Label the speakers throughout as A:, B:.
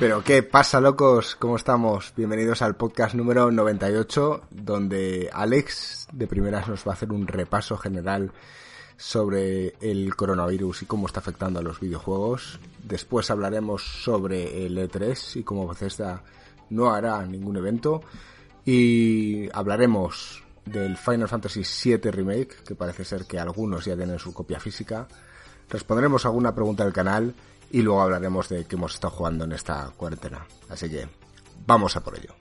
A: Pero qué pasa, locos, ¿cómo estamos? Bienvenidos al podcast número 98, donde Alex de primeras nos va a hacer un repaso general sobre el coronavirus y cómo está afectando a los videojuegos. Después hablaremos sobre el E3 y cómo Bethesda no hará ningún evento. Y hablaremos del Final Fantasy VII Remake, que parece ser que algunos ya tienen su copia física. Responderemos alguna pregunta del canal y luego hablaremos de qué hemos estado jugando en esta cuarentena. Así que vamos a por ello.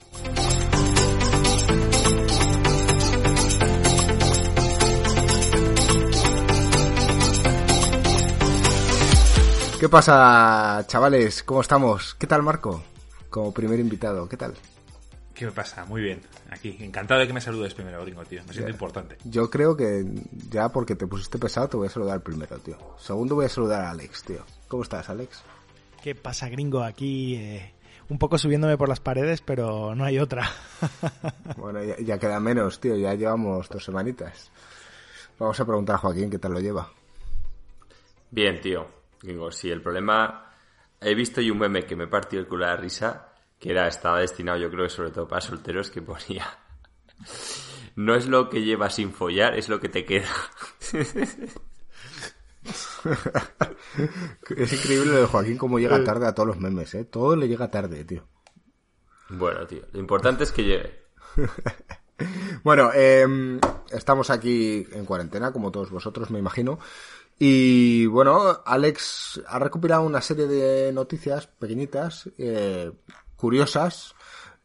A: ¿Qué pasa, chavales? ¿Cómo estamos? ¿Qué tal, Marco? Como primer invitado, ¿qué tal?
B: ¿Qué me pasa? Muy bien. Aquí, encantado de que me saludes primero, gringo, tío. Me siento importante.
A: Yo creo que ya porque te pusiste pesado te voy a saludar primero, tío. Segundo voy a saludar a Alex, tío. ¿Cómo estás, Alex?
C: ¿Qué pasa, gringo? Aquí eh, un poco subiéndome por las paredes, pero no hay otra.
A: bueno, ya, ya, queda menos, tío. Ya llevamos dos semanitas. Vamos a preguntar a Joaquín qué tal lo lleva.
D: Bien, tío. Gringo, sí, el problema... He visto y un meme que me partió el culo de la risa, que era, estaba destinado yo creo que sobre todo para solteros, que ponía... No es lo que llevas sin follar, es lo que te queda.
A: es increíble lo de Joaquín cómo llega tarde a todos los memes, ¿eh? Todo le llega tarde, tío.
D: Bueno, tío, lo importante es que llegue.
A: bueno, eh, estamos aquí en cuarentena, como todos vosotros, me imagino. Y bueno, Alex ha recopilado una serie de noticias pequeñitas, eh, curiosas,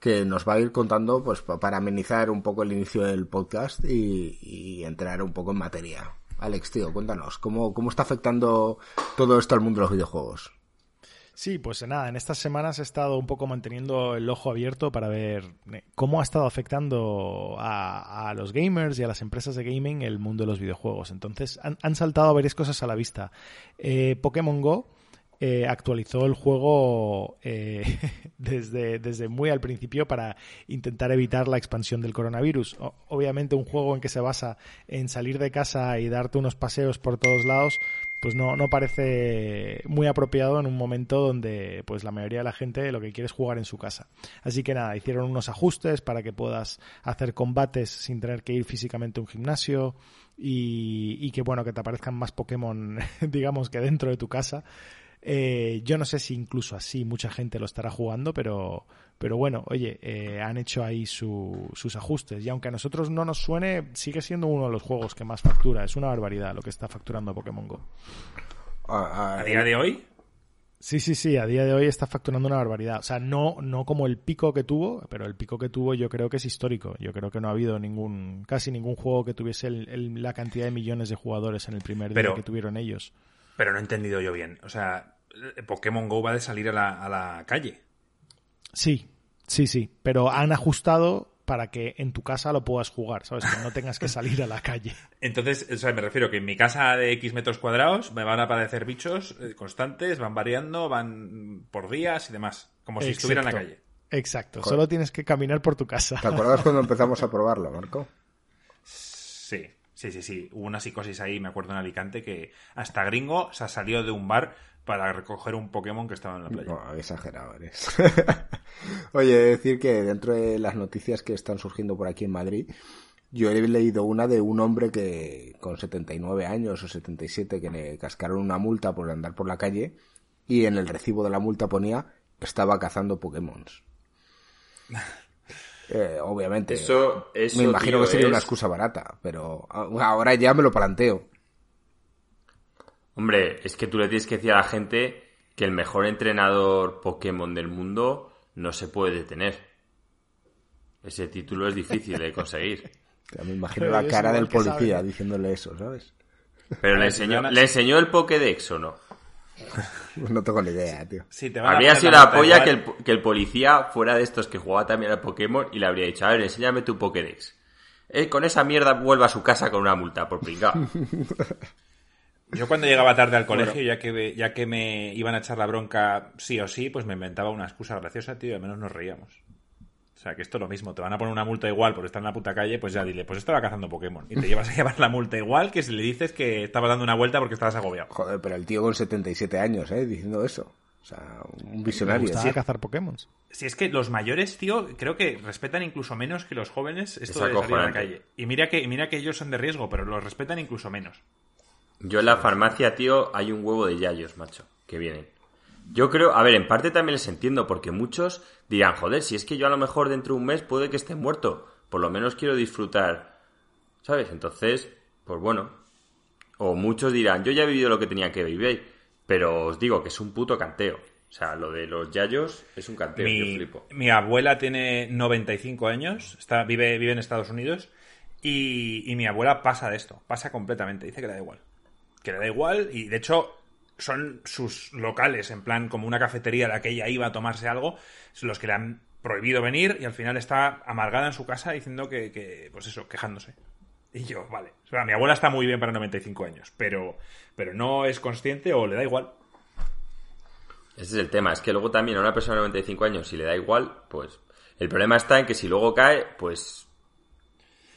A: que nos va a ir contando pues para amenizar un poco el inicio del podcast y, entrar un poco en materia. Alex, tío, cuéntanos, ¿cómo, ¿cómo está afectando todo esto al mundo de los videojuegos?
C: Sí, pues nada, en estas semanas he estado un poco manteniendo el ojo abierto para ver eh, cómo ha estado afectando a, a los gamers y a las empresas de gaming el mundo de los videojuegos. Entonces han, han saltado varias cosas a la vista. Eh, Pokémon Go, eh, actualizó el juego eh, desde, desde muy al principio para intentar evitar la expansión del coronavirus. Obviamente un juego en que se basa en salir de casa y darte unos paseos por todos lados, pues no, no parece muy apropiado en un momento donde pues la mayoría de la gente lo que quiere es jugar en su casa. Así que nada, hicieron unos ajustes para que puedas hacer combates sin tener que ir físicamente a un gimnasio y, y que bueno, que te aparezcan más Pokémon, digamos, que dentro de tu casa. Eh, yo no sé si incluso así mucha gente lo estará jugando, pero, pero bueno, oye, eh, han hecho ahí su, sus ajustes. Y aunque a nosotros no nos suene, sigue siendo uno de los juegos que más factura. Es una barbaridad lo que está facturando Pokémon Go.
B: ¿A, a día de hoy?
C: Sí, sí, sí, a día de hoy está facturando una barbaridad. O sea, no, no como el pico que tuvo, pero el pico que tuvo yo creo que es histórico. Yo creo que no ha habido ningún, casi ningún juego que tuviese el, el, la cantidad de millones de jugadores en el primer
B: pero,
C: día que tuvieron ellos.
B: Pero no he entendido yo bien. O sea, Pokémon Go va de salir a la, a la calle.
C: Sí, sí, sí. Pero han ajustado para que en tu casa lo puedas jugar, ¿sabes? Que no tengas que salir a la calle.
B: Entonces, o sea, me refiero que en mi casa de X metros cuadrados me van a aparecer bichos eh, constantes, van variando, van por días y demás, como si
C: Exacto.
B: estuviera en la calle.
C: Exacto, Joder. solo tienes que caminar por tu casa.
A: ¿Te acuerdas cuando empezamos a probarlo, Marco?
B: Sí, sí, sí, sí. Hubo una psicosis ahí, me acuerdo en Alicante, que hasta gringo se salió de un bar para recoger un Pokémon que estaba en la playa.
A: No, exagerado eres. Oye, decir que dentro de las noticias que están surgiendo por aquí en Madrid, yo he leído una de un hombre que con 79 años o 77 que le cascaron una multa por andar por la calle y en el recibo de la multa ponía estaba cazando Pokémon. Eh, obviamente.
D: Eso, eso,
A: me imagino
D: tío,
A: que sería
D: es...
A: una excusa barata, pero ahora ya me lo planteo.
D: Hombre, es que tú le tienes que decir a la gente que el mejor entrenador Pokémon del mundo no se puede detener. Ese título es difícil de conseguir.
A: Ya me imagino la cara del policía sabe. diciéndole eso, ¿sabes?
D: Pero le enseñó, ¿le enseñó el Pokédex o no?
A: No tengo ni idea, tío.
B: Sí,
D: habría sido la polla que el, que el, policía fuera de estos que jugaba también al Pokémon y le habría dicho, a ver, enséñame tu Pokédex. Eh, con esa mierda vuelva a su casa con una multa por pringado.
B: Yo cuando llegaba tarde al colegio, bueno. ya que ya que me iban a echar la bronca sí o sí, pues me inventaba una excusa graciosa, tío, y al menos nos reíamos. O sea, que esto es lo mismo, te van a poner una multa igual por estar en la puta calle, pues ya dile, pues estaba cazando Pokémon. Y te llevas a llevar la multa igual que si le dices que estabas dando una vuelta porque estabas agobiado.
A: Joder, pero el tío con 77 años, ¿eh? Diciendo eso. O sea, un visionario.
C: Me gustaba cazar Pokémon.
B: Si es que los mayores, tío, creo que respetan incluso menos que los jóvenes esto de salir a la calle. Y mira que, mira que ellos son de riesgo, pero los respetan incluso menos.
D: Yo en la farmacia, tío, hay un huevo de yayos, macho, que vienen. Yo creo, a ver, en parte también les entiendo, porque muchos dirán, joder, si es que yo a lo mejor dentro de un mes puede que esté muerto, por lo menos quiero disfrutar, ¿sabes? Entonces, pues bueno. O muchos dirán, yo ya he vivido lo que tenía que vivir, pero os digo que es un puto canteo. O sea, lo de los yayos es un canteo,
B: mi,
D: yo flipo.
B: Mi abuela tiene 95 años, está, vive, vive en Estados Unidos, y, y mi abuela pasa de esto, pasa completamente, dice que le da igual. Que le da igual, y de hecho son sus locales, en plan como una cafetería a la que ella iba a tomarse algo, los que le han prohibido venir y al final está amargada en su casa diciendo que, pues eso, quejándose. Y yo, vale. O sea, mi abuela está muy bien para 95 años, pero, pero no es consciente o le da igual.
D: Ese es el tema, es que luego también a una persona de 95 años, si le da igual, pues el problema está en que si luego cae, pues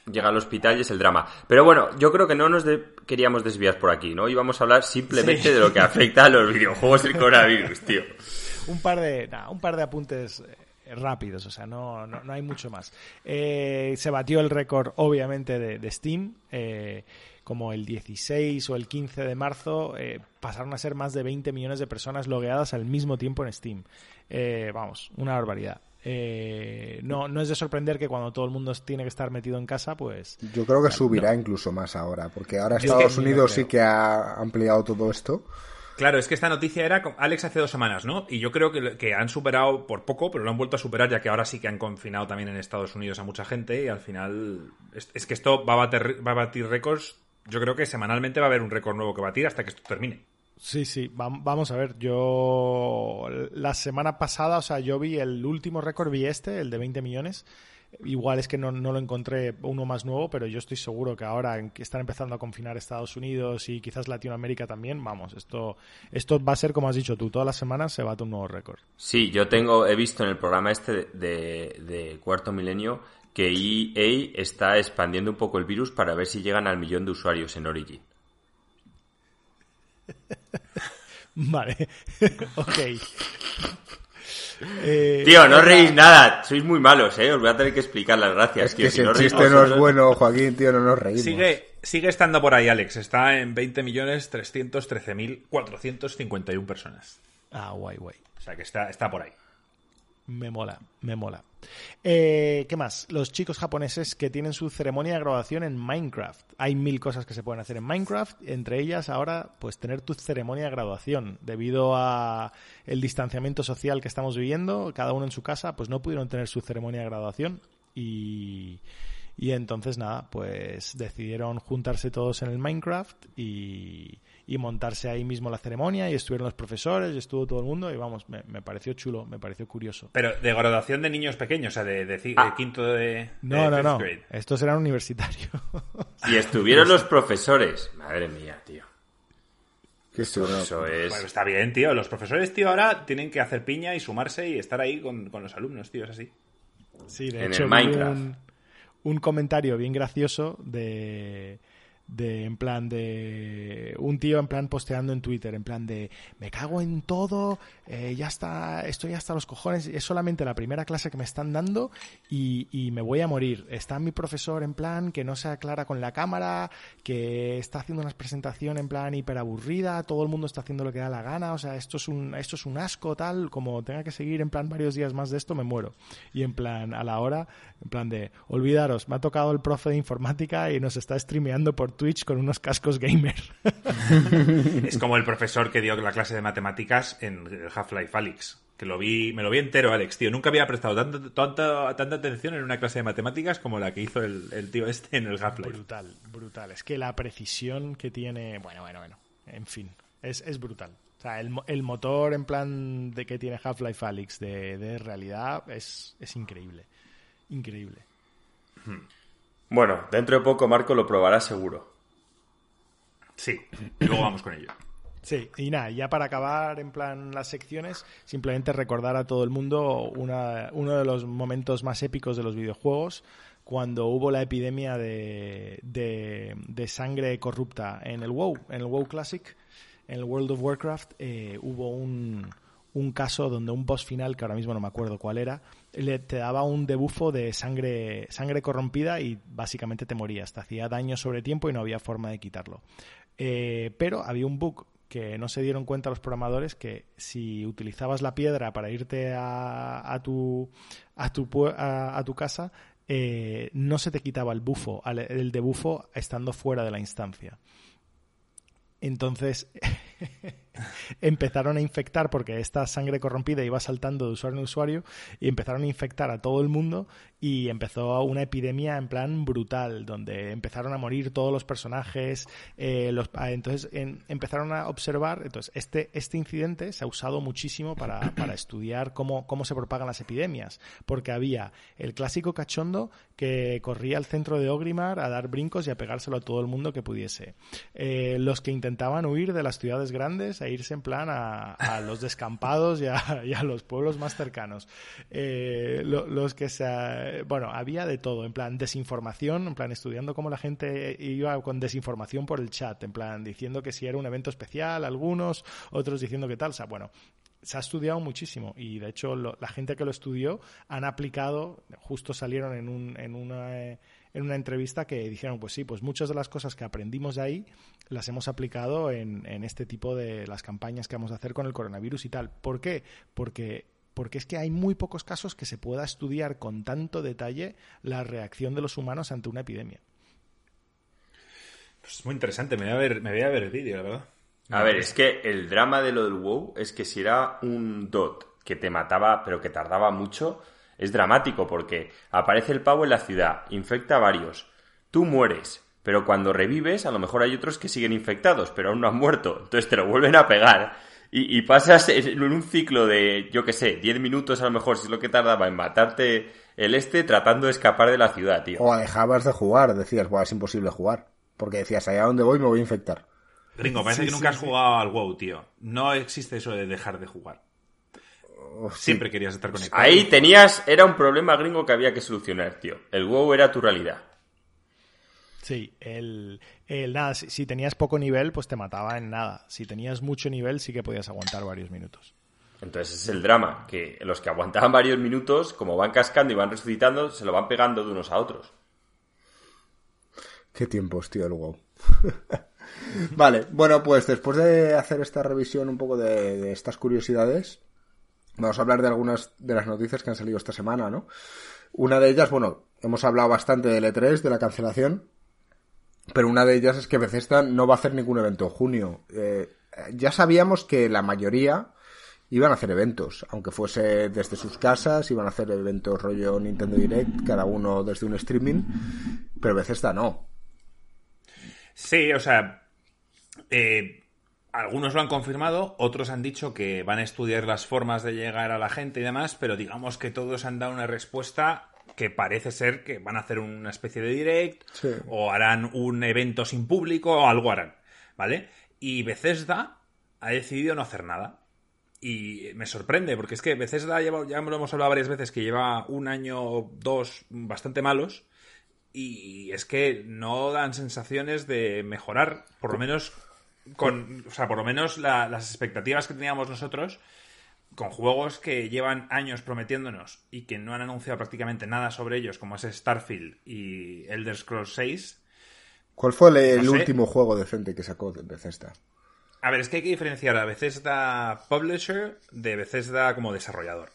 D: llega al hospital y es el drama. Pero bueno, yo creo que no nos queríamos desviar por aquí, ¿no? Íbamos a hablar simplemente de lo que afecta a los videojuegos el coronavirus, tío.
C: un par de, un par de apuntes eh, rápidos, o sea, no, no, hay mucho más. Eh, se batió el récord, obviamente, de, Steam. Eh, como el 16 o el 15 de marzo, pasaron a ser más de 20 millones de personas logueadas al mismo tiempo en Steam. vamos, una barbaridad. Eh, no, no es de sorprender que cuando todo el mundo tiene que estar metido en casa, pues...
A: Yo creo que subirá incluso más ahora, porque ahora Estados Unidos sí que ha ampliado todo esto.
B: Claro, es que esta noticia era Alex hace dos semanas, ¿no? Y yo creo que, que, han superado por poco, pero lo han vuelto a superar, ya que ahora sí que han confinado también en Estados Unidos a mucha gente y al final es, que esto va a, batir, va a batir récords. Yo creo que semanalmente va a haber un récord nuevo que batir hasta que esto termine.
C: Sí, sí, vamos a ver, yo la semana pasada, o sea, yo vi el último récord, vi este, el de 20 millones. Igual es que no, lo encontré uno más nuevo, pero yo estoy seguro que ahora que están empezando a confinar Estados Unidos y quizás Latinoamérica también, vamos, esto, esto va a ser como has dicho tú, todas las semanas se bate un nuevo récord.
D: Sí, yo tengo, he visto en el programa este de, de Cuarto Milenio que EA está expandiendo un poco el virus para ver si llegan al millón de usuarios en Origin.
C: vale, ok.
D: Eh, tío, no reís nada, sois muy malos, ¿eh? Os voy a tener que explicar las gracias,
A: tío. si, el chiste no es bueno, Joaquín, tío, no nos reímos.
B: Sigue, sigue estando por ahí, Alex. Está en 20.313.451 personas.
C: Ah, guay, guay.
B: O sea que está, está por ahí.
C: Me mola, me mola. Eh, ¿Qué más? Los chicos japoneses que tienen su ceremonia de graduación en Minecraft. Hay mil cosas que se pueden hacer en Minecraft, entre ellas ahora, pues tener tu ceremonia de graduación. Debido a el distanciamiento social que estamos viviendo, cada uno en su casa, pues no pudieron tener su ceremonia de graduación y, y entonces nada, pues decidieron juntarse todos en el Minecraft y, y montarse ahí mismo la ceremonia y estuvieron los profesores y estuvo todo el mundo y vamos, me, pareció chulo, me pareció curioso.
B: Pero de graduación de niños pequeños, o sea, de, de, ah. quinto de...
C: No, no, no, estos eran universitarios.
D: Y estuvieron los profesores, madre mía, tío.
B: Eso es... Bueno, está bien, tío. Los profesores, tío, ahora tienen que hacer piña y sumarse y estar ahí con, los alumnos, tío, es así.
C: Sí, de hecho, Un, un comentario bien gracioso de de en plan de un tío en plan posteando en Twitter en plan de me cago en todo eh, ya está estoy hasta los cojones es solamente la primera clase que me están dando y, y, me voy a morir está mi profesor en plan que no se aclara con la cámara que está haciendo una presentación en plan hiper aburrida todo el mundo está haciendo lo que da la gana o sea esto es un esto es un asco tal como tenga que seguir en plan varios días más de esto me muero. Y en plan a la hora en plan de olvidaros me ha tocado el profe de informática y nos está streameando por Twitch con unos cascos gamer.
B: es como el profesor que dio la clase de matemáticas en Half-Life Alyx. Que lo vi, me lo vi entero, Alex, tío. Nunca había prestado tanta, tanta atención en una clase de matemáticas como la que hizo el, tío este en el Half-Life.
C: Brutal, brutal. Es que la precisión que tiene. Bueno, bueno, bueno. En fin, es, brutal. O sea, el, motor en plan de que tiene Half-Life Alyx de, de realidad es, es increíble. Increíble.
D: Hmm. Bueno, dentro de poco Marco lo probará seguro.
B: Sí, y luego vamos con ello.
C: Sí, y nada, ya para acabar en plan las secciones, simplemente recordar a todo el mundo una, uno de los momentos más épicos de los videojuegos, cuando hubo la epidemia de, de, sangre corrupta en el WoW, en el WoW Classic, en el World of Warcraft, eh, hubo un, un caso donde un boss final, que ahora mismo no me acuerdo cuál era, le, te daba un debufo de sangre, sangre corrompida y básicamente te morías. Te hacía daño sobre tiempo y no había forma de quitarlo. Eh, pero había un bug que no se dieron cuenta los programadores que si utilizabas la piedra para irte a, tu, a, tu, a, tu casa, eh, no se te quitaba el bufo, el debufo estando fuera de la instancia. Entonces empezaron a infectar porque esta sangre corrompida iba saltando de usuario en usuario y empezaron a infectar a todo el mundo y empezó una epidemia en plan brutal donde empezaron a morir todos los personajes eh, los, ah, entonces empezaron a observar entonces este, este incidente se ha usado muchísimo para, para estudiar cómo, cómo se propagan las epidemias porque había el clásico cachondo que corría al centro de Ogrimar a dar brincos y a pegárselo a todo el mundo que pudiese. Eh, los que intentaban huir de las ciudades grandes a irse en plan a, los descampados y a, los pueblos más cercanos. Eh, los que se... Bueno, había de todo, en plan desinformación, en plan estudiando cómo la gente iba con desinformación por el chat, en plan diciendo que si era un evento especial, algunos, otros diciendo que tal, o bueno, se ha estudiado muchísimo y de hecho la gente que lo estudió han aplicado, justo salieron en, un, en una... Eh, en una entrevista que dijeron, pues sí, pues muchas de las cosas que aprendimos de ahí las hemos aplicado en, en este tipo de las campañas que vamos a hacer con el coronavirus y tal. ¿Por qué? Porque porque es que hay muy pocos casos que se pueda estudiar con tanto detalle la reacción de los humanos ante una epidemia.
B: Pues muy interesante, me voy a ver, me voy a ver el vídeo, la verdad.
D: A ver, es que el drama de lo del WoW es que si era un dot que te mataba, pero que tardaba mucho, es dramático porque aparece el pavo en la ciudad, infecta a varios, tú mueres, pero cuando revives a lo mejor hay otros que siguen infectados, pero aún no han muerto, entonces te lo vuelven a pegar. Y, pasas en un ciclo de, yo qué sé, 10 minutos a lo mejor, si es lo que tardaba en matarte el este, tratando de escapar de la ciudad, tío.
A: O dejabas de jugar, decías, bueno, es imposible jugar. Porque decías, allá donde voy me voy a infectar.
B: Gringo, parece que nunca has jugado al WoW, tío. No existe eso de dejar de jugar. Siempre querías estar conectado.
D: Ahí tenías, era un problema gringo que había que solucionar, tío. El WoW era tu realidad.
C: Sí, el, nada, si, tenías poco nivel, pues te mataba en nada. Si tenías mucho nivel, sí que podías aguantar varios minutos.
D: Entonces es el drama, que los que aguantaban varios minutos, como van cascando y van resucitando, se lo van pegando de unos a otros.
A: Qué tiempos, tío, el WoW. vale, bueno, pues después de hacer esta revisión un poco de estas curiosidades, Vamos a hablar de algunas de las noticias que han salido esta semana, ¿no? Una de ellas, bueno, hemos hablado bastante del E3, de la cancelación, pero una de ellas es que Bethesda no va a hacer ningún evento en junio. Eh, ya sabíamos que la mayoría iban a hacer eventos, aunque fuese desde sus casas, iban a hacer eventos rollo Nintendo Direct, cada uno desde un streaming, pero Bethesda no.
B: Sí, o sea, eh, algunos lo han confirmado, otros han dicho que van a estudiar las formas de llegar a la gente y demás, pero digamos que todos han dado una respuesta que parece ser que van a hacer una especie de direct o harán un evento sin público o algo harán, ¿vale? Y Bethesda ha decidido no hacer nada. Y me sorprende, porque es que Bethesda lleva, ya lo hemos hablado varias veces, que lleva un año o dos bastante malos. Y es que no dan sensaciones de mejorar, por lo menos con, o sea, por lo menos las expectativas que teníamos nosotros con juegos que llevan años prometiéndonos y que no han anunciado prácticamente nada sobre ellos, como es Starfield y Elder Scrolls 6.
A: ¿Cuál fue el, último juego decente que sacó de Bethesda?
B: A ver, es que hay que diferenciar a Bethesda Publisher de Bethesda como desarrollador.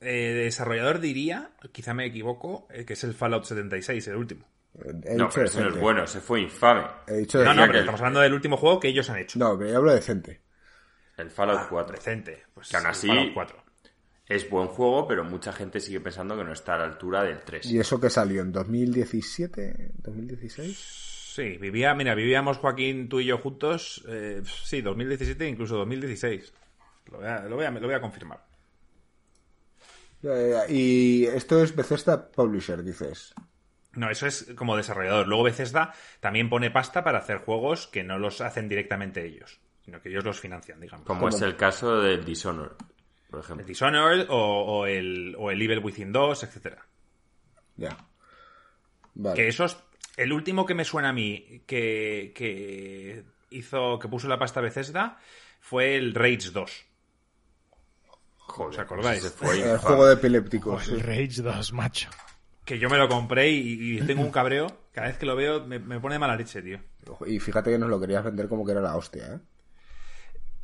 B: Eh, desarrollador diría, quizá me equivoco, eh, que es el Fallout 76, el último
D: no, pero ese no es bueno, ese fue infame.
B: no, no, pero estamos hablando del último juego que ellos han hecho.
A: No, pero yo hablo decente.
D: El Fallout 4.
B: Ah, decente. Pues
D: que aún así es buen juego, pero mucha gente sigue pensando que no está a la altura del 3.
A: ¿Y eso que salió en 2017? ¿2016?
B: Sí, vivía, mira, vivíamos Joaquín, tú y yo juntos, eh, sí, 2017, incluso 2016. Lo voy a, lo voy a, lo voy a confirmar.
A: y esto es Bethesda Publisher, dices.
B: No, eso es como desarrollador. Luego Bethesda también pone pasta para hacer juegos que no los hacen directamente ellos, sino que ellos los financian, digamos.
D: Como es el caso del Dishonored, por ejemplo.
B: El Dishonored o, el, o el Evil Within 2, etcétera.
A: Ya.
B: Vale. Que esos... El último que me suena a mí que, que hizo, que puso la pasta Bethesda fue el Rage 2.
D: Joder,
B: ¿Os acordáis?
D: ese fue
A: El juego de epilépticos.
C: El. Rage 2, macho.
B: Que yo me lo compré y, y tengo un cabreo. Cada vez que lo veo me, me pone mala leche, tío.
A: Y fíjate que nos lo querías vender como que era la hostia, ¿eh?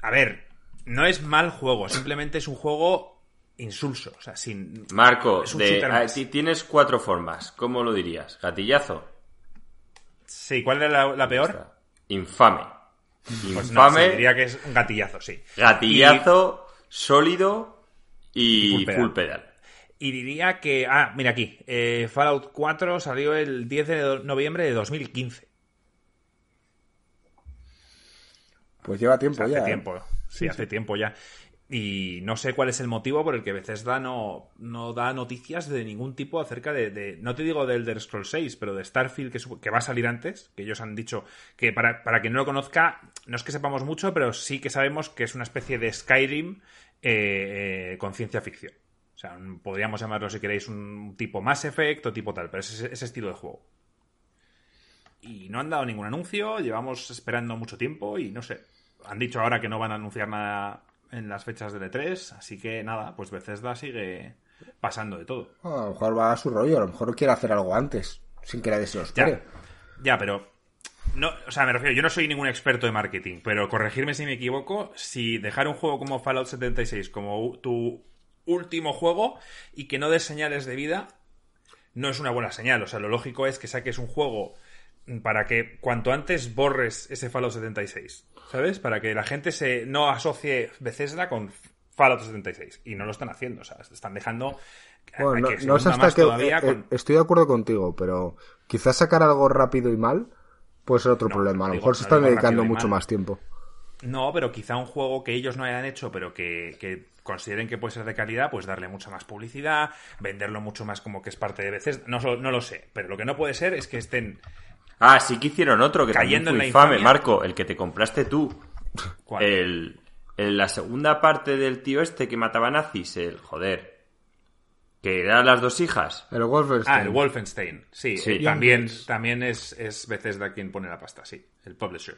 B: A ver, no es mal juego, simplemente es un juego insulso. O sea, sin.
D: Marco, de, ah, tienes cuatro formas. ¿Cómo lo dirías? ¿Gatillazo?
B: Sí, ¿cuál era la, la peor?
D: Infame.
B: Pues no,
D: Infame,
B: sí, diría que es un gatillazo, sí.
D: gatillazo, sólido y,
B: Y full pedal.
D: full pedal.
B: Y diría que. Ah, mira aquí. eh, Fallout 4 salió el 10 de noviembre de 2015.
A: Pues lleva tiempo
B: hace
A: ya. ¿eh?
B: tiempo. Sí, hace tiempo ya. Y no sé cuál es el motivo por el que Bethesda no, no da noticias de ningún tipo acerca de, de- no te digo del Elder Scrolls 6, pero de Starfield que, va a salir antes, que ellos han dicho que para, para quien no lo conozca, no es que sepamos mucho, pero sí que sabemos que es una especie de Skyrim eh, eh, con ciencia ficción. O sea, podríamos llamarlo si queréis un tipo Mass Effect o tipo tal, pero es ese, ese estilo de juego. Y no han dado ningún anuncio, llevamos esperando mucho tiempo y no sé. Han dicho ahora que no van a anunciar nada en las fechas del E3, así que nada, pues Bethesda sigue pasando de todo.
A: A lo mejor va a su rollo, a lo mejor quiere hacer algo antes, sin que nadie se
B: Ya, ya, pero no, o sea, me refiero, yo no soy ningún experto de marketing, pero corregirme si me equivoco, si dejar un juego como Fallout 76 como tu último juego y que no des señales de vida no es una buena señal, o sea, lo lógico es que saques un juego para que cuanto antes borres ese Fallout 76, ¿sabes? Para que la gente se no asocie Bethesda con Fallout 76 y no lo están haciendo, o sea, están dejando
A: Bueno,
B: que
A: no,
B: se
A: no es hasta
B: más
A: que...
B: todavía
A: eh,
B: con-
A: eh, Estoy de acuerdo contigo, pero quizás sacar algo rápido y mal puede ser otro
B: No,
A: problema. A lo mejor se están dedicando mucho
B: mal.
A: más tiempo.
B: No, pero quizá un juego que ellos no hayan hecho, pero que, que consideren que puede ser de calidad, pues darle mucha más publicidad, venderlo mucho más como que es parte de veces. No, no lo sé, pero lo que no puede ser es que estén.
D: Ah, sí que hicieron otro que
B: Cayendo
D: también
B: en la
D: infame,
B: infamia.
D: Marco, el que te compraste tú.
B: ¿Cuál?
D: El, el- la segunda parte del tío este que mataba nazis, el joder. Que eran las dos hijas.
A: El Wolfenstein.
B: Ah, el Wolfenstein. Sí,
D: Sí.
B: eh, también, también es, es Bethesda quien pone la pasta, sí. El publisher.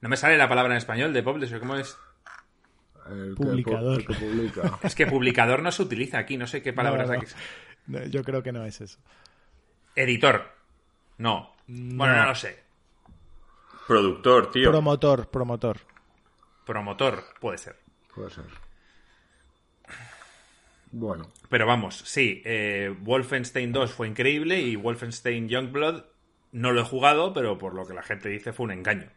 B: No me sale la palabra en español de publisher, ¿cómo es?
A: El que
C: Publicador.
A: pu- el que publica.
B: Es que publicador no se utiliza aquí, no sé qué palabras
C: No, no.
B: aquí.
C: No, yo creo que no es eso.
B: Editor. No. Bueno, no lo sé.
D: Productor, tío.
C: Promotor, promotor.
B: Promotor, puede ser.
A: Puede ser. Bueno,
B: Pero vamos, sí, eh, Wolfenstein 2 fue increíble y Wolfenstein Youngblood no lo he jugado, pero por lo que la gente dice fue un engaño.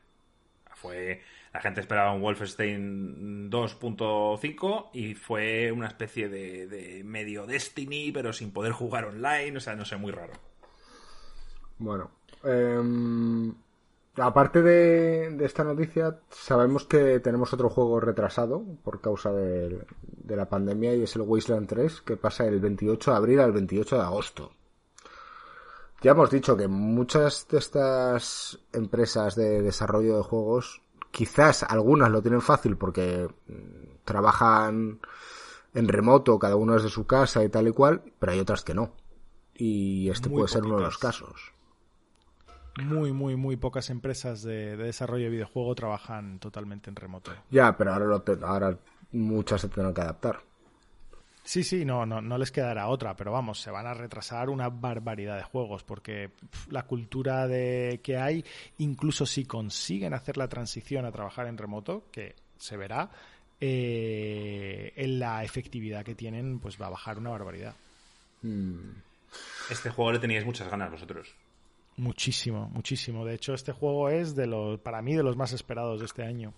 B: Fue la gente esperaba un Wolfenstein 2.5 y fue una especie de, de medio Destiny, pero sin poder jugar online, o sea, no sé, muy raro.
A: Bueno. Em, aparte de, de esta noticia, sabemos que tenemos otro juego retrasado por causa de, de la pandemia y es el Wasteland 3 que pasa del 28 de abril al 28 de agosto. Ya hemos dicho que muchas de estas empresas de desarrollo de juegos, quizás algunas lo tienen fácil porque mm, trabajan en remoto, cada uno desde su casa y tal y cual, pero hay otras que no. Y este
C: Muy
A: puede ser uno de los casos.
C: Muy, muy, muy pocas empresas de, de desarrollo de videojuego trabajan totalmente en remoto.
A: Ya, pero ahora, lo te- ahora muchas se tendrán que adaptar.
C: Sí, sí, no, no, no les quedará otra, pero vamos, se van a retrasar una barbaridad de juegos porque la cultura de que hay, incluso si consiguen hacer la transición a trabajar en remoto, que se verá, eh, en la efectividad que tienen, pues va a bajar una barbaridad.
B: Este juego le teníais muchas ganas vosotros.
C: Muchísimo, muchísimo. De hecho, este juego es de los, para mí, de los más esperados de este año.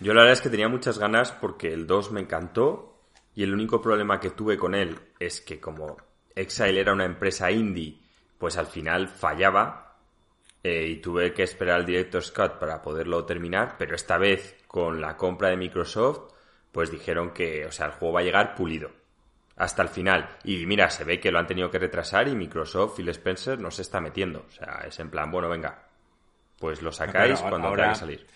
D: Yo la verdad es que tenía muchas ganas porque el 2 me encantó y el único problema que tuve con él es que como Exile era una empresa indie, pues al final fallaba eh, y tuve que esperar al Director Scott para poderlo terminar, pero esta vez con la compra de Microsoft, pues dijeron que, o sea, el juego va a llegar pulido hasta el final. Y mira, se ve que lo han tenido que retrasar y Microsoft, Phil Spencer, no se está metiendo. O sea, es en plan, bueno, venga, pues lo sacáis
B: Claro,
D: cuando
B: ahora-
D: tenga que salir.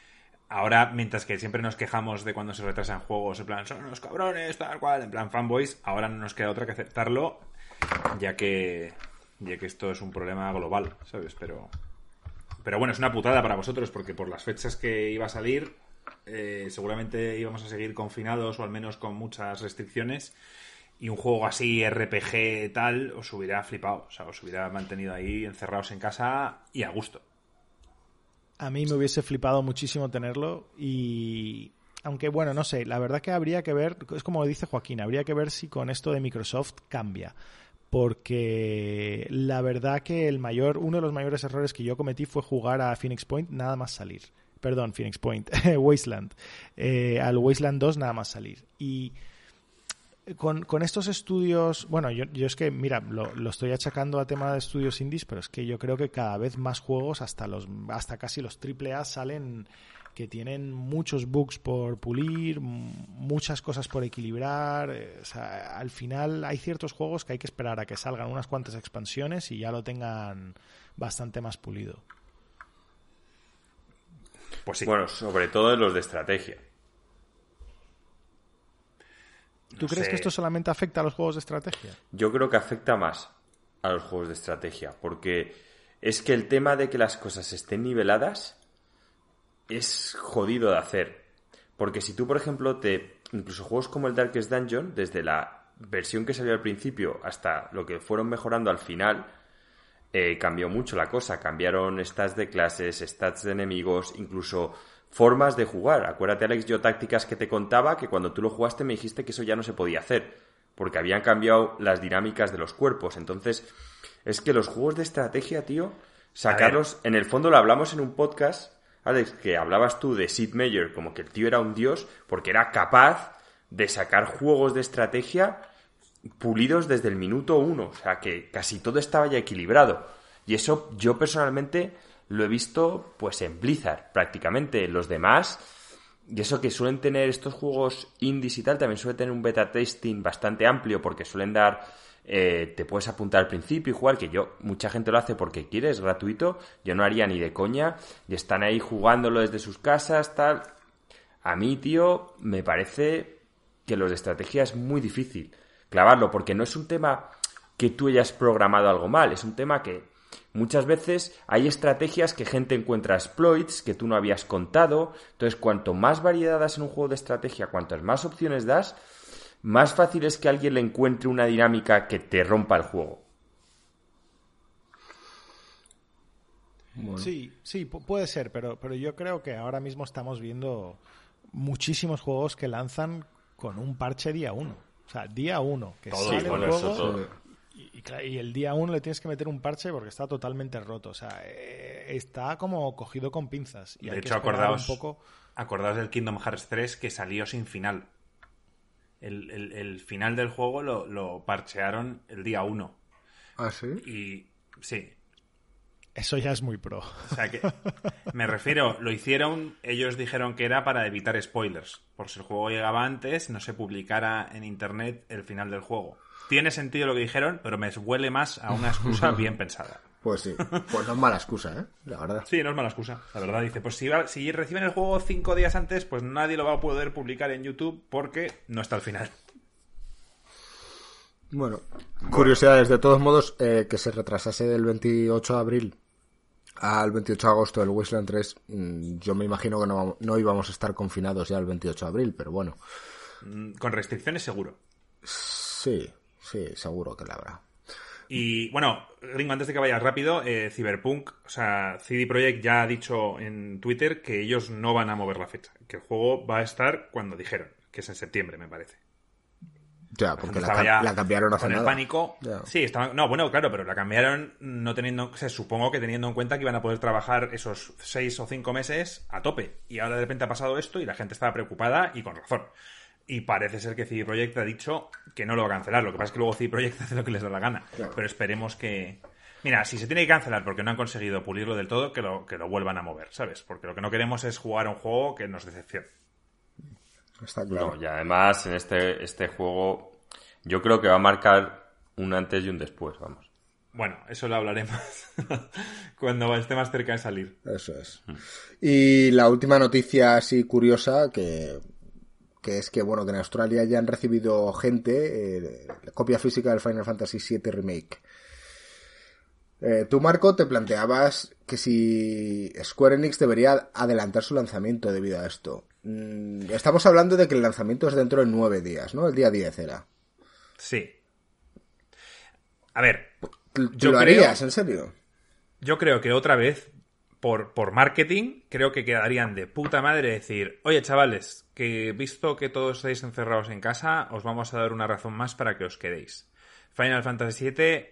B: Ahora, mientras que siempre nos quejamos de cuando se retrasan juegos, en plan, son unos cabrones, tal cual, en plan fanboys, ahora no nos queda otra que aceptarlo, ya que, ya que esto es un problema global, ¿sabes? Pero, pero bueno, es una putada para vosotros, porque por las fechas que iba a salir, eh, seguramente íbamos a seguir confinados o al menos con muchas restricciones. Y un juego así, RPG tal, os hubiera flipado. O sea, os hubiera mantenido ahí encerrados en casa y a gusto.
C: A mí me hubiese flipado muchísimo tenerlo y aunque bueno, no sé, la verdad que habría que ver, es como dice Joaquín, habría que ver si con esto de Microsoft cambia. Porque la verdad que el mayor, uno de los mayores errores que yo cometí fue jugar a Phoenix Point nada más salir. Perdón, Phoenix Point, Wasteland. Eh, al Wasteland 2 nada más salir. Y con, estos estudios, bueno, yo, yo es que, mira, lo, lo, estoy achacando a tema de estudios indies, pero es que yo creo que cada vez más juegos, hasta los, hasta casi los AAA, salen que tienen muchos bugs por pulir, muchas cosas por equilibrar. Eh, o sea, al final hay ciertos juegos que hay que esperar a que salgan unas cuantas expansiones y ya lo tengan bastante más pulido.
D: Pues sí. Bueno, sobre todo los de estrategia.
C: ¿Tú crees que esto solamente afecta a los juegos de estrategia?
D: Yo creo que afecta más a los juegos de estrategia, porque es que el tema de que las cosas estén niveladas es jodido de hacer. Porque si tú, por ejemplo, te. Incluso juegos como el Darkest Dungeon, desde la versión que salió al principio hasta lo que fueron mejorando al final, eh, cambió mucho la cosa. Cambiaron stats de clases, stats de enemigos, incluso formas de jugar. Acuérdate, Alex, yo tácticas que te contaba que cuando tú lo jugaste me dijiste que eso ya no se podía hacer. Porque habían cambiado las dinámicas de los cuerpos. Entonces, es que los juegos de estrategia, tío, sacarlos. En el fondo lo hablamos en un podcast Alex, que hablabas tú de Sid Meier como que el tío era un dios porque era capaz de sacar juegos de estrategia pulidos desde el minuto uno. O sea, que casi todo estaba ya equilibrado. Y eso yo personalmente lo he visto pues en Blizzard prácticamente. Los demás, y eso que suelen tener estos juegos indies y tal, también suelen tener un beta testing bastante amplio porque suelen dar eh, te puedes apuntar al principio y jugar, que yo, mucha gente lo hace porque quiere, es gratuito, yo no haría ni de coña, y están ahí jugándolo desde sus casas, tal. A mí, tío, me parece que los de estrategia es muy difícil clavarlo, porque no es un tema que tú hayas programado algo mal, es un tema que muchas veces hay estrategias que gente encuentra exploits que tú no habías contado, entonces cuanto más variedad das en un juego de estrategia, cuantas más opciones das, más fácil es que alguien le encuentre una dinámica que te rompa el juego.
C: Sí, sí, puede ser, pero, pero yo creo que ahora mismo estamos viendo muchísimos juegos que lanzan con un parche día uno. O sea, día uno, que sale el juego y, el día uno le tienes que meter un parche porque está totalmente roto. O sea, eh, está como cogido con pinzas. Y
B: de hecho, acordaos, un poco... acordaos del Kingdom Hearts 3 que salió sin final el, final del juego lo, parchearon el día 1.
A: ¿Ah, sí?
B: Y sí.
C: Eso ya es muy pro.
B: O sea que, me refiero, lo hicieron, ellos dijeron que era para evitar spoilers. Por si el juego llegaba antes, no se publicara en internet el final del juego. Tiene sentido lo que dijeron, pero me huele más a una excusa bien pensada.
A: Pues sí, pues no es mala excusa, ¿eh? La verdad.
B: Sí, no es mala excusa, la verdad. Dice, pues si, si reciben el juego cinco días antes, pues nadie lo va a poder publicar en YouTube porque no está al final.
A: Bueno, curiosidades. De todos modos, eh, que se retrasase del 28 de abril al 28 de agosto del Wasteland 3, mm, yo me imagino que no, no íbamos a estar confinados ya el 28 de abril, pero bueno.
B: Mm, con restricciones seguro.
A: Sí, sí, seguro que la habrá.
B: Y bueno, Gringo, antes de que vayas rápido, eh, Cyberpunk, o sea, CD Projekt ya ha dicho en Twitter que ellos no van a mover la fecha, que el juego va a estar cuando dijeron, que es en septiembre, me parece.
A: Ya, porque la, cambiaron hace
B: con
A: el
B: pánico. Sí, estaba, no, bueno, claro, pero la cambiaron no teniendo, o sea, supongo que teniendo en cuenta que iban a poder trabajar esos seis o cinco meses a tope. Y ahora de repente ha pasado esto y la gente estaba preocupada y con razón. Y parece ser que CD Projekt ha dicho que no lo va a cancelar. Lo que pasa es que luego CD Projekt hace lo que les da la gana. Pero esperemos que. Mira, si se tiene que cancelar porque no han conseguido pulirlo del todo, que lo, que lo vuelvan a mover, ¿sabes? Porque lo que no queremos es jugar un juego que nos decepcione.
A: Está claro.
D: y además, en este, este juego, yo creo que va a marcar un antes y un después, vamos.
B: Bueno, eso lo hablaremos cuando esté más cerca de salir.
A: Eso es. Mm. Y la última noticia así curiosa que que es que bueno que en Australia ya han recibido gente eh, copia física del Final Fantasy VII Remake. Eh, tú, Marco, te planteabas que si Square Enix debería adelantar su lanzamiento debido a esto. Mm, estamos hablando de que el lanzamiento es dentro de nueve días, ¿no? El día 10 era.
B: Sí. A ver.
A: ¿Tú lo harías, en serio?
B: Yo creo que otra vez, por, por marketing, creo que quedarían de puta madre decir, oye chavales, que visto que todos estáis encerrados en casa, os vamos a dar una razón más para que os quedéis. Final Fantasy VII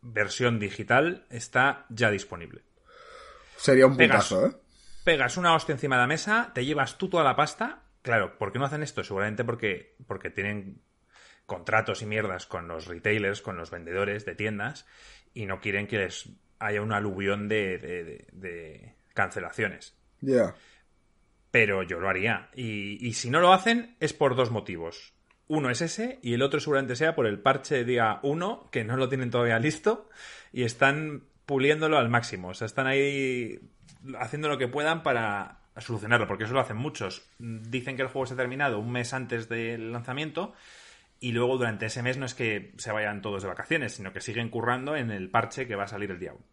B: versión digital está ya disponible.
A: Sería un puntazo, ¿eh?
B: Pegas una hostia encima de la mesa, te llevas tú toda la pasta. Claro, ¿por qué no hacen esto? Seguramente porque, porque tienen contratos y mierdas con los retailers, con los vendedores de tiendas, y no quieren que les haya un aluvión de, de, cancelaciones.
A: Ya.
B: Pero yo lo haría. Y, y si no lo hacen, es por dos motivos. Uno es ese y el otro seguramente sea por el parche día 1, que no lo tienen todavía listo y están puliéndolo al máximo. O sea, están ahí haciendo lo que puedan para solucionarlo, porque eso lo hacen muchos. Dicen que el juego se ha terminado un mes antes del lanzamiento y luego durante ese mes no es que se vayan todos de vacaciones, sino que siguen currando en el parche que va a salir el día 1.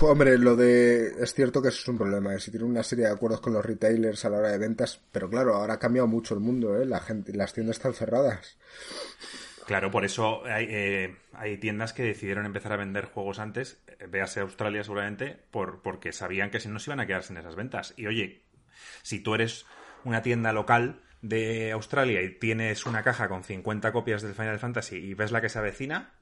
A: Hombre, lo de. Es cierto que eso es un problema. ¿eh? Si tiene una serie de acuerdos con los retailers a la hora de ventas. Pero claro, ahora ha cambiado mucho el mundo, ¿eh? La gente, las tiendas están cerradas.
B: Claro, por eso hay, eh, hay tiendas que decidieron empezar a vender juegos antes, eh, véase Australia seguramente, por, porque sabían que si no se iban a quedar sin esas ventas. Y oye, si tú eres una tienda local de Australia y tienes una caja con 50 copias del Final Fantasy y ves la que se avecina,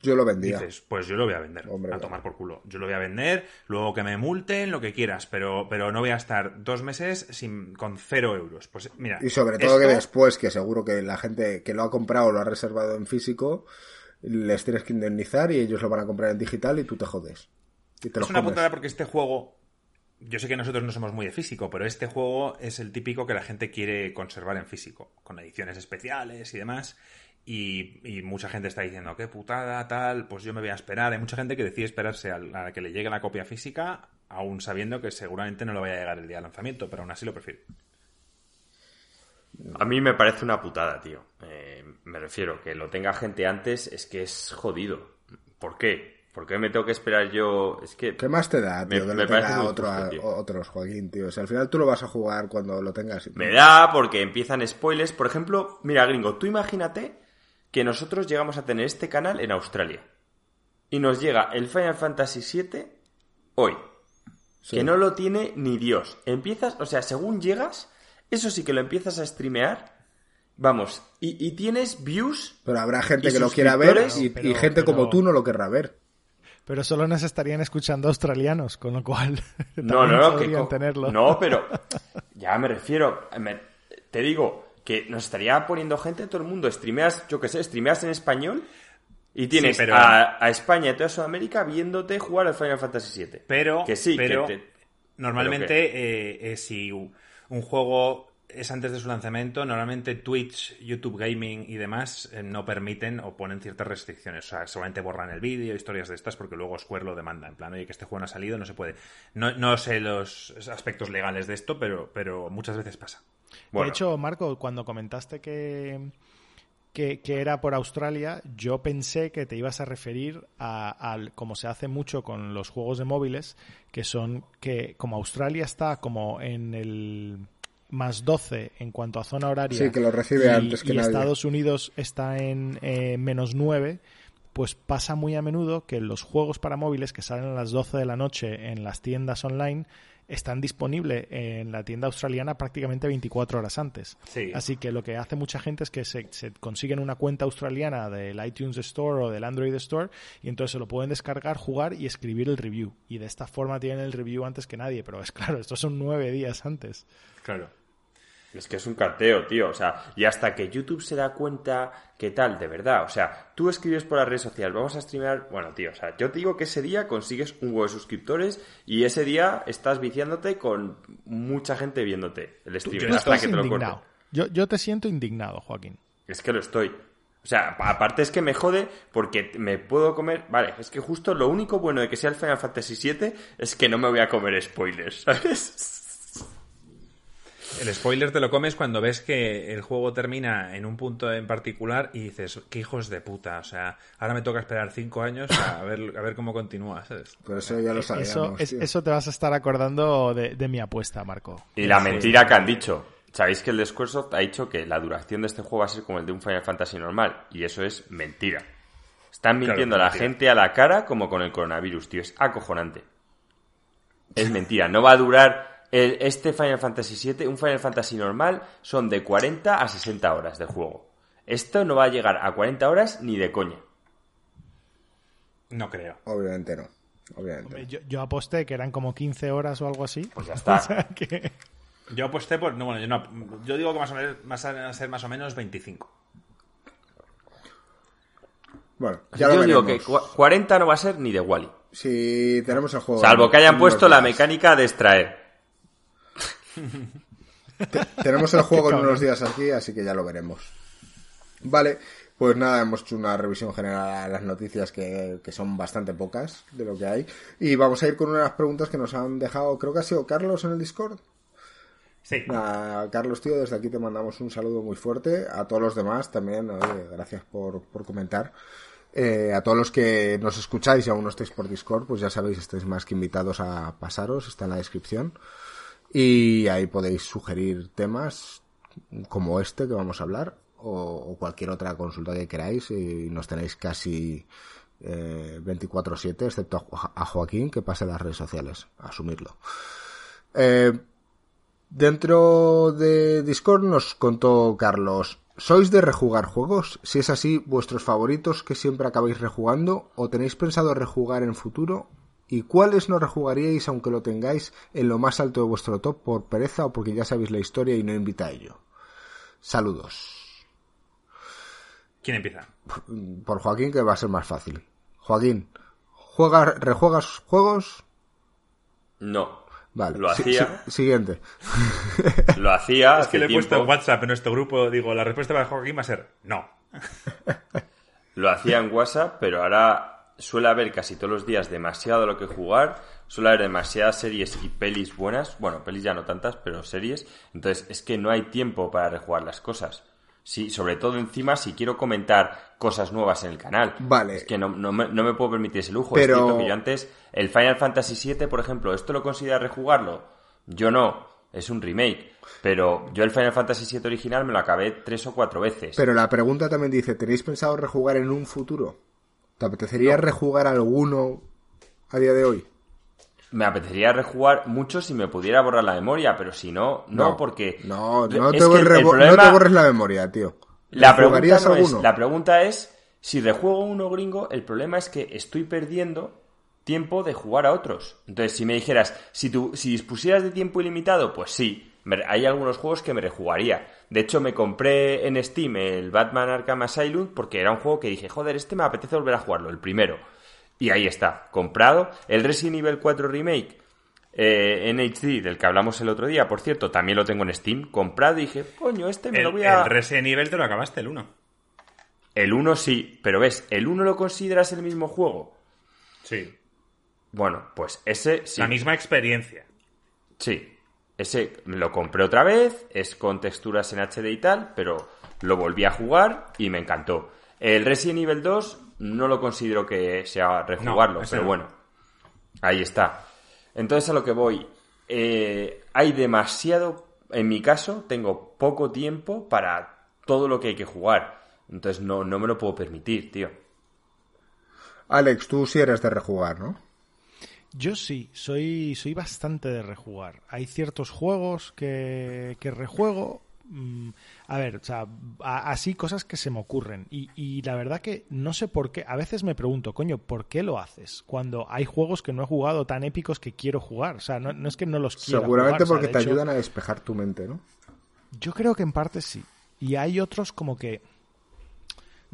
A: yo lo vendía.
B: Dices, pues yo lo voy a vender. a tomar por culo. Yo lo voy a vender, luego que me multen, lo que quieras, pero, pero no voy a estar dos meses sin, con cero euros. Pues mira.
A: Y sobre todo que después, que seguro que la gente que lo ha comprado lo ha reservado en físico, les tienes que indemnizar y ellos lo van a comprar en digital y tú te jodes.
B: es una putada porque este juego. Yo sé que nosotros no somos muy de físico, pero este juego es el típico que la gente quiere conservar en físico, con ediciones especiales y demás. Y, mucha gente está diciendo, qué putada, tal, pues yo me voy a esperar. Hay mucha gente que decide esperarse a, que le llegue la copia física, aún sabiendo que seguramente no le vaya a llegar el día de lanzamiento, pero aún así lo prefiero.
D: A mí me parece una putada, tío. Eh, me refiero, que lo tenga gente antes es que es jodido. ¿Por qué? ¿Por qué me tengo que esperar yo? Es que.
A: ¿Qué más te da, tío? Me, que otro, otros, Joaquín, tío. O sea, al final tú lo vas a jugar cuando lo tengas.
D: Me da porque empiezan spoilers. Por ejemplo, mira, gringo, tú imagínate que nosotros llegamos a tener este canal en Australia. Y nos llega el Final Fantasy VII hoy. Que no lo tiene ni Dios. Empiezas, o sea, según llegas, eso sí que lo empiezas a streamear. Vamos, y, tienes views.
A: Pero habrá gente que lo quiera ver y, gente como tú no lo querrá ver.
C: Pero solo nos estarían escuchando australianos, con lo cual.
D: no, no, no, que, tenerlo. No, pero. Ya me refiero. te digo, que nos estaría poniendo gente todo el mundo. Streameas, yo qué sé, streameas en español y tienes a, España y toda Sudamérica viéndote jugar al Final Fantasy VII.
B: Pero, que sí, pero normalmente eh, si un juego es antes de su lanzamiento, normalmente Twitch, YouTube Gaming y demás eh, no permiten o ponen ciertas restricciones. O sea, solamente borran el vídeo, historias de estas, porque luego Square lo demanda. En plan, oye, que este juego no ha salido, no se puede. No, no sé los aspectos legales de esto, pero, pero muchas veces pasa.
C: De hecho, Marco, cuando comentaste que, que, era por Australia, yo pensé que te ibas a referir a, como se hace mucho con los juegos de móviles, que son que como Australia está como en el más 12 en cuanto a zona horaria.
A: Sí, que lo recibe antes que
C: y Estados Unidos está en eh, menos 9 pues pasa muy a menudo que los juegos para móviles que salen a las 12 de la noche en las tiendas online están disponibles en la tienda australiana prácticamente 24 horas antes. Así que lo que hace mucha gente es que se, consiguen una cuenta australiana del iTunes Store o del Android Store y entonces se lo pueden descargar, jugar y escribir el review. Y de esta forma tienen el review antes que nadie. Pero es claro, estos son nueve días antes.
B: Claro.
D: Es que es un carteo, tío. O sea, y hasta que YouTube se da cuenta que tal, de verdad. O sea, tú escribes por las redes sociales, vamos a streamear. Bueno, tío, o sea, yo te digo que ese día consigues un huevo de suscriptores y ese día estás viciándote con mucha gente viéndote el stream hasta que te lo corte.
C: Yo, yo te siento indignado, Joaquín.
D: Es que lo estoy. O sea, aparte es que me jode porque me puedo comer. Vale, es que justo lo único bueno de que sea el Final Fantasy VII es que no me voy a comer spoilers, ¿sabes?
B: El spoiler te lo comes cuando ves que el juego termina en un punto en particular y dices, qué hijos de puta. O sea, ahora me toca esperar cinco años a ver, a ver cómo continúa, ¿sabes?
A: Por eso ya lo sabíamos.
C: Eso, te vas a estar acordando de, de mi apuesta, Marco.
D: Y la mentira que han dicho. Sabéis que el de Squaresoft ha dicho que la duración de este juego va a ser como el de un Final Fantasy normal. Y eso es mentira. Están mintiendo
B: Claro,
D: a la
B: mentira.
D: gente a la cara como con el coronavirus, tío. Es acojonante. Es mentira. No va a durar el- este Final Fantasy VII. Un Final Fantasy normal son de 40 a 60 horas de juego. Esto no va a llegar a 40 horas ni de coña.
B: No creo.
A: Obviamente no. Obviamente.
C: Hombre. Yo, yo aposté que eran como 15 horas o algo así.
D: Pues ya está.
C: O sea que-
B: Yo aposté por. No, bueno, yo, no, yo digo que más o menos, más van a ser más o menos 25.
A: Bueno, ya lo
D: Yo digo
A: veremos.
D: que cua- 40 no va a ser ni de Wally.
A: Si tenemos el juego.
D: Salvo que hayan puesto la mecánica de extraer.
A: Tenemos el juego en unos días aquí, así que ya lo veremos. Vale, pues nada, hemos hecho una revisión general a las noticias que, que son bastante pocas de lo que hay. Y vamos a ir con unas preguntas que nos han dejado, creo que ha sido Carlos en el Discord.
B: Sí.
A: Carlos, tío, desde aquí te mandamos un saludo muy fuerte. A todos los demás también, oye, gracias por, por comentar. Eh, a todos los que nos escucháis y aún no estáis por Discord, pues ya sabéis, estáis más que invitados a pasaros, está en la descripción. Y ahí podéis sugerir temas como este que vamos a hablar o, cualquier otra consulta que queráis y nos tenéis casi eh, 24/7, excepto a, Jo- a Joaquín que pase las redes sociales, asumirlo. Eh, dentro de Discord nos contó Carlos, ¿sois de rejugar juegos? Si es así, vuestros favoritos que siempre acabáis rejugando o tenéis pensado rejugar en futuro ¿Y cuáles no rejugaríais aunque lo tengáis en lo más alto de vuestro top por pereza o porque ya sabéis la historia y no invita a ello? Saludos.
B: ¿Quién empieza?
A: Por Joaquín que va a ser más fácil. Joaquín, ¿juegas, ¿rejuegas juegos?
D: No.
A: Vale.
D: Lo hacía.
A: si- siguiente.
D: Lo hacía
B: Es que le he puesto en WhatsApp en nuestro grupo. Digo, la respuesta para Joaquín va a ser no.
D: Lo hacía en WhatsApp, pero ahora suele haber casi todos los días demasiado lo que jugar. Suele haber demasiadas series y pelis buenas. Bueno, pelis ya no tantas, pero series. Entonces es que no hay tiempo para rejugar las cosas. Sí, sobre todo encima si quiero comentar cosas nuevas en el canal.
A: Vale.
D: Es que no, no me, no me puedo permitir ese lujo.
A: Pero-
D: Es cierto que yo antes, el Final Fantasy VII, por ejemplo, ¿esto lo considera rejugarlo? Yo no. Es un remake. Pero yo el Final Fantasy VII original me lo acabé tres o cuatro veces.
A: Pero la pregunta también dice, ¿tenéis pensado rejugar en un futuro? ¿Te apetecería rejugar alguno a día de hoy?
D: Me apetecería rejugar mucho si me pudiera borrar la memoria, pero si no, no, porque...
A: No, no te, borres,
D: el
A: no te
D: problema-
A: borres la memoria, tío.
D: La pregunta,
A: ¿Rejugarías
D: no es, la pregunta es, si rejuego uno gringo, el problema es que estoy perdiendo tiempo de jugar a otros. Entonces, si me dijeras, si, tú, si dispusieras de tiempo ilimitado, pues sí, me- hay algunos juegos que me rejugaría. De hecho, me compré en Steam el Batman Arkham Asylum porque era un juego que dije, joder, este me apetece volver a jugarlo, el primero. Y ahí está, comprado. El Resident Evil 4 Remake eh, en HD, del que hablamos el otro día, por cierto, también lo tengo en Steam, comprado y dije, coño, este me
B: El,
D: lo voy a...
B: el Resident Evil te lo acabaste, el 1.
D: El 1 sí, pero ves, ¿el 1 lo consideras el mismo juego?
B: Sí.
D: Bueno, pues ese sí.
B: La misma experiencia.
D: Sí. Ese lo compré otra vez, es con texturas en HD y tal, pero lo volví a jugar y me encantó. El Resident Evil 2 no lo considero que sea rejugarlo,
B: No,
D: pero
B: no.
D: bueno. Ahí está. Entonces a lo que voy. eh, hay demasiado, en mi caso, tengo poco tiempo para todo lo que hay que jugar. Entonces no, no me lo puedo permitir, tío.
A: Alex, tú sí eres de rejugar, ¿no?
C: Yo sí, soy, soy bastante de rejugar. Hay ciertos juegos que, que rejuego. mm, a ver, o sea, así cosas que se me ocurren. Y, y la verdad que no sé por qué. A veces me pregunto, coño, ¿por qué lo haces? Cuando hay juegos que no he jugado tan épicos que quiero jugar. O sea, no, no es que no los quiera
A: Seguramente
C: jugar, o sea,
A: porque te
C: hecho,
A: ayudan a despejar tu mente, ¿no?
C: Yo creo que en parte sí. Y hay otros como que.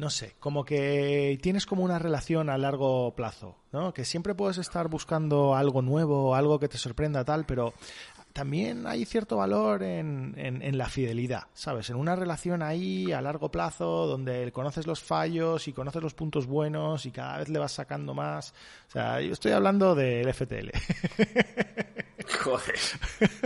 C: No sé, como que tienes como una relación a largo plazo, ¿no? Que siempre puedes estar buscando algo nuevo, algo que te sorprenda, tal, pero también hay cierto valor en, en- en la fidelidad, ¿sabes? En una relación ahí a largo plazo donde conoces los fallos y conoces los puntos buenos y cada vez le vas sacando más. O sea, yo estoy hablando del FTL.
D: Joder.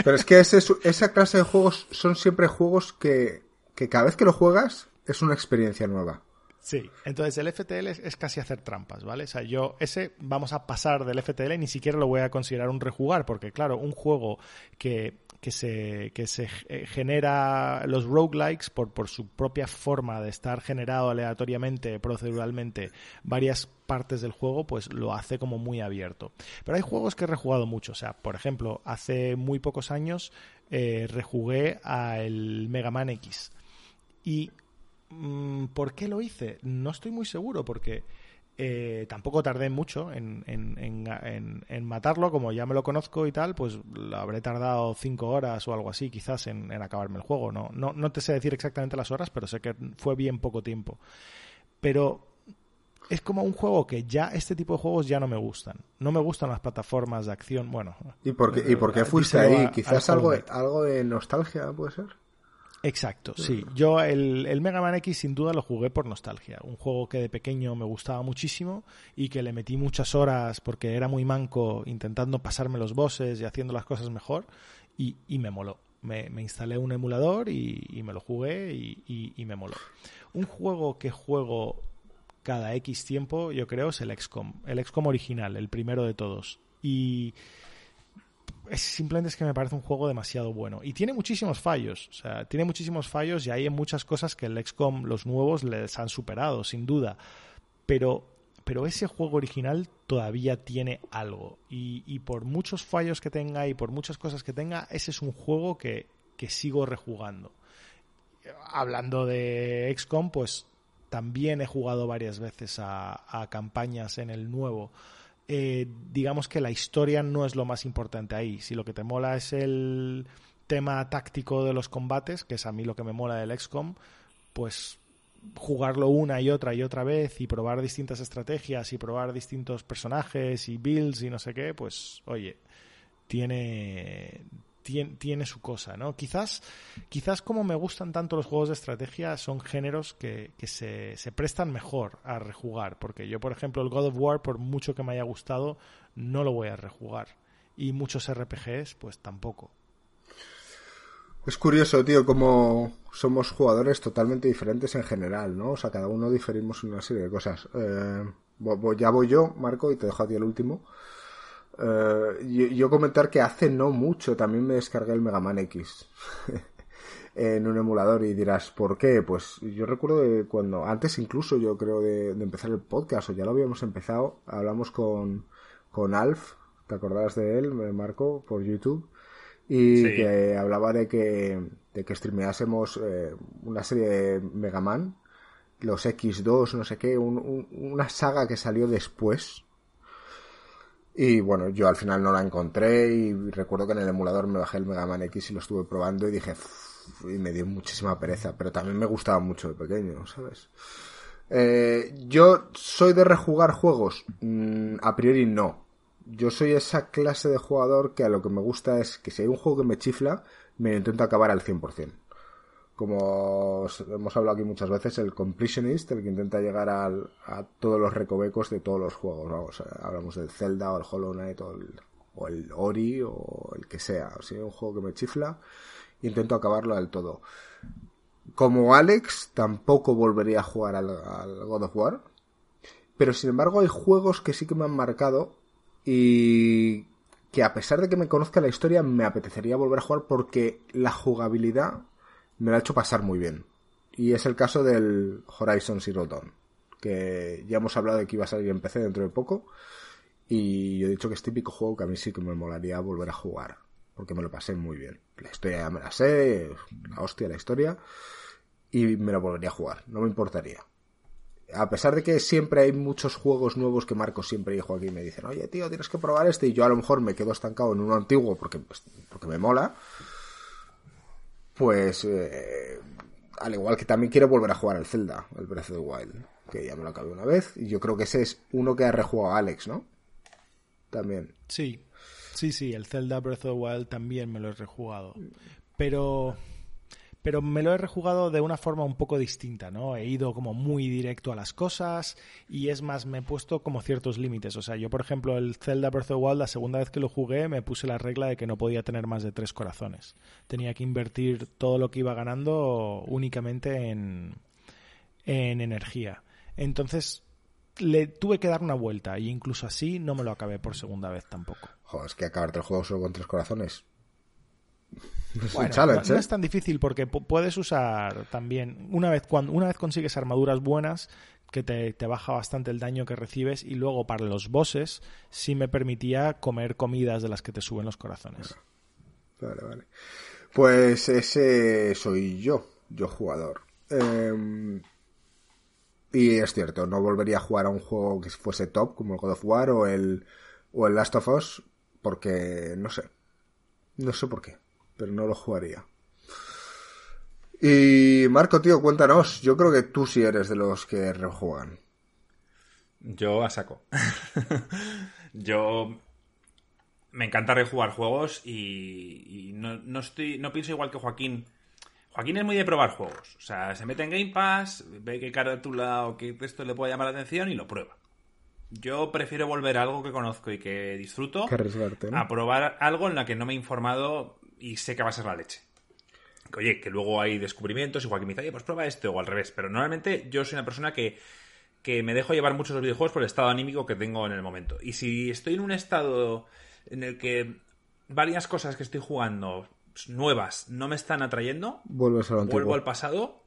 A: Pero es que ese, esa clase de juegos son siempre juegos que, que cada vez que lo juegas es una experiencia nueva.
C: Sí, entonces el FTL es, casi hacer trampas, ¿vale? O sea, yo ese vamos a pasar del FTL y ni siquiera lo voy a considerar un rejugar, porque claro, un juego que, que se, que se eh, genera los roguelikes por, por su propia forma de estar generado aleatoriamente, proceduralmente, varias partes del juego, pues lo hace como muy abierto. Pero hay juegos que he rejugado mucho, o sea, por ejemplo, hace muy pocos años eh, rejugué al Mega Man X. Y ¿Por qué lo hice? No estoy muy seguro porque eh, tampoco tardé mucho en, matarlo, como ya me lo conozco y tal, pues lo habré tardado cinco horas o algo así quizás en, acabarme el juego. No, no, no te sé decir exactamente las horas, pero sé que fue bien poco tiempo. Pero es como un juego que ya este tipo de juegos ya no me gustan. No me gustan las plataformas de acción. Bueno.
A: ¿Y por qué, ¿y por qué fuiste ahí? Quizás algo, algo de nostalgia, puede ser.
C: Exacto, sí. Yo el, el, Mega Man X sin duda lo jugué por nostalgia. Un juego que de pequeño me gustaba muchísimo y que le metí muchas horas porque era muy manco intentando pasarme los bosses y haciendo las cosas mejor y, me moló. Me, instalé un emulador y, me lo jugué y, y, me moló. Un juego que juego cada X tiempo, yo creo, es el XCOM. El XCOM original, el primero de todos. Y es, simplemente es que me parece un juego demasiado bueno. Y tiene muchísimos fallos. O sea, tiene muchísimos fallos y hay muchas cosas que el XCOM, los nuevos, les han superado, sin duda. Pero, pero ese juego original todavía tiene algo. Y, por muchos fallos que tenga y por muchas cosas que tenga, ese es un juego que, que sigo rejugando. Hablando de XCOM, pues también he jugado varias veces a campañas en el nuevo. Eh, digamos que la historia no es lo más importante ahí. Si lo que te mola es el tema táctico de los combates, que es a mí lo que me mola del XCOM, pues jugarlo una y otra y otra vez y probar distintas estrategias y probar distintos personajes y builds y no sé qué, pues oye, tiene, tiene, su cosa, ¿no? Quizás, quizás como me gustan tanto los juegos de estrategia, son géneros que, se, se, prestan mejor a rejugar. Porque yo, por ejemplo, el God of War, por mucho que me haya gustado, no lo voy a rejugar. Y muchos RPGs, pues tampoco.
A: Es curioso, tío, como somos jugadores totalmente diferentes en general, ¿no? O sea, cada uno diferimos en una serie de cosas. Eh, ya voy yo, Marco, y te dejo a ti el último. Eh, yo, comentar que hace no mucho también me descargué el Mega Man X en un emulador y dirás, ¿por qué? Pues yo recuerdo que cuando, antes incluso yo creo de, empezar el podcast, o ya lo habíamos empezado, hablamos con, con Alf, ¿te acordás de él, me Marco, por YouTube? Y que hablaba de que, de que streameásemos eh, una serie de Mega Man, los X2, no sé qué, una saga que salió después, y bueno, yo al final no la encontré y recuerdo que en el emulador me bajé el Mega Man X y lo estuve probando y dije, y me dio muchísima pereza, pero también me gustaba mucho de pequeño, ¿sabes? Eh, yo soy de rejugar juegos, mm, a priori no. Yo soy esa clase de jugador que a lo que me gusta es que si hay un juego que me chifla, me intento acabar al 100% como hemos hablado aquí muchas veces, el completionist, el que intenta llegar al, a todos los recovecos de todos los juegos. Vamos, hablamos del Zelda o el Hollow Knight o el, Ori o el que sea. O sea, un juego que me chifla, intento acabarlo del todo. Como Alex, tampoco volvería a jugar al God of War. Pero sin embargo, hay juegos que sí que me han marcado y que a pesar de que me conozca la historia, me apetecería volver a jugar porque la jugabilidad me lo ha hecho pasar muy bien. Y es el caso del Horizon Zero Dawn, que ya hemos hablado de que iba a salir en PC dentro de poco. Y yo he dicho que es típico juego que a mí sí que me molaría volver a jugar, porque me lo pasé muy bien. La historia ya me la sé, la hostia la historia, y me lo volvería a jugar, no me importaría. A pesar de que siempre hay muchos juegos nuevos que Marco siempre y Joaquín me dicen, oye tío, tienes que probar este, y yo a lo mejor me quedo estancado en uno antiguo porque, pues, porque me mola pues eh, al igual que también quiero volver a jugar al Zelda, el Breath of the Wild, que ya me lo acabé una vez, y yo creo que ese es uno que ha rejugado Alex, ¿no? También.
C: Sí, sí, sí, el Zelda Breath of the Wild también me lo he rejugado. Pero, pero me lo he rejugado de una forma un poco distinta, ¿no? He ido como muy directo a las cosas y es más, me he puesto como ciertos límites. O sea, yo, por ejemplo, el Zelda Breath of the Wild, la segunda vez que lo jugué, me puse la regla de que no podía tener más de tres corazones. Tenía que invertir todo lo que iba ganando únicamente en, en energía. Entonces, le tuve que dar una vuelta y incluso así no me lo acabé por segunda vez tampoco.
A: Es que acabarte el juego solo con tres corazones. Es un
C: Bueno,
A: challenge,
C: no, no
A: ¿eh?
C: es tan difícil porque pu- puedes usar también, una vez, cuando, una vez consigues armaduras buenas, que te, te baja bastante el daño que recibes, y luego para los bosses sí me permitía comer comidas de las que te suben los corazones.
A: Vale, vale. Pues ese soy yo, yo jugador. Eh, y es cierto, no volvería a jugar a un juego que fuese top como el God of War o el, o el Last of Us porque no sé. No sé por qué, pero no lo jugaría. Y Marco, tío, cuéntanos. Yo creo que tú sí eres de los que rejuegan.
B: Yo a saco. Yo me encanta rejugar juegos y, y no, no estoy, no pienso igual que Joaquín. Joaquín es muy de probar juegos. O sea, se mete en Game Pass, ve qué carátula o qué texto le puede llamar la atención y lo prueba. Yo prefiero volver a algo que conozco y que disfruto
A: Que
B: a probar algo en la que no me he informado y sé que va a ser la leche. Que, oye, que luego hay descubrimientos y Joaquín me dice, oye, pues prueba este o al revés. Pero normalmente yo soy una persona que, que me dejo llevar mucho los videojuegos por el estado anímico que tengo en el momento. Y si estoy en un estado en el que varias cosas que estoy jugando nuevas no me están atrayendo,
A: Vuelves
B: vuelvo al pasado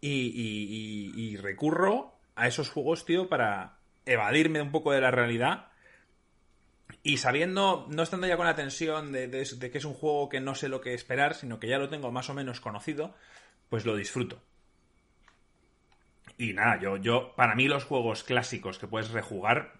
B: y, y- y- y recurro a esos juegos, tío, para evadirme un poco de la realidad. Y sabiendo, no estando ya con la tensión de, que es un juego que no sé lo que esperar, sino que ya lo tengo más o menos conocido, pues lo disfruto. Y nada, yo, yo, para mí los juegos clásicos que puedes rejugar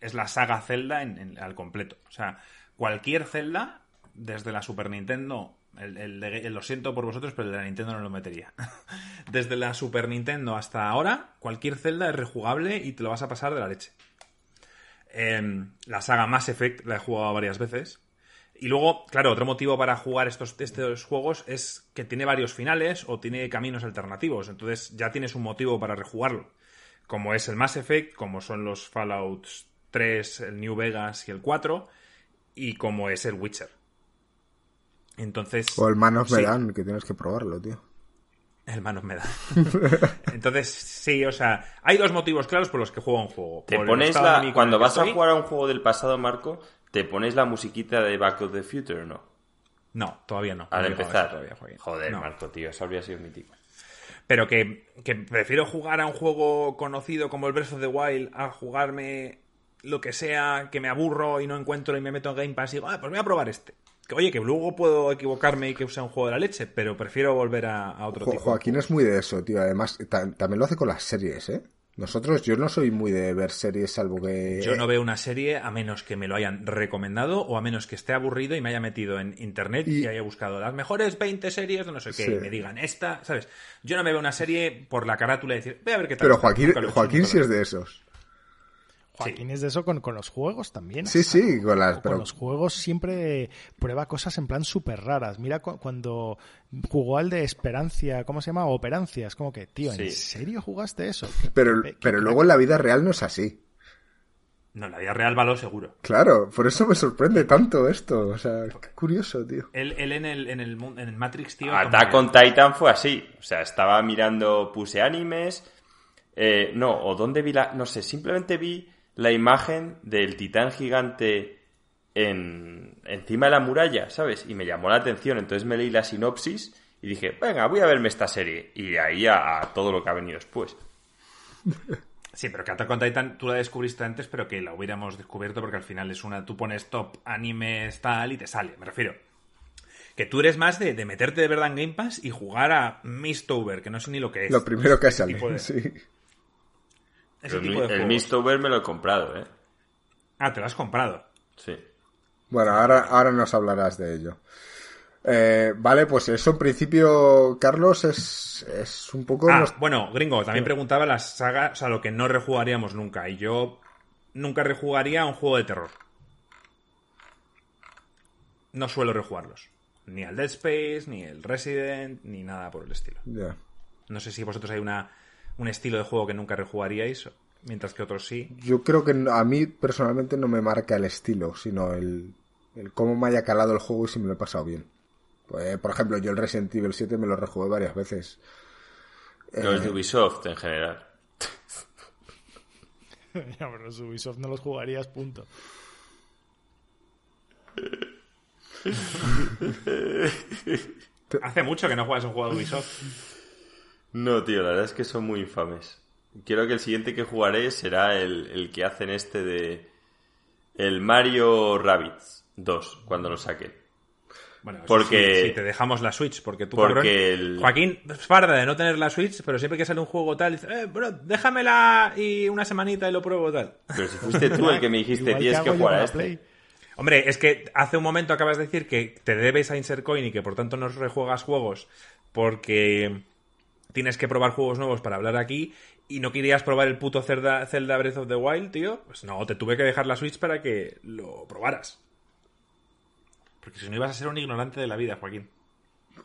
B: es la saga Zelda al completo. O sea, cualquier Zelda, desde la Super Nintendo, el- lo siento por vosotros, pero el de la Nintendo no lo metería. desde la Super Nintendo hasta ahora, cualquier Zelda es rejugable y te lo vas a pasar de la leche. Em, la saga Mass Effect la he jugado varias veces. Y luego, claro, otro motivo para jugar estos, estos juegos es que tiene varios finales o tiene caminos alternativos. Entonces ya tienes un motivo para rejugarlo. Como es el Mass Effect, como son los Fallout 3, el New Vegas y el 4, y como es el Witcher. Entonces.
A: O el Man of
B: sí.
A: Medan, que tienes que probarlo, tío.
B: Hermanos me da. Entonces, sí, o sea, hay dos motivos claros por los que juego un juego.
D: Te
B: el
D: pones la. Cuando
B: el
D: vas a jugar a un juego del pasado, Marco, te pones la musiquita de Back to the Future, ¿no?
B: No, todavía no.
D: Al
B: No
D: empezar.
B: todavía.
D: Joder,
B: No.
D: Marco, tío, eso habría sido mítico.
B: Pero que, que prefiero jugar a un juego conocido como el Breath of the Wild a jugarme lo que sea, que me aburro y no encuentro y me meto en Game Pass y digo, ah, pues voy a probar este. Que, oye, que luego puedo equivocarme y que sea un juego de la leche, pero prefiero volver a, a otro
A: Jo-
B: tipo.
A: Joaquín es muy de eso, tío. Además, ta- también lo hace con las series, ¿eh? Nosotros, yo no soy muy de ver series, salvo que...
B: Yo no veo una serie a menos que me lo hayan recomendado o a menos que esté aburrido y me haya metido en internet y,
A: Y-
B: haya buscado las mejores 20 series de no sé qué
A: Sí.
B: y me digan esta, ¿sabes? Yo no me veo una serie por la carátula y decir, voy a ver qué tal.
A: Pero
B: está".
A: Joaquín, Joaquín sí es de esos.
C: Joaquín es de eso con, con los juegos también.
A: Sí, sí, con las...
C: Con
A: Pero,
C: los juegos siempre prueba cosas en plan súper raras. Mira cu- cuando jugó al de Esperancia, ¿cómo se llama? Operancia. Es como que, tío, ¿en
D: Sí.
C: serio jugaste eso?
A: pero,
C: Qué- qué
A: pero luego en la vida real no es así.
B: No, en la vida real va lo seguro.
A: Claro, por eso me sorprende tanto esto. O sea, qué curioso, tío.
B: Él, él en, el, en, el, en el Matrix, tío.
D: Attack
B: como
D: on Titan fue así. O sea, estaba mirando, puse animes. eh, no, o dónde vi la. No sé, simplemente vi la imagen del titán gigante en, encima de la muralla, ¿sabes? Y me llamó la atención. Entonces me leí la sinopsis y dije, venga, voy a verme esta serie. Y de ahí a, a todo lo que ha venido después.
B: Sí, pero que Attack on Titan tú la descubriste antes, pero que la hubiéramos descubierto porque al final es una. Tú pones top animes tal y te sale, me refiero. Que tú eres más de, de meterte de verdad en Game Pass y jugar a Mistover, que no sé ni lo que es.
A: Lo primero que sale,
B: de-
A: sí.
B: Ese
D: el
B: tipo de
D: el. Mistover me lo he comprado, ¿eh?
B: Ah, te lo has comprado.
D: Sí.
A: Bueno, ahora, ahora nos hablarás de ello. Eh, vale, pues eso en principio, Carlos, es, es un poco...
B: Ah, bueno, gringo, también preguntaba las sagas, o sea, lo que no rejugaríamos nunca. Y yo nunca rejugaría un juego de terror. No suelo rejugarlos. Ni al Dead Space, ni el Resident, ni nada por el estilo.
A: Ya.
B: No sé si vosotros hay una, un estilo de juego que nunca rejugaríais, mientras que otros sí.
A: Yo creo que a mí personalmente no me marca el estilo, sino el, el cómo me haya calado el juego y si me lo he pasado bien. Pues, por ejemplo, yo el Resident Evil 7 me lo rejugué varias veces.
D: Los de Ubisoft en general.
C: ya, pero los Ubisoft no los jugarías, punto.
B: Hace mucho que no juegas un juego de Ubisoft.
D: No, tío, la verdad es que son muy infames. Quiero que el siguiente que jugaré será el, el que hacen este de... El Mario Rabbids 2, cuando lo saquen.
B: Bueno,
D: Porque-
B: sí, sí, te dejamos la Switch, porque tú,
D: Porque
B: cabrón,
D: el-
B: Joaquín farda de no tener la Switch, pero siempre que sale un juego tal, dice, eh, bro, déjamela y una semanita y lo pruebo tal.
D: Pero si fuiste tú el que me dijiste, tienes que
C: yo
D: jugar a este.
C: Play.
B: Hombre, es que hace un momento acabas de decir que te debes a Insert Coin y que por tanto no rejuegas juegos porque tienes que probar juegos nuevos para hablar aquí y no querías probar el puto Zelda, Zelda Breath of the Wild, tío. Pues no, te tuve que dejar la Switch para que lo probaras. Porque si no ibas a ser un ignorante de la vida, Joaquín.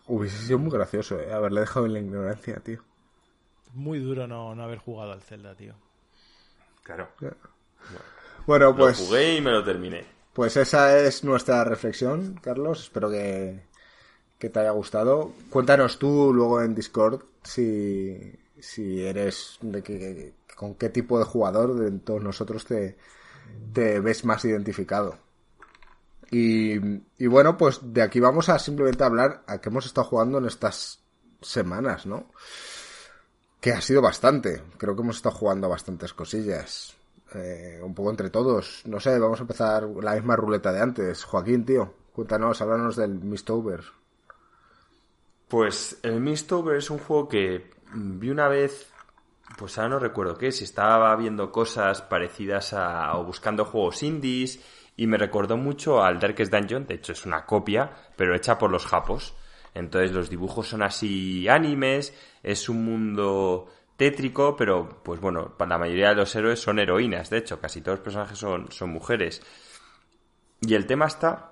A: Hubiese sido muy gracioso, ¿eh? Haberle dejado en la ignorancia, tío.
C: Muy duro no, no haber jugado al Zelda, tío.
B: Claro.
A: Bueno,
D: Lo
A: pues,
D: jugué y me lo terminé.
A: pues esa es nuestra reflexión, Carlos. Espero que, que te haya gustado. Cuéntanos tú luego en Discord si, si eres de qué, con qué tipo de jugador de todos nosotros te, te ves más identificado. Y, y bueno, pues de aquí vamos a simplemente hablar a qué hemos estado jugando en estas semanas, ¿no? Que ha sido bastante. Creo que hemos estado jugando a bastantes cosillas. Eh, un poco entre todos. No sé, vamos a empezar la misma ruleta de antes. Joaquín, tío, cuéntanos, háblanos del Mistover.
D: Pues el Mistover es un juego que mm, vi una vez, pues ahora no recuerdo qué, si estaba viendo cosas parecidas a, o buscando juegos indies, y me recordó mucho al Darkest Dungeon, de hecho es una copia, pero hecha por los japos. Entonces los dibujos son así animes, es un mundo tétrico, pero pues bueno, la mayoría de los héroes son heroínas, de hecho, casi todos los personajes son, son mujeres. Y el tema está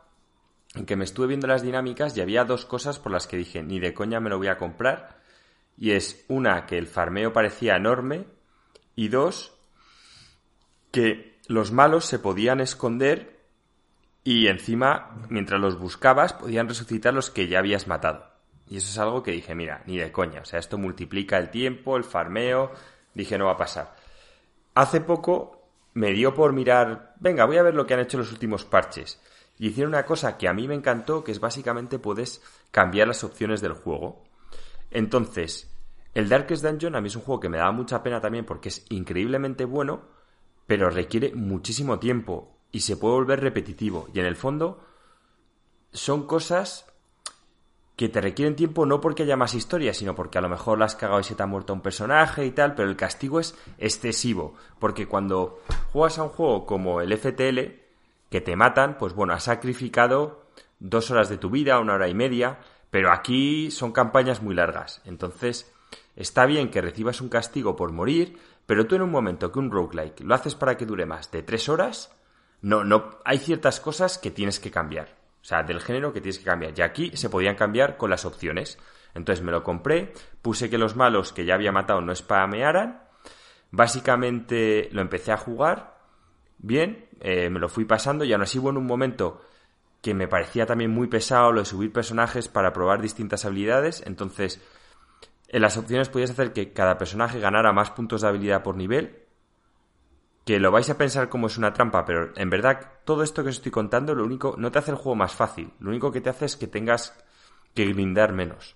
D: en que me estuve viendo las dinámicas y había dos cosas por las que dije, ni de coña me lo voy a comprar. Y es una, que el farmeo parecía enorme. Y dos, que los malos se podían esconder y encima, mientras los buscabas, podían resucitar los que ya habías matado. Y eso es algo que dije, mira, ni de coña. O sea, esto multiplica el tiempo, el farmeo. Dije, no va a pasar. Hace poco me dio por mirar, venga, voy a ver lo que han hecho los últimos parches. Y hicieron una cosa que a mí me encantó, que es básicamente puedes cambiar las opciones del juego. Entonces, el Darkest Dungeon a mí es un juego que me daba mucha pena también porque es increíblemente bueno, pero requiere muchísimo tiempo y se puede volver repetitivo. Y en el fondo, son cosas que te requieren tiempo no porque haya más historia, sino porque a lo mejor la has cagado y se te ha muerto un personaje y tal, pero el castigo es excesivo, porque cuando juegas a un juego como el FTL, que te matan, pues bueno, has sacrificado dos horas de tu vida, una hora y media, pero aquí son campañas muy largas, entonces está bien que recibas un castigo por morir, pero tú en un momento que un roguelike lo haces para que dure más de tres horas, no, no, hay ciertas cosas que tienes que cambiar. O sea, del género que tienes que cambiar. Y aquí se podían cambiar con las opciones. Entonces me lo compré, puse que los malos que ya había matado no spamearan. Básicamente lo empecé a jugar bien, eh, me lo fui pasando y aún así hubo en un momento que me parecía también muy pesado lo de subir personajes para probar distintas habilidades. Entonces, en las opciones podías hacer que cada personaje ganara más puntos de habilidad por nivel que lo vais a pensar como es una trampa, pero en verdad todo esto que os estoy contando, lo único, no te hace el juego más fácil, lo único que te hace es que tengas que grindar menos.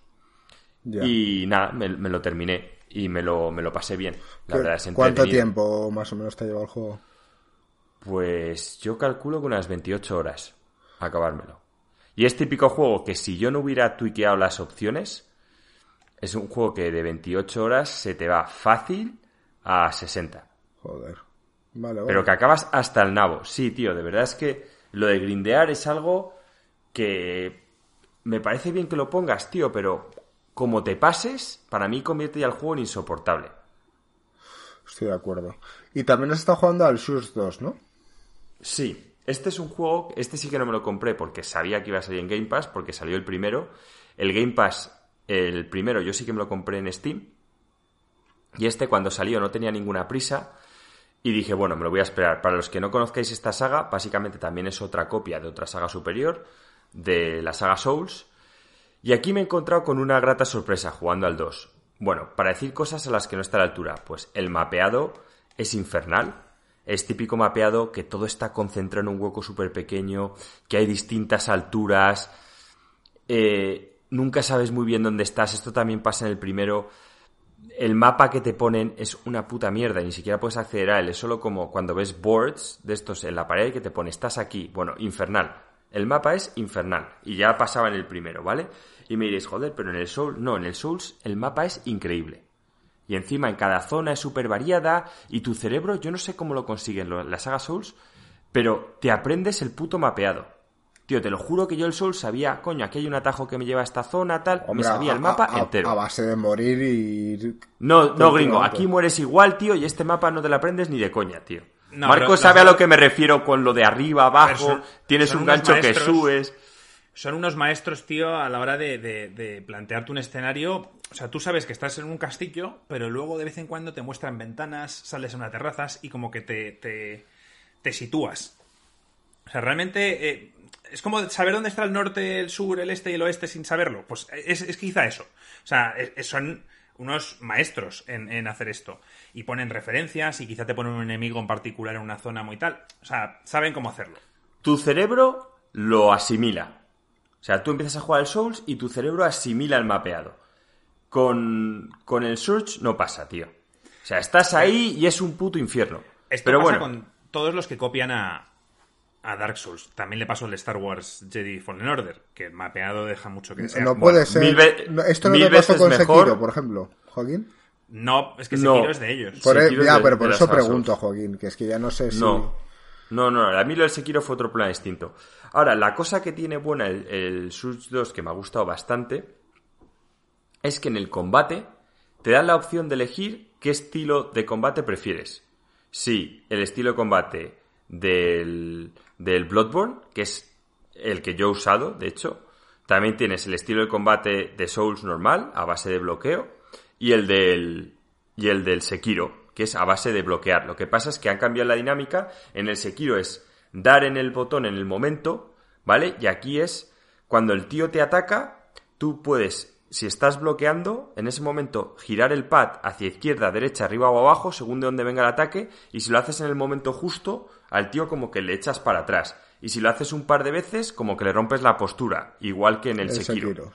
A: Ya.
D: Y nada, me, me lo terminé y me lo, me lo pasé bien. La
A: ¿Qué-
D: verdad es
A: ¿Cuánto tiempo más o menos te ha llevado el juego?
D: Pues yo calculo que unas 28 horas acabármelo. Y es típico juego que si yo no hubiera tuiqueado las opciones, es un juego que de 28 horas se te va fácil a 60.
A: Joder. Vale, vale.
D: Pero que acabas hasta el nabo. Sí, tío, de verdad es que lo de grindear es algo que me parece bien que lo pongas, tío, pero como te pases, para mí convierte ya el juego en insoportable.
A: Estoy de acuerdo. Y también has estado jugando al Shoots 2, ¿no?
D: Sí, Este es un juego, este sí que no me lo compré porque sabía que iba a salir en Game Pass, porque salió el primero. El Game Pass, el primero, yo sí que me lo compré en Steam. Y este cuando salió no tenía ninguna prisa. Y dije, bueno, me lo voy a esperar. Para los que no conozcáis esta saga, básicamente también es otra copia de otra saga superior, de la saga Souls. Y aquí me he encontrado con una grata sorpresa jugando al 2. Bueno, para decir cosas a las que no está a la altura, pues el mapeado es infernal. Es típico mapeado que todo está concentrado en un hueco súper pequeño, que hay distintas alturas. Eh, nunca sabes muy bien dónde estás. Esto también pasa en el primero el mapa que te ponen es una puta mierda, ni siquiera puedes acceder a él, es solo como cuando ves boards de estos en la pared que te pone, estás aquí, bueno, infernal. El mapa es infernal, y ya pasaba en el primero, ¿vale? Y me diréis, joder, pero en el Souls, no, en el Souls el mapa es increíble. Y encima en cada zona es súper variada, y tu cerebro, yo no sé cómo lo consiguen la saga Souls, pero te aprendes el puto mapeado. Tío, te lo juro que yo el Soul sabía, coño, aquí hay un atajo que me lleva a esta zona, tal. me sabía el mapa entero.
A: A base de morir y.
D: No, no, gringo, aquí mueres igual, tío, y este mapa no te lo aprendes ni de coña, tío. Marco sabe a lo que me refiero con lo de arriba, abajo, tienes un gancho que subes.
B: Son unos maestros, tío, a la hora de, plantearte un escenario. O sea, tú sabes que estás en un castillo, pero luego de vez en cuando te muestran ventanas, sales a una terrazas y como que te, te, sitúas. O sea, realmente eh, es como saber dónde está el norte, el sur, el este y el oeste sin saberlo. Pues es, quizá eso. O sea, son unos maestros en, hacer esto. Y ponen referencias y quizá te ponen un enemigo en particular en una zona muy tal. O sea, saben cómo hacerlo.
D: Tu cerebro lo asimila. O sea, tú empiezas a jugar al Souls y tu cerebro asimila el mapeado. Con, con el Search no pasa, tío. O sea, estás ahí y es un puto infierno.
B: Esto Pero pasa con todos los que copian a, a Dark Souls. También le pasó el Star Wars Jedi Fallen Order, que el mapeado deja mucho que desear.
A: No puede ser. Esto no le pasó con Sekiro, por ejemplo, Joaquín.
B: No, es que Sekiro es de ellos.
A: Por e- ya, pero por eso pregunto, Joaquín, que es que ya no sé si...
D: No, no, no, a mí lo del Sekiro fue otro plan distinto. Ahora, la cosa que tiene buena el, el Souls 2, que me ha gustado bastante, es que en el combate te dan la opción de elegir qué estilo de combate prefieres. Si el estilo de combate del, del Bloodborne, que es el que yo he usado, de hecho. También tienes el estilo de combate de Souls normal, a base de bloqueo, y el del, y el del Sekiro, que es a base de bloquear. Lo que pasa es que han cambiado la dinámica. En el Sekiro es dar en el botón en el momento, ¿vale? Y aquí es cuando el tío te ataca, tú puedes si estás bloqueando, en ese momento girar el pad hacia izquierda, derecha, arriba o abajo, según de dónde venga el ataque, y si lo haces en el momento justo, al tío como que le echas para atrás. Y si lo haces un par de veces, como que le rompes la postura, igual que en el, Sekiro.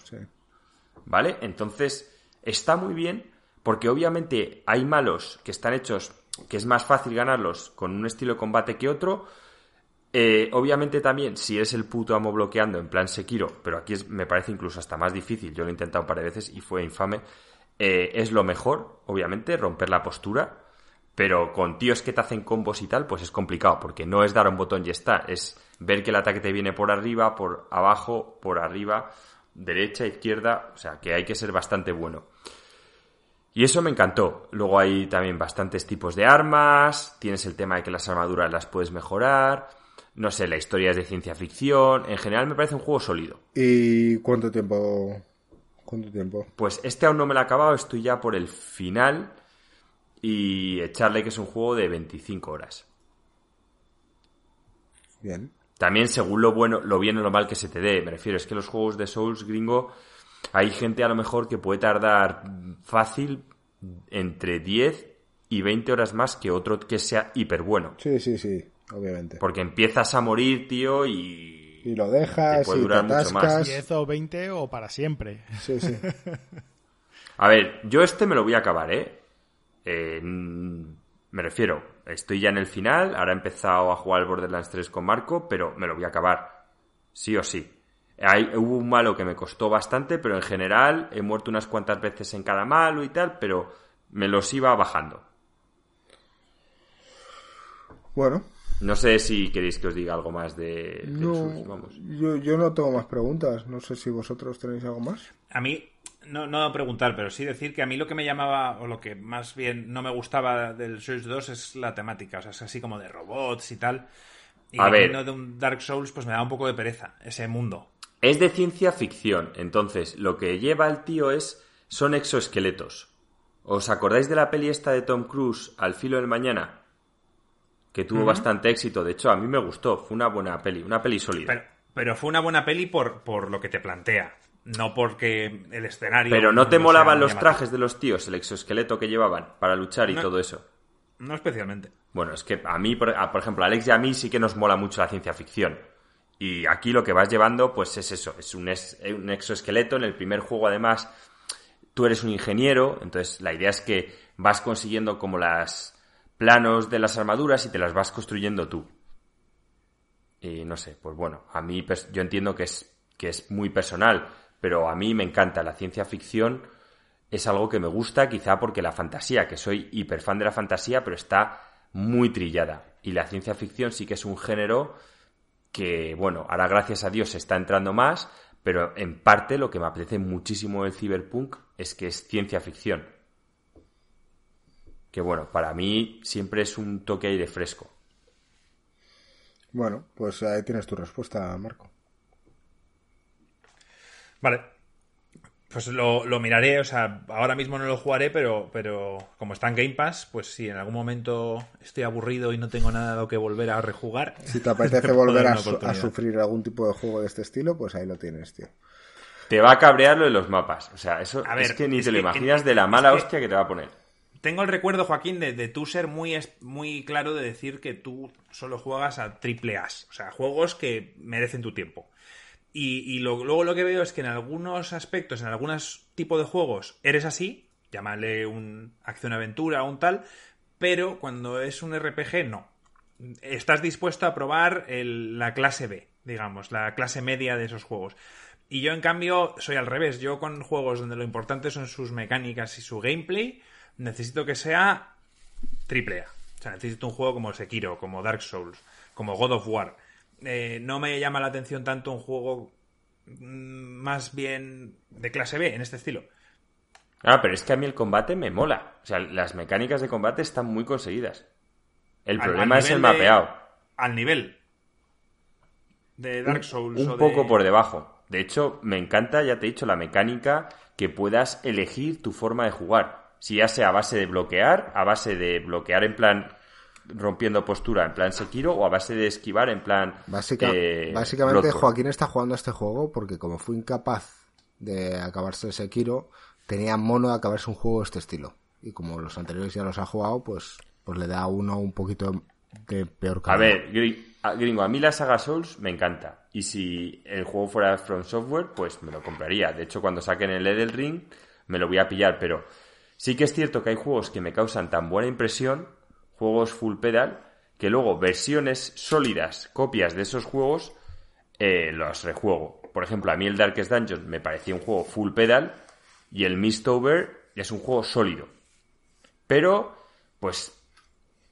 D: ¿Vale? Entonces, está muy bien, porque obviamente hay malos que están hechos que es más fácil ganarlos con un estilo de combate que otro, eh, obviamente también, si es el puto amo bloqueando en plan Sekiro, pero aquí me parece incluso hasta más difícil, yo lo he intentado un par de veces y fue infame, eh, es lo mejor, obviamente, romper la postura, pero con tíos que te hacen combos y tal, pues es complicado, porque no es dar un botón y está, es ver que el ataque te viene por arriba, por abajo, por arriba, derecha, izquierda, o sea, que hay que ser bastante bueno. Y eso me encantó. Luego hay también bastantes tipos de armas, tienes el tema de que las armaduras las puedes mejorar, no sé, la historia es de ciencia ficción. En general me parece un juego sólido.
A: ¿Y cuánto tiempo? ¿Cuánto tiempo?
D: Pues este aún no me lo he acabado, estoy ya por el final. Y echarle que es un juego de 25 horas.
A: Bien.
D: También según lo bueno, lo bien o lo mal que se te dé. Me refiero, es que los juegos de Souls gringo, hay gente a lo mejor que puede tardar fácil entre 10 y 20 horas más que otro que sea hiper bueno.
A: Sí, sí, sí obviamente.
D: Porque empiezas a morir, tío, y...
A: Y lo dejas,
C: puede
A: y durar mucho más.
C: 10 o 20 o para siempre.
A: Sí, sí.
D: a ver, yo este me lo voy a acabar, ¿eh? ¿eh? Me refiero, estoy ya en el final, ahora he empezado a jugar al Borderlands 3 con Marco, pero me lo voy a acabar. Sí o sí. Hay, hubo un malo que me costó bastante, pero en general he muerto unas cuantas veces en cada malo y tal, pero me los iba bajando.
A: Bueno,
D: no sé si queréis que os diga algo más de,
A: vamos. Yo, yo no tengo más preguntas. No sé si vosotros tenéis algo más.
B: A mí, no, no preguntar, pero sí decir que a mí lo que me llamaba, o lo que más bien no me gustaba del Souls 2 es la temática. O sea, es así como de robots y tal. Y
D: A ver.
B: de un Dark Souls, pues me da un poco de pereza ese mundo.
D: Es de ciencia ficción, entonces lo que lleva el tío es son exoesqueletos. ¿Os acordáis de la peli esta de Tom Cruise, Al filo del mañana? Que tuvo bastante éxito, de hecho a mí me gustó, fue una buena peli, una peli sólida.
B: Pero, pero fue una buena peli por, por lo que te plantea, no porque el escenario...
D: Pero no te molaban los
B: llamativo.
D: trajes de los tíos, el exoesqueleto que llevaban para luchar y
B: No.
D: todo eso.
B: No especialmente.
D: Bueno, es que a mí, por, a- por ejemplo, a Alex y a mí sí que nos mola mucho la ciencia ficción. Y aquí lo que vas llevando, pues es eso, es un, es- un exoesqueleto. En el primer juego, además, tú eres un ingeniero, entonces la idea es que vas consiguiendo como las planos de las armaduras y te las vas construyendo tú. Y no sé, pues bueno, a mí yo entiendo que es, que es muy personal, pero a mí me encanta la ciencia ficción. Es algo que me gusta, quizá porque la fantasía, que soy hiper fan de la fantasía, pero está muy trillada. Y la ciencia ficción sí que es un género que, bueno, ahora gracias a Dios se está entrando más, pero en parte lo que me apetece muchísimo del cyberpunk es que es ciencia ficción. Que bueno, para mí siempre es un toque aire fresco.
A: Bueno, pues ahí tienes tu respuesta, Marco.
B: Vale. Pues lo, lo miraré, o sea, ahora mismo no lo jugaré, pero, pero como está en Game Pass, pues si en algún momento estoy aburrido y no tengo nada a lo que volver a rejugar.
A: Si te apetece volver a, su- a sufrir algún tipo de juego de este estilo, pues ahí lo tienes, tío.
D: Te va a cabrear lo de los mapas. O sea, eso
B: A ver,
D: es que ni
B: es
D: te lo
B: que-
D: imaginas de la
B: es
D: mala
B: que-
D: hostia que te va a poner.
B: Tengo el recuerdo, Joaquín, de, de tú ser muy, es- muy claro de decir que tú solo juegas a triple A, o sea, juegos que merecen tu tiempo. Y, luego lo que veo es que en algunos aspectos, en algunos tipos de juegos, eres así, llámale un acción-aventura o un tal, pero cuando es un RPG, no. Estás dispuesto a probar la clase B, digamos, la clase media de esos juegos. Y yo, en cambio, soy al revés. Yo con juegos donde lo importante son sus mecánicas y su gameplay, necesito que sea triple A. O sea, necesito un juego como Sekiro, como Dark Souls, como God of War. Eh, no me llama la atención tanto un juego mm, más bien de clase B, en este estilo.
D: Ah, pero es que a mí el combate me mola. O sea, las mecánicas de combate están muy conseguidas. El
B: Al-
D: problema
B: al
D: es el
B: de-
D: mapeado.
B: Al nivel de Dark Souls.
D: Un
B: o
D: poco
B: de-
D: por debajo. De hecho, me encanta, ya te he dicho, la mecánica que puedas elegir tu forma de jugar. Si ya sea a base de bloquear, a base de bloquear en plan rompiendo postura en plan Sekiro o a base de esquivar en plan
A: Básica-
D: eh,
A: básicamente,
D: Bloodborne.
A: Joaquín está jugando a este juego porque, como fue incapaz de acabarse Sekiro, tenía mono de acabarse un juego de este estilo. Y como los anteriores ya los ha jugado, pues, pues le da a uno un poquito de peor
D: A
A: calidad.
D: ver, a- gringo, a mí la saga Souls me encanta. Y si el juego fuera From Software, pues me lo compraría. De hecho, cuando saquen el Elden Ring, me lo voy a pillar. Pero sí que es cierto que hay juegos que me causan tan buena impresión, juegos full pedal, que luego versiones sólidas, copias de esos juegos, eh, los rejuego. Por ejemplo, a mí el Darkest Dungeon me parecía un juego full pedal y el Mistover es un juego sólido. Pero, pues,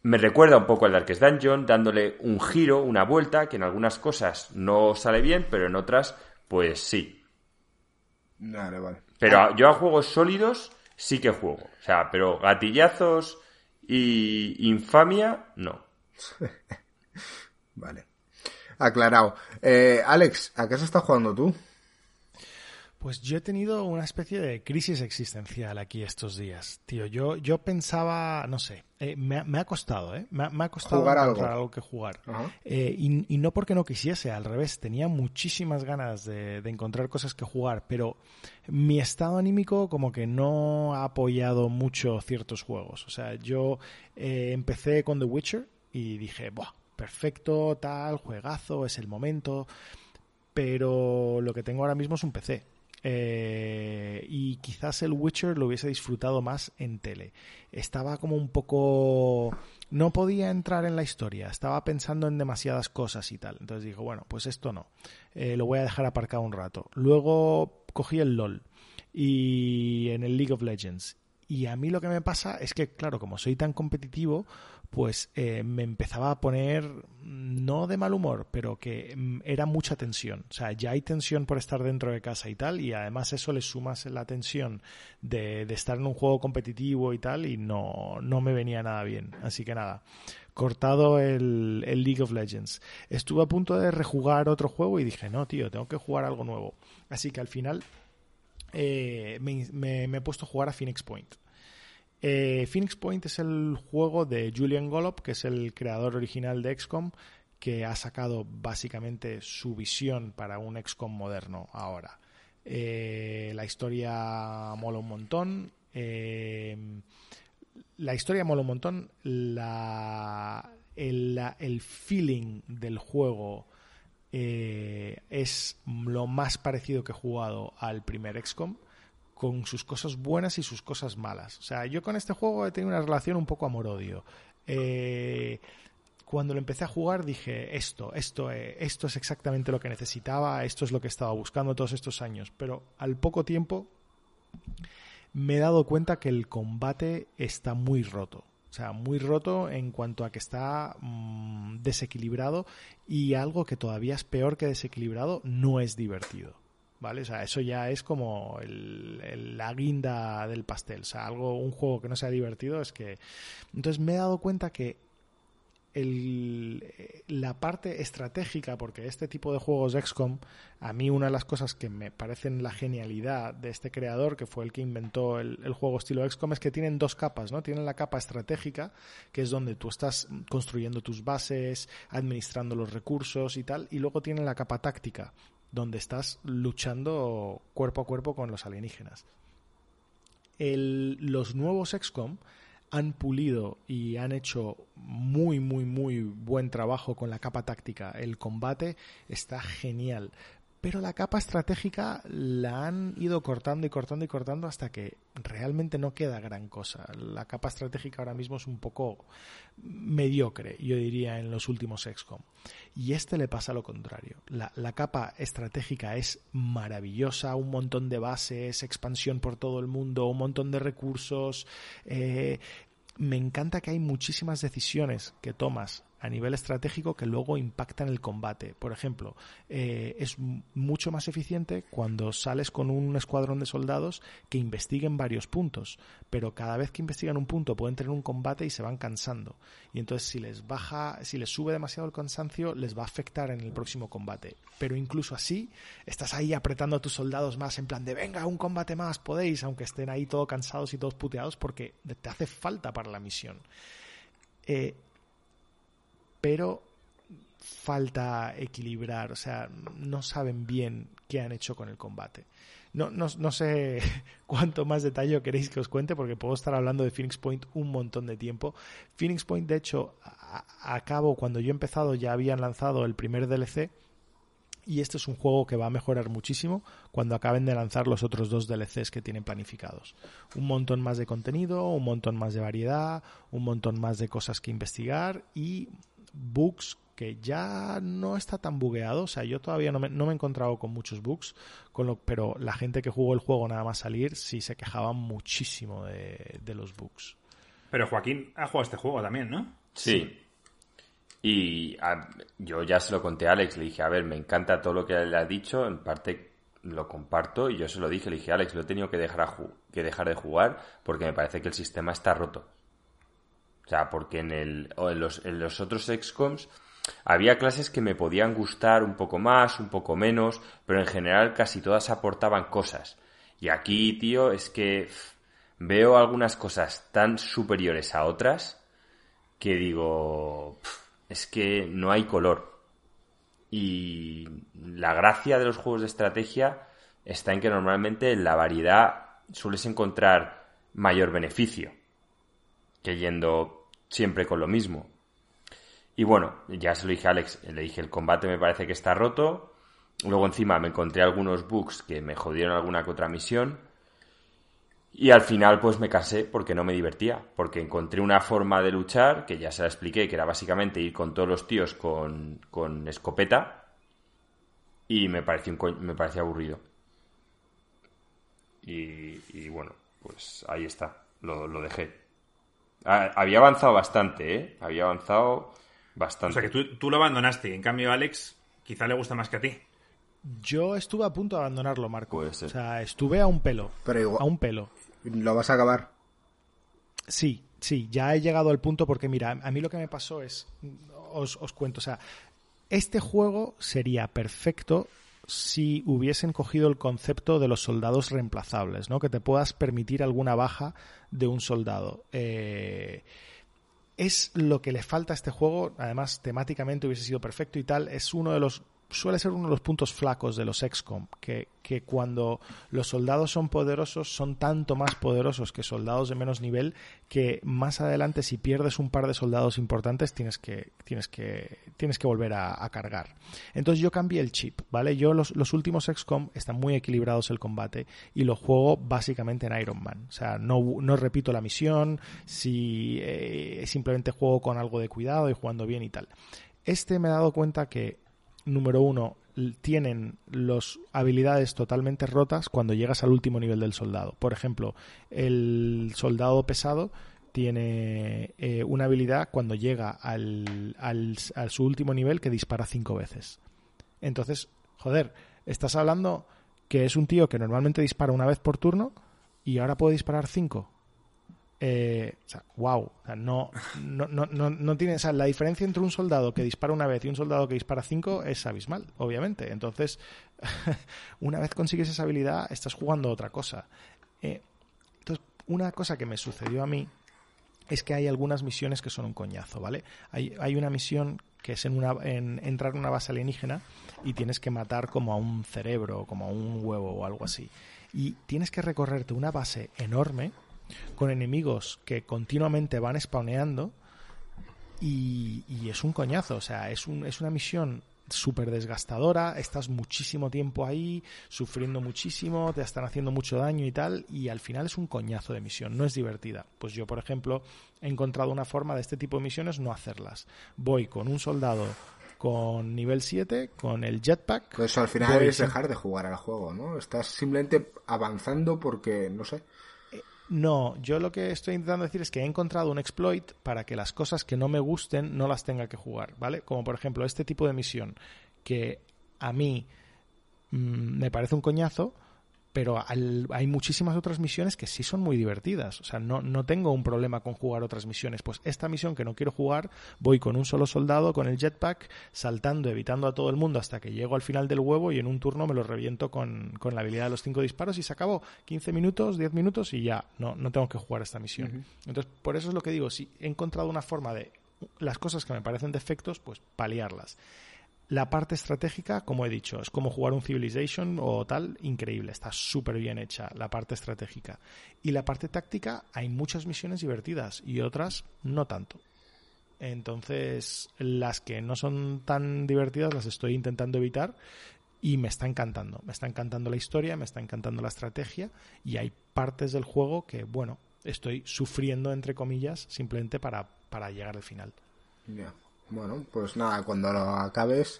D: me recuerda un poco al Darkest Dungeon, dándole un giro, una vuelta, que en algunas cosas no sale bien, pero en otras, pues sí.
A: Vale, vale.
D: Pero yo a juegos sólidos sí que juego. O sea, pero gatillazos y infamia, no.
A: Vale. Aclarado. Eh, Alex, ¿a qué se está jugando tú?
C: Pues yo he tenido una especie de crisis existencial aquí estos días, tío. Yo, yo pensaba, no sé, eh, me, ha- me ha costado, ¿eh? Me, ha- me ha costado
A: Jugar algo.
C: encontrar algo que jugar. Eh, y, y no porque no quisiese, al revés, tenía muchísimas ganas de, de encontrar cosas que jugar, pero mi estado anímico como que no ha apoyado mucho ciertos juegos. O sea, yo eh, empecé con The Witcher y dije, Buah, perfecto, tal, juegazo, es el momento, pero lo que tengo ahora mismo es un PC. Eh, y quizás el Witcher lo hubiese disfrutado más en tele. Estaba como un poco... No podía entrar en la historia, estaba pensando en demasiadas cosas y tal. Entonces digo, bueno, pues esto no. Eh, lo voy a dejar aparcado un rato. Luego cogí el LOL y en el League of Legends. Y a mí lo que me pasa es que, claro, como soy tan competitivo, pues eh, me empezaba a poner, no de mal humor, pero que mm, era mucha tensión. O sea, ya hay tensión por estar dentro de casa y tal, y además eso le sumas la tensión de, de estar en un juego competitivo y tal, y no, no me venía nada bien. Así que nada, cortado el, League of Legends. Estuve a punto de rejugar otro juego y dije, no, tío, tengo que jugar algo nuevo. Así que al final eh, me, he puesto a jugar a Phoenix Point. Eh, Phoenix Point es el juego de Julian Gollop, que es el creador original de XCOM, que ha sacado básicamente su visión para un XCOM moderno ahora. Eh, la historia mola un montón. Eh, la historia mola un montón. La, el, feeling del juego eh, es lo más parecido que he jugado al primer XCOM con sus cosas buenas y sus cosas malas. O sea, yo con este juego he tenido una relación un poco amor-odio. Eh, cuando lo empecé a jugar dije, esto, esto, eh, esto es exactamente lo que necesitaba, esto es lo que estaba buscando todos estos años. Pero al poco tiempo me he dado cuenta que el combate está muy roto. O sea, muy roto en cuanto a que está mm, desequilibrado y algo que todavía es peor que desequilibrado, no es divertido. ¿Vale? O sea, eso ya es como la guinda del pastel. O sea, algo, un juego que no sea divertido es que. Entonces me he dado cuenta que el, la parte estratégica, porque este tipo de juegos XCOM, a mí una de las cosas que me parecen la genialidad de este creador, que fue el que inventó el, juego estilo XCOM, es que tienen dos capas, ¿no? Tienen la capa estratégica, que es donde tú estás construyendo tus bases, administrando los recursos y tal, y luego tienen la capa táctica, donde estás luchando cuerpo a cuerpo con los alienígenas. los nuevos XCOM han pulido y han hecho muy, muy, muy buen trabajo con la capa táctica. El combate está genial. Pero la capa estratégica la han ido cortando y cortando y cortando hasta que realmente no queda gran cosa. La capa estratégica ahora mismo es un poco mediocre, yo diría, en los últimos XCOM. Y este le pasa lo contrario. La, capa estratégica es maravillosa, un montón de bases, expansión por todo el mundo, un montón de recursos. Eh, me encanta que hay muchísimas decisiones que tomas a nivel estratégico que luego impactan el combate. Por ejemplo, eh, es mucho más eficiente cuando sales con un escuadrón de soldados que investiguen varios puntos, pero cada vez que investigan un punto pueden tener un combate y se van cansando. Y entonces si les baja, si les sube demasiado el cansancio, les va a afectar en el próximo combate. Pero incluso así, estás ahí apretando a tus soldados más en plan de venga, un combate más, podéis, aunque estén ahí todos cansados y todos puteados porque te hace falta para la misión. Eh, pero falta equilibrar, o sea, no saben bien qué han hecho con el combate. No, no, sé cuánto más detalle queréis que os cuente porque puedo estar hablando de Phoenix Point un montón de tiempo. Phoenix Point, de hecho, a, cabo, cuando yo he empezado ya habían lanzado el primer DLC y este es un juego que va a mejorar muchísimo cuando acaben de lanzar los otros dos DLCs que tienen planificados. Un montón más de contenido, un montón más de variedad, un montón más de cosas que investigar y bugs que ya no está tan bugueado. O sea, yo todavía no me, no me he encontrado con muchos bugs, con lo, pero la gente que jugó el juego nada más salir sí se quejaba muchísimo de, los bugs.
B: Pero Joaquín ha jugado este juego también, ¿no?
D: Sí. Y yo ya se lo conté a Alex, le dije, a ver, me encanta todo lo que le ha dicho, en parte lo comparto y yo se lo dije, le dije, Alex, lo he tenido que dejar, que dejar de jugar porque me parece que el sistema está roto. O sea, porque en, el, en, los, en los otros XCOMs había clases que me podían gustar un poco más, un poco menos, pero en general casi todas aportaban cosas. Y aquí, tío, es que veo algunas cosas tan superiores a otras que digo, es que no hay color. Y la gracia de los juegos de estrategia está en que normalmente en la variedad sueles encontrar mayor beneficio que yendo siempre con lo mismo. Y bueno, ya se lo dije a Alex, le dije el combate me parece que está roto. Luego encima me encontré algunos bugs que me jodieron alguna que otra misión. Y al final pues me casé porque no me divertía, porque encontré una forma de luchar, que ya se la expliqué, que era básicamente ir con todos los tíos con, con escopeta, y me pareció, me parecía aburrido. Y, bueno, pues ahí está, lo, lo dejé. Había avanzado bastante, ¿eh? Había avanzado bastante.
B: O sea, que tú, lo abandonaste. En cambio, Alex quizá le gusta más que a ti.
C: Yo estuve a punto de abandonarlo, Marco. O sea, estuve a un pelo. Pero A un pelo.
A: ¿Lo vas a acabar?
C: Sí, sí, ya he llegado al punto porque, mira, a mí lo que me pasó es, os, os cuento, o sea, este juego sería perfecto si hubiesen cogido el concepto de los soldados reemplazables, ¿no? Que te puedas permitir alguna baja de un soldado. Eh, es lo que le falta a este juego, además temáticamente hubiese sido perfecto y tal, es uno de los suele ser uno de los puntos flacos de los XCOM, que, que, cuando los soldados son poderosos, son tanto más poderosos que soldados de menos nivel, que más adelante si pierdes un par de soldados importantes tienes que, tienes que, tienes que volver a, cargar. Entonces yo cambié el chip, ¿vale? Yo los, los, últimos XCOM están muy equilibrados el combate y lo juego básicamente en Iron Man. O sea, no, no repito la misión, si eh, simplemente juego con algo de cuidado y jugando bien y tal. Este me he dado cuenta que número uno, tienen las habilidades totalmente rotas cuando llegas al último nivel del soldado. Por ejemplo, el soldado pesado tiene eh, una habilidad cuando llega al, al, a su último nivel que dispara cinco veces. Entonces, joder, estás hablando que es un tío que normalmente dispara una vez por turno y ahora puede disparar cinco. Eh, o sea, wow, no, no, no, no, no tiene, o sea, la diferencia entre un soldado que dispara una vez y un soldado que dispara cinco es abismal, obviamente. Entonces, una vez consigues esa habilidad, estás jugando otra cosa. Eh, entonces, una cosa que me sucedió a mí es que hay algunas misiones que son un coñazo, ¿vale? Hay, hay una misión que es en, una, en entrar en una base alienígena y tienes que matar como a un cerebro, como a un huevo o algo así. Y tienes que recorrerte una base enorme con enemigos que continuamente van spawneando y, y es un coñazo, o sea, es, un, es una misión súper desgastadora, estás muchísimo tiempo ahí, sufriendo muchísimo, te están haciendo mucho daño y tal, y al final es un coñazo de misión, no es divertida. Pues yo, por ejemplo, he encontrado una forma de este tipo de misiones no hacerlas. Voy con un soldado con nivel 7, con el jetpack.
A: Pues eso al final es dejar de jugar al juego, ¿no? Estás simplemente avanzando porque, no sé.
C: No, yo lo que estoy intentando decir es que he encontrado un exploit para que las cosas que no me gusten no las tenga que jugar, ¿vale? Como por ejemplo este tipo de misión que a mí mmm, me parece un coñazo, pero al, hay muchísimas otras misiones que sí son muy divertidas. O sea, no, no tengo un problema con jugar otras misiones. Pues esta misión que no quiero jugar, voy con un solo soldado, con el jetpack, saltando, evitando a todo el mundo hasta que llego al final del huevo y en un turno me lo reviento con, con la habilidad de los cinco disparos y se acabó. 15 minutos, 10 minutos y ya, no, no tengo que jugar esta misión. Uh -huh. Entonces, por eso es lo que digo, si he encontrado una forma de las cosas que me parecen defectos, pues paliarlas. La parte estratégica, como he dicho, es como jugar un Civilization o tal, increíble, está súper bien hecha la parte estratégica. Y la parte táctica, hay muchas misiones divertidas y otras no tanto. Entonces, las que no son tan divertidas las estoy intentando evitar y me está encantando. Me está encantando la historia, me está encantando la estrategia y hay partes del juego que, bueno, estoy sufriendo, entre comillas, simplemente para, para llegar al final.
A: Bueno, pues nada, cuando lo acabes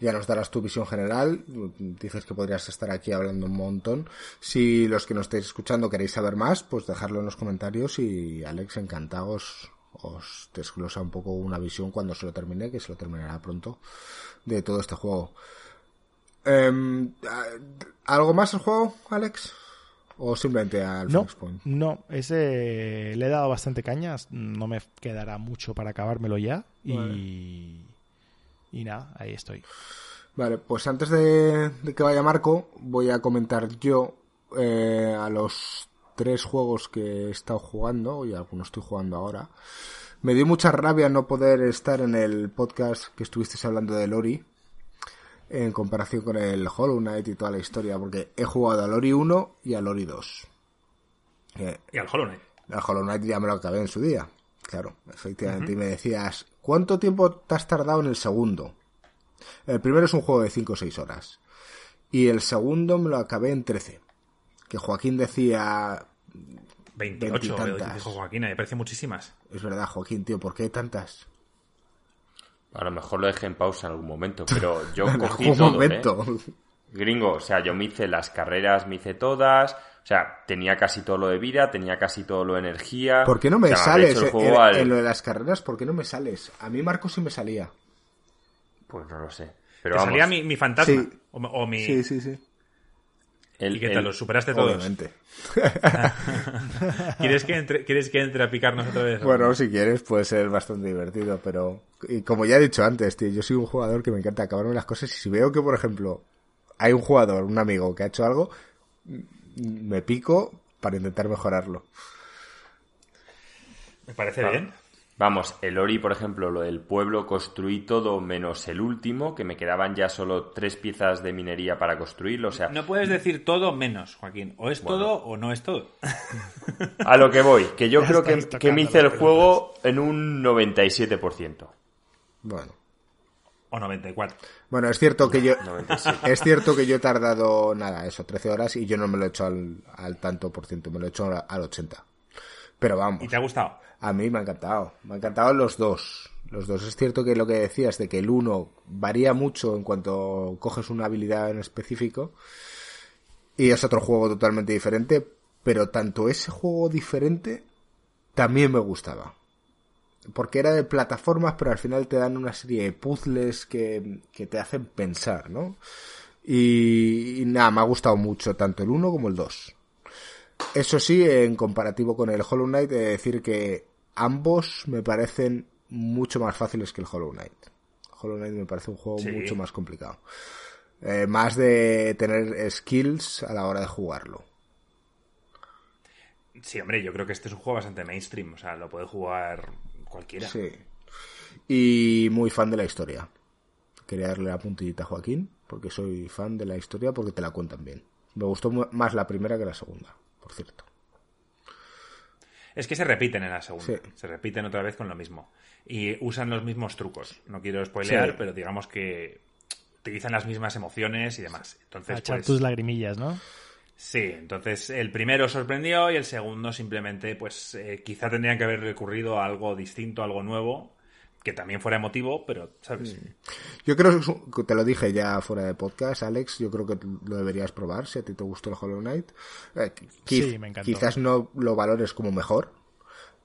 A: ya nos darás tu visión general. Dices que podrías estar aquí hablando un montón. Si los que nos estáis escuchando queréis saber más, pues dejadlo en los comentarios y Alex, encantado, os, os desglosa un poco una visión cuando se lo termine, que se lo terminará pronto, de todo este juego. Eh, ¿Algo más el juego, Alex? ¿O simplemente al
C: no, No, ese le he dado bastante cañas. No me quedará mucho para acabármelo ya. Vale. Y, y nada, ahí estoy.
A: Vale, pues antes de, de que vaya Marco, voy a comentar yo eh, a los tres juegos que he estado jugando, y algunos estoy jugando ahora. Me dio mucha rabia no poder estar en el podcast que estuvisteis hablando de Lori, en comparación con el Hollow Knight y toda la historia, porque he jugado al Ori 1 y al Ori 2.
B: Eh, y al Hollow Knight.
A: Al Hollow Knight ya me lo acabé en su día, claro, efectivamente. Uh -huh. Y me decías, ¿cuánto tiempo te has tardado en el segundo? El primero es un juego de 5 o 6 horas. Y el segundo me lo acabé en 13. Que Joaquín decía...
B: 28, dijo Joaquín, me parece muchísimas.
A: Es verdad, Joaquín, tío, ¿por qué tantas?
D: A lo mejor lo dejé en pausa en algún momento, pero yo cogí todo, momento. ¿eh? Gringo, o sea, yo me hice las carreras, me hice todas, o sea, tenía casi todo lo de vida, tenía casi todo lo de energía.
A: ¿Por qué no me o sea, sales en, al... en, lo de las carreras? ¿Por qué no me sales? A mí Marco sí me salía.
D: Pues no lo sé. Pero
B: ¿Te
D: vamos.
B: salía mi, mi fantasma? Sí. O, o, mi...
A: Sí, sí, sí.
B: ¿Y qué tal? ¿Los superaste todos?
A: Obviamente.
B: ¿Quieres, que entre, ¿Quieres que entre a picarnos otra vez?
A: Bueno, si quieres puede ser bastante divertido, pero... Y como ya he dicho antes, tío, yo soy un jugador que me encanta acabarme las cosas y si veo que, por ejemplo, hay un jugador, un amigo que ha hecho algo, me pico para intentar mejorarlo.
B: Me parece bien.
D: Vamos, el Ori, por ejemplo, lo del pueblo construí todo menos el último, que me quedaban ya solo tres piezas de minería para construirlo. O sea,
B: no puedes decir todo menos, Joaquín. O es todo o no es todo.
D: A lo que voy, que yo creo que, que, me hice el juego en un 97%.
A: Bueno.
B: O 94.
A: Bueno, es cierto que yo es cierto que yo he tardado nada, eso, 13 horas y yo no me lo he hecho al, al tanto por ciento, me lo he hecho al 80. Pero vamos.
B: ¿Y te ha gustado?
A: A mí me ha encantado. Me han encantado los dos. Los dos. Es cierto que lo que decías de que el uno varía mucho en cuanto coges una habilidad en específico. Y es otro juego totalmente diferente. Pero tanto ese juego diferente también me gustaba. Porque era de plataformas, pero al final te dan una serie de puzzles que, que te hacen pensar, ¿no? Y, nada, me ha gustado mucho tanto el uno como el dos. Eso sí, en comparativo con el Hollow Knight, de decir que ambos me parecen mucho más fáciles que el Hollow Knight. Hollow Knight me parece un juego mucho más complicado. Eh, más de tener skills a la hora de jugarlo.
B: Sí, hombre, yo creo que este es un juego bastante mainstream, o sea, lo puede jugar cualquiera.
A: Sí. Y muy fan de la historia. Quería darle la puntillita a Joaquín, porque soy fan de la historia, porque te la cuentan bien. Me gustó más la primera que la segunda por cierto.
B: Es que se repiten en la segunda. Se repiten otra vez con lo mismo. Y usan los mismos trucos. No quiero spoilear, pero digamos que utilizan las mismas emociones y demás. Entonces,
C: echar
B: pues,
C: tus lagrimillas, ¿no?
B: Sí, entonces el primero sorprendió y el segundo simplemente, pues eh, quizá tendrían que haber recurrido a algo distinto, algo nuevo, que también fuera emotivo, pero, ¿sabes? Mm.
A: Yo creo que te lo dije ya fuera de podcast, Alex, yo creo que lo deberías probar si a ti te gustó el Hollow Knight.
C: Eh, sí, me encantó.
A: Quizás no lo valores como mejor,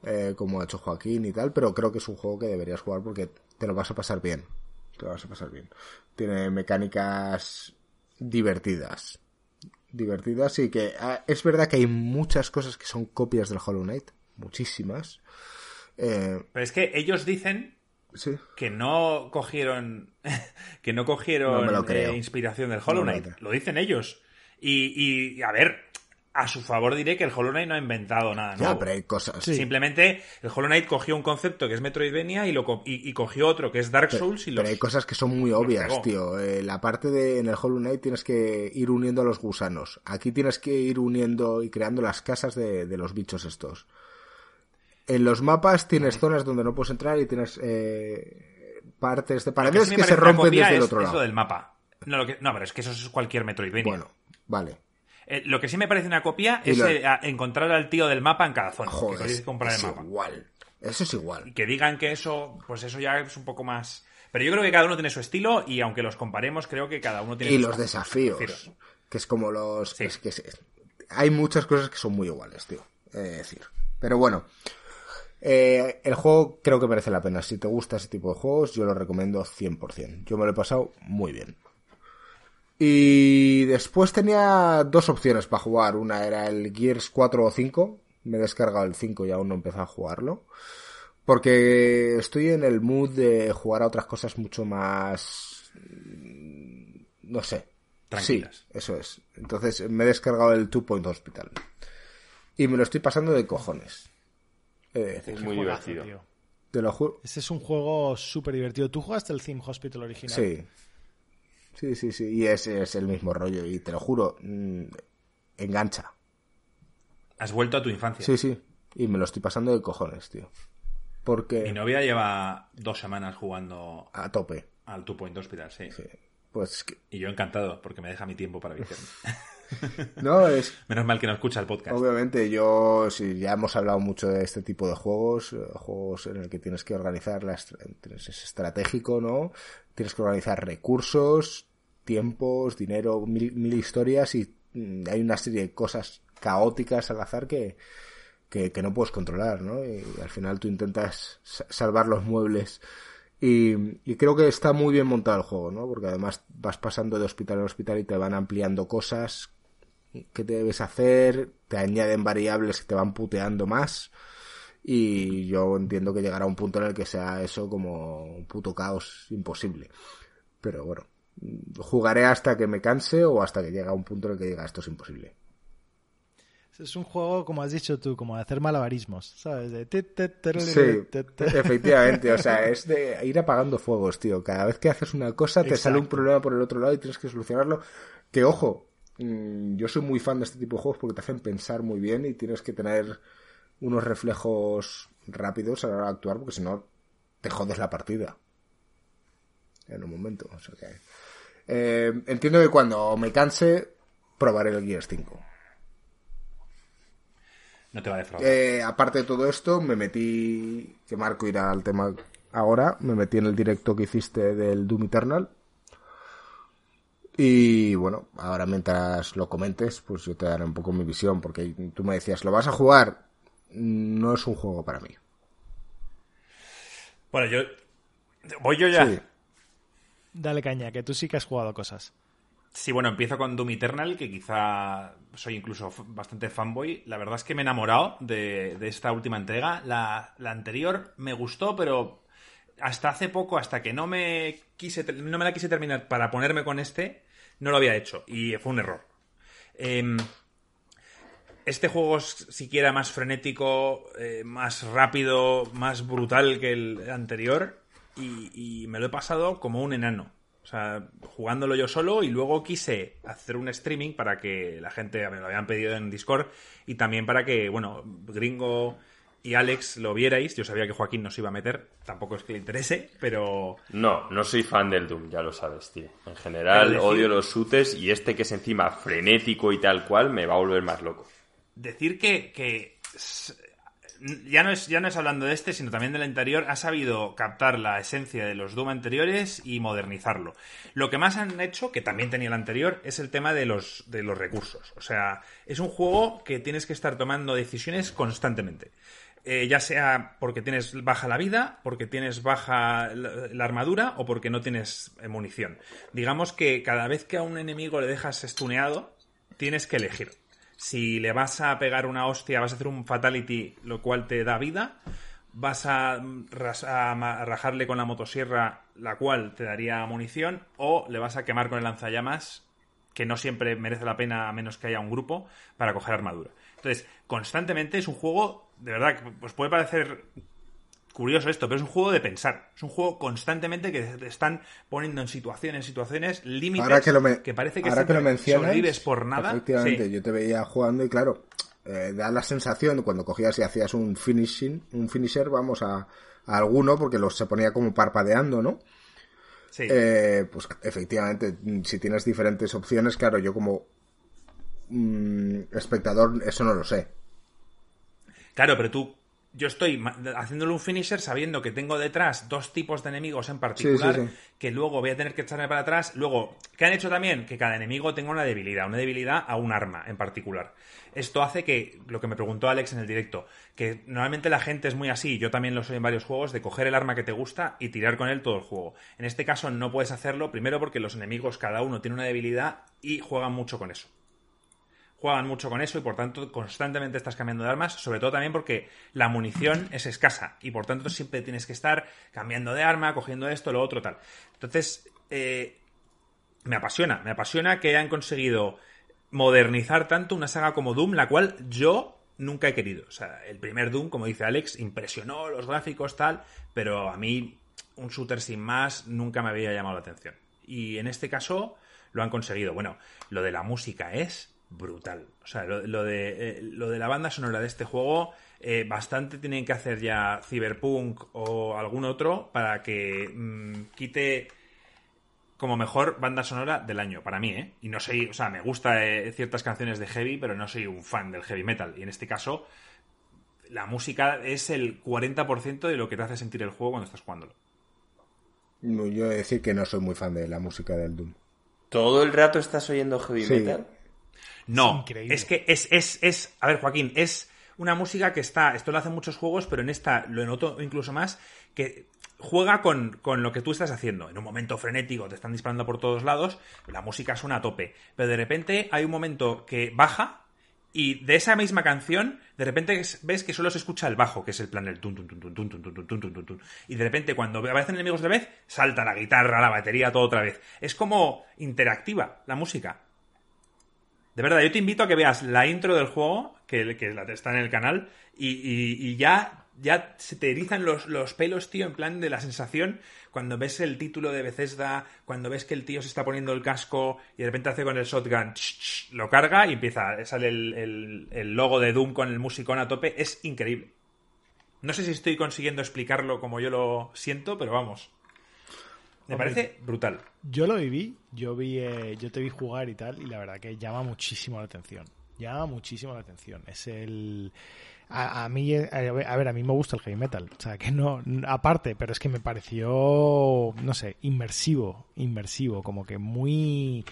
A: eh, como ha hecho Joaquín y tal, pero creo que es un juego que deberías jugar porque te lo vas a pasar bien. Te lo vas a pasar bien. Tiene mecánicas divertidas. Divertidas y que ah, es verdad que hay muchas cosas que son copias del Hollow Knight. Muchísimas.
B: Eh, pero es que ellos dicen que no cogieron que no cogieron eh, inspiración del Hollow Knight. lo dicen ellos. Y, a ver, a su favor diré que el Hollow Knight no ha inventado nada
A: nuevo. pero hay cosas.
B: Simplemente el Hollow Knight cogió un concepto que es Metroidvania y, lo, y, cogió otro que es Dark Souls y
A: Pero hay cosas que son muy obvias, tío. Eh, la parte de en el Hollow Knight tienes que ir uniendo a los gusanos. Aquí tienes que ir uniendo y creando las casas de, de los bichos estos. En los mapas tienes zonas donde no puedes entrar y tienes eh, partes de paredes que, se rompen desde el otro lado.
B: del mapa. No, pero es que eso es cualquier Metroidvania.
A: Bueno, vale.
B: Eh, lo que sí me parece una copia es eh, encontrar al tío del mapa en cada zona.
A: Joder, es igual. Eso es igual.
B: Y que digan que eso, pues eso ya es un poco más... Pero yo creo que cada uno tiene su estilo y aunque los comparemos, creo que cada uno tiene...
A: Y los desafíos. Que es como los... Es que hay muchas cosas que son muy iguales, tío. decir. Pero bueno, eh, el juego creo que merece la pena. Si te gusta ese tipo de juegos, yo lo recomiendo 100%. Yo me lo he pasado muy bien. Y después tenía dos opciones para jugar. Una era el Gears 4 o 5. Me he descargado el 5 y aún no he empezado a jugarlo. Porque estoy en el mood de jugar a otras cosas mucho más... No sé.
B: Tranquilas.
A: Sí, eso es. Entonces me he descargado el Two Point Hospital. Y me lo estoy pasando de cojones.
D: Eh, es muy divertido.
A: Te lo juro.
C: Este es un juego súper divertido. ¿Tú jugaste el Theme Hospital original?
A: Sí. Sí, sí, sí. Y es, es el mismo rollo. Y te lo juro, mm, engancha.
B: Has vuelto a tu infancia.
A: Sí, sí. Y me lo estoy pasando de cojones, tío. Porque.
B: Mi novia lleva dos semanas jugando.
A: A tope.
B: Al Two Point Hospital, sí.
A: sí. Pues
B: Y yo encantado, porque me deja mi tiempo para viciarme.
A: No, es...
B: Menos mal que no escucha el podcast.
A: Obviamente, yo, sí, ya hemos hablado mucho de este tipo de juegos, eh, juegos en el que tienes que organizar, las, es estratégico, ¿no? Tienes que organizar recursos, tiempos, dinero, mil, historias y mm, hay una serie de cosas caóticas al azar que, que, no puedes controlar, ¿no? Y, al final tú intentas salvar los muebles. Y, y, creo que está muy bien montado el juego, ¿no? Porque además vas pasando de hospital a hospital y te van ampliando cosas qué debes hacer, te añaden variables que te van puteando más y yo entiendo que llegará un punto en el que sea eso como un puto caos imposible. Pero bueno, jugaré hasta que me canse o hasta que llegue a un punto en el que diga esto es imposible.
C: Es un juego, como has dicho tú, como de hacer malabarismos, ¿sabes?
A: Sí, efectivamente, o sea, es de ir apagando fuegos, tío. Cada vez que haces una cosa te sale un problema por el otro lado y tienes que solucionarlo. Que ojo, mm, yo soy muy fan de este tipo de juegos porque te hacen pensar muy bien y tienes que tener unos reflejos rápidos a la hora de actuar porque si no te jodes la partida en un momento. O sea que, eh, entiendo que cuando me canse probaré el Gears 5.
B: No te va a.
A: Eh, aparte de todo esto, me metí, que Marco irá al tema ahora, me metí en el directo que hiciste del Doom Eternal. Y bueno, ahora mientras lo comentes, pues yo te daré un poco mi visión, porque tú me decías, ¿lo vas a jugar? No es un juego para mí.
B: Bueno, yo... Voy yo ya.
C: Dale caña, que tú sí que has jugado cosas.
B: Sí, bueno, empiezo con Doom Eternal, que quizá soy incluso bastante fanboy. La verdad es que me he enamorado de, esta última entrega. La, anterior me gustó, pero hasta hace poco, hasta que no me quise no me la quise terminar para ponerme con este, no lo había hecho. Y fue un error. Em, este juego es siquiera más frenético, eh, más rápido, más brutal que el anterior. y me lo he pasado como un enano. O sea, jugándolo yo solo y luego quise hacer un streaming para que la gente me lo habían pedido en Discord y también para que, bueno, Gringo y Alex lo vierais. Yo sabía que Joaquín nos iba a meter, tampoco es que le interese, pero...
D: No, no soy fan del Doom, ya lo sabes, tío. En general odio los shooters y este que es encima frenético y tal cual me va a volver más loco.
B: Decir que, que ya no, es, ya no es hablando de este, sino también del anterior, ha sabido captar la esencia de los Doom anteriores y modernizarlo. Lo que más han hecho, que también tenía el anterior, es el tema de los, de los recursos. O sea, es un juego que tienes que estar tomando decisiones constantemente. Eh, ya sea porque tienes baja la vida, porque tienes baja la, armadura o porque no tienes eh, munición. Digamos que cada vez que a un enemigo le dejas estuneado, tienes que elegir si le vas a pegar una hostia, vas a hacer un fatality, lo cual te da vida, vas a, rajarle con la motosierra, la cual te daría munición, o le vas a quemar con el lanzallamas, que no siempre merece la pena a menos que haya un grupo, para coger armadura. Entonces, constantemente es un juego, de verdad, pues puede parecer curioso esto, pero es un juego de pensar. Es un juego constantemente que te están poniendo en situaciones, situaciones, límites que, parece que,
A: ahora que lo mencionas,
B: por nada.
A: Efectivamente, yo te veía jugando y claro, eh, da la sensación cuando cogías y hacías un finishing, un finisher, vamos a, alguno, porque los se ponía como parpadeando, ¿no? Sí. Eh, pues efectivamente, si tienes diferentes opciones, claro, yo como mm, espectador eso no lo sé.
B: Claro, pero tú yo estoy haciéndole un finisher sabiendo que tengo detrás dos tipos de enemigos en particular que luego voy a tener que echarme para atrás. Luego, ¿qué han hecho también? Que cada enemigo tenga una debilidad, una debilidad a un arma en particular. Esto hace que, lo que me preguntó Alex en el directo, que normalmente la gente es muy así, yo también lo soy en varios juegos, de coger el arma que te gusta y tirar con él todo el juego. En este caso no puedes hacerlo, primero porque los enemigos cada uno tiene una debilidad y juegan mucho con eso juegan mucho con eso y por tanto constantemente estás cambiando de armas, sobre todo también porque la munición es escasa y por tanto siempre tienes que estar cambiando de arma, cogiendo esto, lo otro, tal. Entonces, eh, me apasiona, me apasiona que hayan conseguido modernizar tanto una saga como Doom, la cual yo nunca he querido. O sea, el primer Doom, como dice Alex, impresionó los gráficos, tal, pero a mí un shooter sin más nunca me había llamado la atención. Y en este caso lo han conseguido. Bueno, lo de la música es brutal. O sea, lo, de, eh, lo de la banda sonora de este juego, eh, bastante tienen que hacer ya Cyberpunk o algún otro para que mm, quite como mejor banda sonora del año, para mí, ¿eh? Y no soy, o sea, me gusta eh, ciertas canciones de heavy, pero no soy un fan del heavy metal. Y en este caso, la música es el 40% de lo que te hace sentir el juego cuando estás jugándolo.
A: Yo he de decir que no soy muy fan de la música del Doom.
D: ¿Todo el rato estás oyendo heavy metal?
B: No, es, que es, es, es, a ver Joaquín, es una música que está, esto lo hacen muchos juegos, pero en esta lo noto incluso más, que juega con, con, lo que tú estás haciendo. En un momento frenético te están disparando por todos lados, la música suena a tope. Pero de repente hay un momento que baja y de esa misma canción, de repente ves que solo se escucha el bajo, que es el plan del tun tun tun tun tun tun tun tun tun tun Y de repente cuando aparecen enemigos de vez, salta la guitarra, la batería, todo otra vez. Es como interactiva la música. De verdad, yo te invito a que veas la intro del juego, que, que está en el canal, y, ya se te erizan los, los, pelos, tío, en plan de la sensación cuando ves el título de Bethesda, cuando ves que el tío se está poniendo el casco y de repente hace con el shotgun, lo carga y empieza, sale el, el, logo de Doom con el musicón a tope, es increíble. No sé si estoy consiguiendo explicarlo como yo lo siento, pero vamos. Me parece brutal.
C: Yo lo viví, yo vi, eh, yo te vi jugar y tal, y la verdad que llama muchísimo la atención. Llama muchísimo la atención. Es el a, mí, a, ver, a mí me gusta el heavy metal, o sea, que no, aparte, pero es que me pareció, no sé, inmersivo, inmersivo, como que muy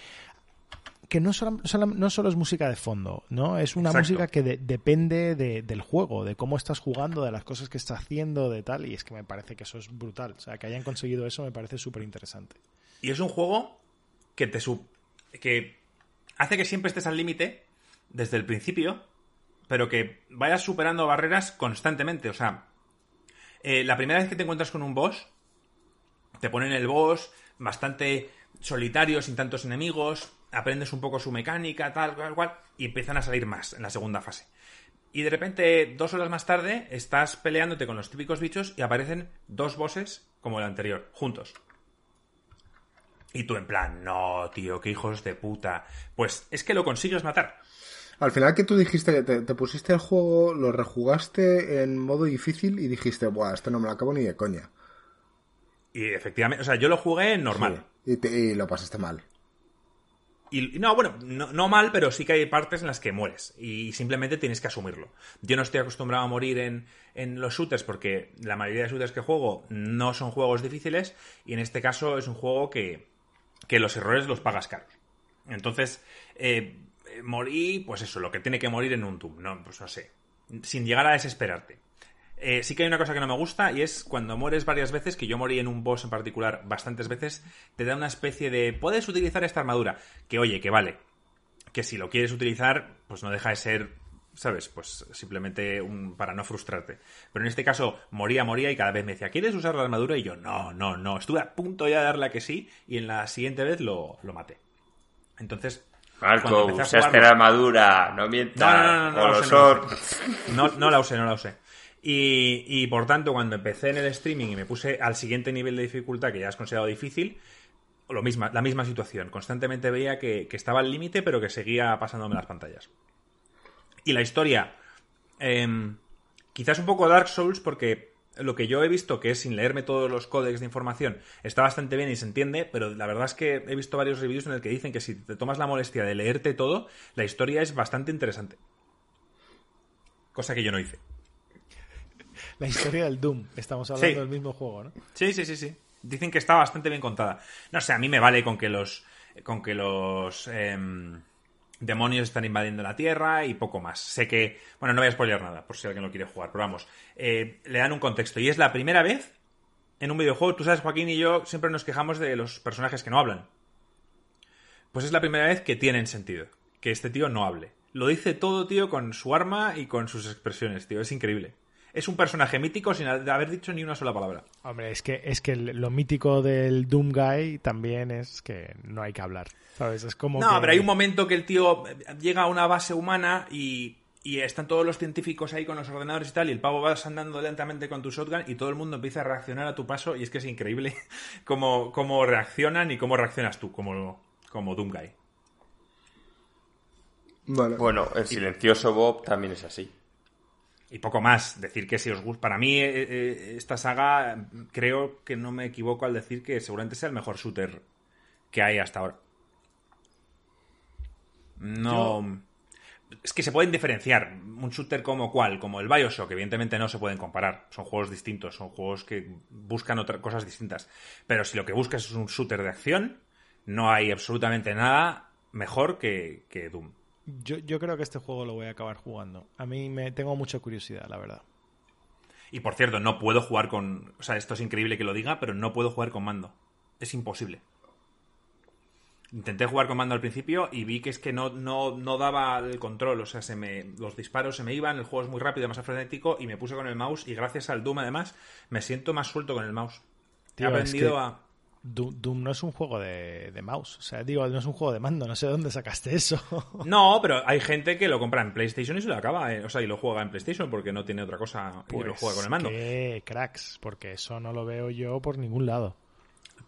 C: que no solo, no solo es música de fondo, ¿no? Es una música que depende del juego, de cómo estás jugando, de las cosas que estás haciendo, de tal, y es que me parece que eso es brutal. O sea, que hayan conseguido eso me parece súper interesante.
B: Y es un juego que te sub que hace que siempre estés al límite desde el principio pero que vayas superando barreras constantemente. O sea, eh, la primera vez que te encuentras con un boss, te ponen el boss bastante solitario, sin tantos enemigos, aprendes un poco su mecánica, tal, cual, cual, y empiezan a salir más en la segunda fase. Y de repente, dos horas más tarde, estás peleándote con los típicos bichos y aparecen dos bosses como el anterior, juntos. Y tú en plan, no, tío, qué hijos de puta. Pues es que lo consigues matar.
A: Al final que tú dijiste, te, te pusiste el juego, lo rejugaste en modo difícil y dijiste, buah, esto no me lo acabo ni de coña.
B: Y efectivamente, o sea, yo lo jugué normal.
A: y, y, lo pasaste mal.
B: Y no, bueno, no, mal, pero sí que hay partes en las que mueres. Y simplemente tienes que asumirlo. Yo no estoy acostumbrado a morir en, en los shooters porque la mayoría de shooters que juego no son juegos difíciles. Y en este caso es un juego que, que los errores los pagas caros. Entonces, eh, morí, pues eso, lo que tiene que morir en un Doom, no, pues no sé, sin llegar a desesperarte. Eh, sí que hay una cosa que no me gusta y es cuando mueres varias veces, que yo morí en un boss en particular bastantes veces, te da una especie de puedes utilizar esta armadura, que oye, que vale, que si lo quieres utilizar, pues no deja de ser, ¿sabes? Pues simplemente un, para no frustrarte. Pero en este caso moría, moría y cada vez me decía, ¿quieres usar la armadura? Y yo, no, no, no, estuve a punto ya de darle a que sí y en la siguiente vez lo, lo maté. Entonces,
D: Marco, usaste la armadura, no mientas. No, no, no,
B: no, no, la usé, no la usé. Y, por tanto, cuando empecé en el streaming y me puse al siguiente nivel de dificultad que ya has considerado difícil, lo misma, la misma situación. Constantemente veía que, estaba al límite, pero que seguía pasándome las pantallas. Y la historia, eh, quizás un poco Dark Souls, porque lo que yo he visto, que es sin leerme todos los códex de información, está bastante bien y se entiende, pero la verdad es que he visto varios reviews en el que dicen que si te tomas la molestia de leerte todo, la historia es bastante interesante. Cosa que yo no hice.
C: La historia del Doom, estamos hablando del mismo juego, ¿no?
B: Sí, sí, sí, sí. Dicen que está bastante bien contada. No sé, a mí me vale con que los. con que los. Em, demonios están invadiendo la Tierra y poco más. Sé que, bueno, no voy a spoiler nada, por si alguien lo quiere jugar, pero vamos, eh, le dan un contexto. Y es la primera vez en un videojuego, tú sabes, Joaquín y yo siempre nos quejamos de los personajes que no hablan. Pues es la primera vez que tienen sentido, que este tío no hable. Lo dice todo, tío, con su arma y con sus expresiones, tío, es increíble. Es un personaje mítico sin haber dicho ni una sola palabra.
C: Hombre, es que, es que lo mítico del Doom Guy también es que no hay que hablar. Es como
B: no, pero hay un momento que el tío llega a una base humana y, están todos los científicos ahí con los ordenadores y tal, y el pavo vas andando lentamente con tu shotgun y todo el mundo empieza a reaccionar a tu paso y es que es increíble cómo, cómo reaccionan y cómo reaccionas tú como, como Doomguy.
D: Bueno, el silencioso Bob también es así.
B: Y poco más, decir que si os gusta. Para mí, eh, eh, esta saga, creo que no me equivoco al decir que seguramente sea el mejor shooter que hay hasta ahora. No. Es que se pueden diferenciar. Un shooter como cuál, como el Bioshock, evidentemente no se pueden comparar. Son juegos distintos, son juegos que buscan otras cosas distintas. Pero si lo que buscas es un shooter de acción, no hay absolutamente nada mejor que, Doom.
C: Yo, yo creo que este juego lo voy a acabar jugando. A mí me tengo mucha curiosidad, la verdad.
B: Y por cierto, no puedo jugar con. O sea, esto es increíble que lo diga, pero no puedo jugar con mando. Es imposible. Intenté jugar con mando al principio y vi que es que no, no, no daba el control. O sea, se me, los disparos se me iban, el juego es muy rápido, más frenético, y me puse con el mouse. Y gracias al Doom, además, me siento más suelto con el mouse.
C: Tío,
B: He
C: es
B: aprendido
C: que-
B: a.
C: Doom, Doom no es un juego de, de mouse. O sea, digo, no es un juego de mando. No sé de dónde sacaste eso.
B: No, pero hay gente que lo compra en PlayStation y se lo acaba. eh, O sea, y lo juega en PlayStation porque no tiene otra cosa y lo juega con el mando.
C: Pues Qué cracks, porque eso no lo veo yo por ningún lado.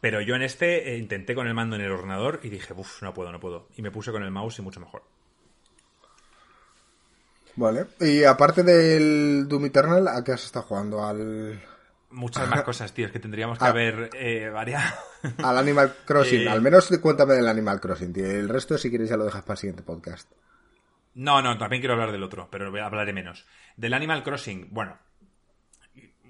B: Pero yo en este eh, intenté con el mando en el ordenador y dije, uff, no puedo, no puedo. Y me puse con el mouse y mucho mejor.
A: Vale. Y aparte del Doom Eternal, ¿a qué has estado jugando? Al,
B: Muchas más cosas, tío, es que tendríamos que
A: Ah.
B: haber eh, variado.
A: al Animal Crossing.
B: Eh.
A: Al menos cuéntame del Animal Crossing, tío. El resto, si quieres, ya lo dejas para el siguiente podcast.
B: No, no, también quiero hablar del otro, pero hablaré menos. Del Animal Crossing, bueno.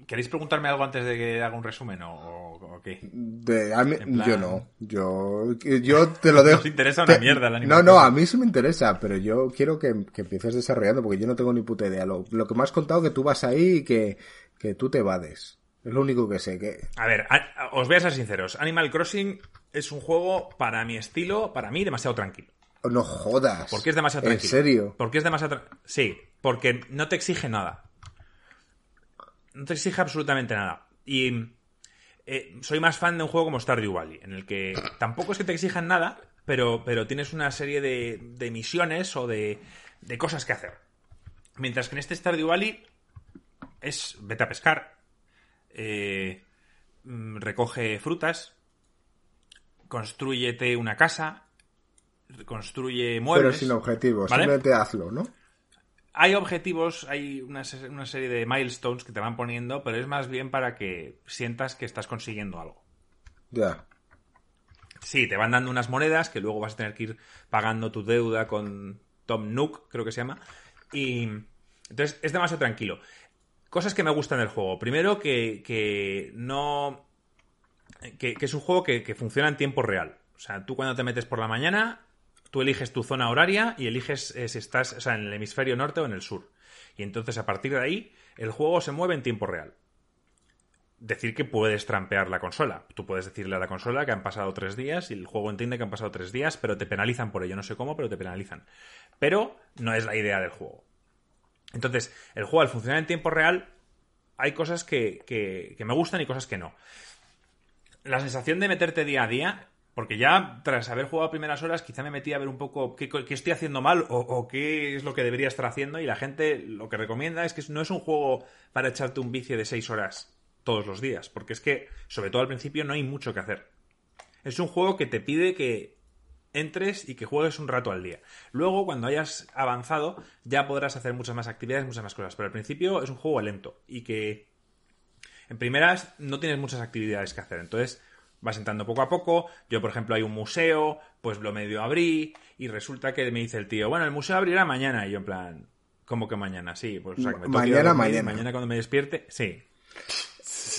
B: ¿Queréis preguntarme algo antes de que haga un resumen o, qué?
A: De, a mí-
B: En plan-
A: Yo no. Yo, yo te lo dejo.
B: Nos interesa una
A: te-
B: mierda el Animal
A: No, no,
B: Crossing.
A: a mí sí me interesa, pero yo quiero que, que empieces desarrollando porque yo no tengo ni puta idea. Lo, lo que me has contado que tú vas ahí y que, que tú te vades. Es lo único que sé. que
B: A ver, a- a- os voy a ser sinceros. Animal Crossing es un juego, para mi estilo, para mí, demasiado tranquilo.
A: No jodas.
B: ¿Por qué es demasiado
A: ¿En
B: tranquilo?
A: serio?
B: Porque es demasiado... tra- Sí, porque no te exige nada. No te exige absolutamente nada. Y eh, soy más fan de un juego como Stardew Valley, en el que tampoco es que te exijan nada, pero, pero tienes una serie de, de misiones o de, de cosas que hacer. Mientras que en este Stardew Valley es vete a pescar, eh, mm, recoge frutas, construyete una casa, construye
A: Pero
B: muebles.
A: sin objetivos.
B: ¿vale?
A: Simplemente hazlo, ¿no?
B: Hay objetivos, hay una serie de milestones que te van poniendo, pero es más bien para que sientas que estás consiguiendo algo.
A: Ya.
B: Sí, te van dando unas monedas que luego vas a tener que ir pagando tu deuda con Tom Nook, creo que se llama. Y entonces es demasiado tranquilo. Cosas que me gustan del juego. Primero que, que no... Que, es un juego que, que funciona en tiempo real. O sea, tú cuando te metes por la mañana, tú eliges tu zona horaria y eliges eh, si estás o sea, en el hemisferio norte o en el sur. Y entonces a partir de ahí el juego se mueve en tiempo real decir que puedes trampear la consola. Tú puedes decirle a la consola que han pasado tres días y el juego entiende que han pasado tres días, pero te penalizan por ello. No sé cómo, pero te penalizan. Pero no es la idea del juego. Entonces, el juego al funcionar en tiempo real, hay cosas que, me gustan y cosas que no. La sensación de meterte día a día, porque ya tras haber jugado primeras horas, quizá me metí a ver un poco qué, qué estoy haciendo mal o, o qué es lo que debería estar haciendo. Y la gente lo que recomienda es que no es un juego para echarte un vicio de seis horas todos los días, porque es que, sobre todo al principio, no hay mucho que hacer. Es un juego que te pide que entres y que juegues un rato al día. Luego, cuando hayas avanzado, ya podrás hacer muchas más actividades, muchas más cosas. Pero al principio es un juego lento y que en primeras no tienes muchas actividades que hacer. Entonces vas entrando poco a poco. Yo, por ejemplo, hay un museo, pues lo medio abrí y resulta que me dice el tío, bueno, el museo abrirá mañana. Y yo en plan, ¿cómo que mañana? Sí, pues o sea, que me
A: Mañana,
B: dormir
A: mañana.
B: Mañana cuando me despierte, sí.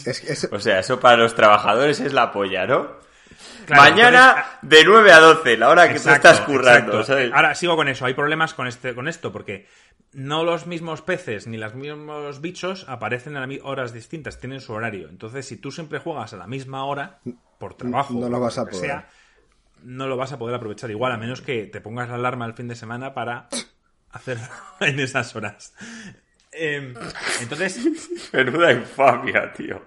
A: Es, que es-
D: O sea, eso para los trabajadores es la polla, ¿no?
B: Claro,
D: Mañana de 9 a 12, la hora que
B: Exacto,
D: tú estás currando.
B: Ahora sigo con eso. Hay problemas con este, con esto porque no los mismos peces ni los mismos bichos aparecen a horas distintas, tienen su horario. Entonces, si tú siempre juegas a la misma hora por trabajo,
A: No lo vas a poder.
B: sea, no lo vas a poder aprovechar igual, a menos que te pongas la alarma el fin de semana para hacerlo en esas horas. Em, entonces,
D: Menuda infamia, tío.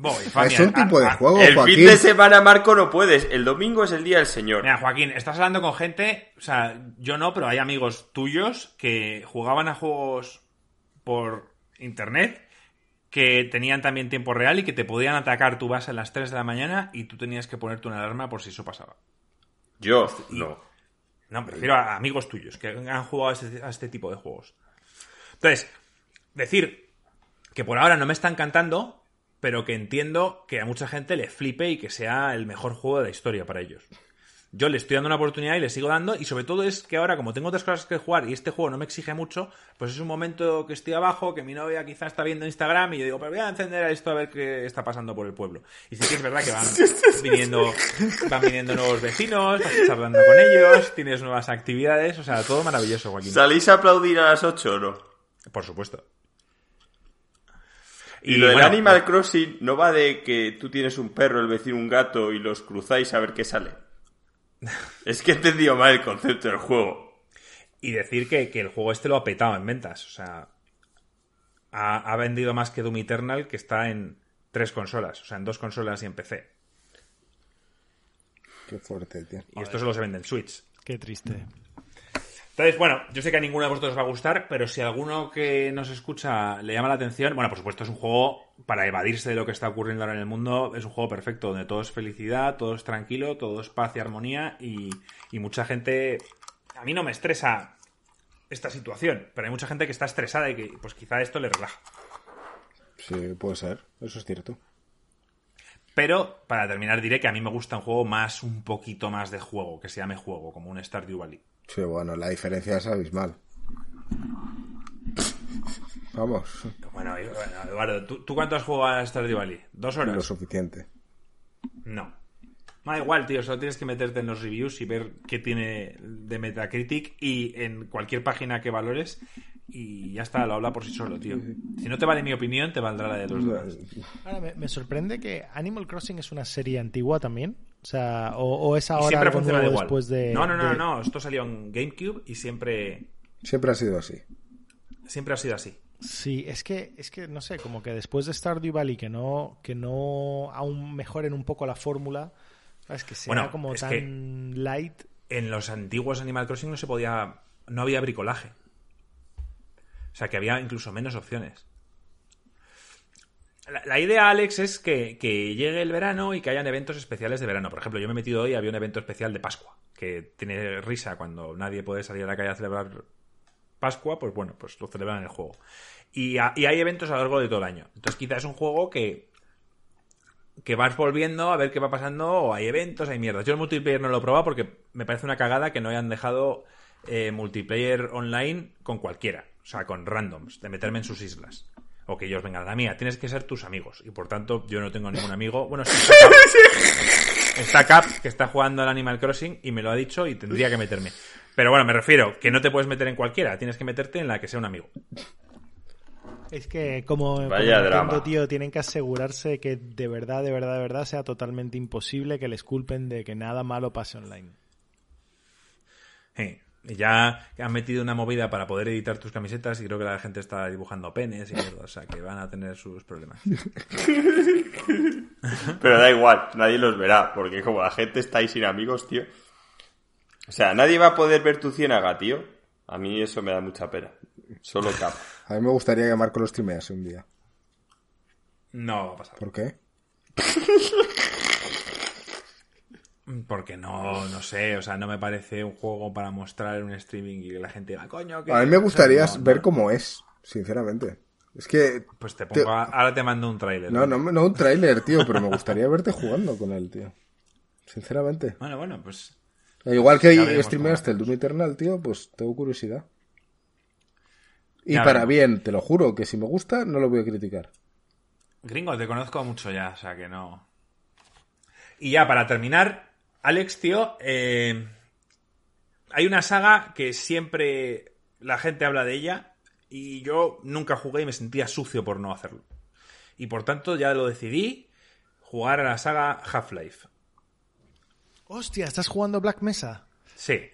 B: Voy,
A: es un tipo de
B: a- a-
A: juego,
D: el
A: Joaquín.
D: fin de semana, Marco, no puedes. El domingo es el día del Señor.
B: Mira, Joaquín, estás hablando con gente, o sea, yo no, pero hay amigos tuyos que jugaban a juegos por internet que tenían también tiempo real y que te podían atacar tu base a las 3 de la mañana y tú tenías que ponerte una alarma por si eso pasaba.
D: Yo, no.
B: No, me refiero a amigos tuyos que han jugado a este, a este tipo de juegos. Entonces, decir que por ahora no me está encantando, pero que entiendo que a mucha gente le flipe y que sea el mejor juego de la historia para ellos. Yo le estoy dando una oportunidad y le sigo dando, y sobre todo es que ahora, como tengo otras cosas que jugar y este juego no me exige mucho, pues es un momento que estoy abajo, que mi novia quizá está viendo Instagram y yo digo, pero voy a encender esto a ver qué está pasando por el pueblo. Y sí que es verdad que van viniendo, van viniendo nuevos vecinos, vas charlando con ellos, tienes nuevas actividades, o sea, todo maravilloso, Joaquín.
D: ¿Salís a aplaudir a las 8 o no?
B: Por supuesto.
D: Y, lo del Animal Crossing no va de que tú tienes un perro, el vecino un gato y los cruzáis a ver qué sale. es que he entendido mal el concepto del juego.
B: Y decir que, el juego este lo ha petado en ventas. O sea, ha, vendido más que Doom Eternal, que está en tres consolas. O sea, en dos consolas y en PC.
A: Qué fuerte, tío.
B: Y esto solo se vende en Switch.
C: Qué triste.
B: Entonces, bueno, yo sé que a ninguno de vosotros os va a gustar, pero si alguno que nos escucha le llama la atención, bueno, por supuesto es un juego para evadirse de lo que está ocurriendo ahora en el mundo, es un juego perfecto, donde todo es felicidad, todo es tranquilo, todo es paz y armonía, y, mucha gente... A mí no me estresa esta situación, pero hay mucha gente que está estresada y que pues quizá esto le relaja.
A: Sí, puede ser, eso es cierto.
B: Pero, para terminar, diré que a mí me gusta un juego más, un poquito más de juego, que se llame juego, como un Stardew Valley.
A: Sí, bueno, la diferencia es abismal. Vamos.
B: Bueno, Eduardo, ¿tú, cuánto has jugado a Stardew Valley? ¿Dos horas?
A: Lo suficiente.
B: No. Da igual, tío, solo tienes que meterte en los reviews y ver qué tiene de Metacritic y en cualquier página que valores y ya está, lo habla por sí solo, tío. Si no te vale mi opinión, te valdrá la de los demás.
C: Ahora, me, sorprende que Animal Crossing es una serie antigua también. O sea, o, es ahora algo nuevo después de...
B: No, no, no, no, esto salió en GameCube y siempre...
A: Siempre ha sido así.
B: Siempre ha sido así.
C: Sí, es que, es que no sé, como que después de Stardew Valley que no, que no aún mejoren un poco la fórmula, es que sea como tan light.
B: En los antiguos Animal Crossing no se podía, no había bricolaje. O sea que había incluso menos opciones. La, idea, Alex, es que, llegue el verano y que hayan eventos especiales de verano. Por ejemplo, yo me he metido hoy, había un evento especial de Pascua, que tiene risa cuando nadie puede salir a la calle a celebrar Pascua, pues bueno, pues lo celebran en el juego. Y, hay eventos a lo largo de todo el año. Entonces quizás es un juego que, que vas volviendo a ver qué va pasando, o hay eventos, hay mierdas. Yo el multiplayer no lo he probado porque me parece una cagada que no hayan dejado eh, multiplayer online con cualquiera, o sea, con randoms, de meterme en sus islas. O que ellos vengan a la mía, tienes que ser tus amigos. Y por tanto, yo no tengo ningún amigo. Bueno, sí, está Cap, que está jugando al Animal Crossing y me lo ha dicho y tendría que meterme. Pero bueno, me refiero que no te puedes meter en cualquiera, tienes que meterte en la que sea un amigo.
C: Es que como,
D: como
C: tío, tienen que asegurarse que de verdad, de verdad, de verdad sea totalmente imposible que les culpen de que nada malo pase online.
B: Sí. Ya han metido una movida para poder editar tus camisetas y creo que la gente está dibujando penes y mierda, o sea que van a tener sus problemas.
D: Pero da igual, nadie los verá, porque como la gente está ahí sin amigos, tío. O sea, nadie va a poder ver tu ciénaga, tío. A mí eso me da mucha pena. Solo Cap.
A: A mí me gustaría que Marco los streamease un día.
B: No va a pasar.
A: ¿Por qué?
B: Porque no, no sé, o sea, no me parece un juego para mostrar en un streaming y que la gente diga, coño, que...
A: A mí me gustaría ver cómo es, sinceramente. Es que...
B: Pues te pongo, ahora te mando un tráiler.
A: No, no, no un tráiler, tío, pero me gustaría verte jugando con él, tío. Sinceramente.
B: Bueno, bueno, pues...
A: Igual que streameaste el Doom Eternal, tío, pues tengo curiosidad. Y para bien, te lo juro, que si me gusta, no lo voy a criticar.
B: Gringo, te conozco mucho ya, o sea que no... Y ya, para terminar, Alex, tío, eh, hay una saga que siempre la gente habla de ella y yo nunca jugué y me sentía sucio por no hacerlo. Y por tanto ya lo decidí, jugar a la saga Half-Life.
C: Hostia, ¿estás jugando Black Mesa?
B: Sí.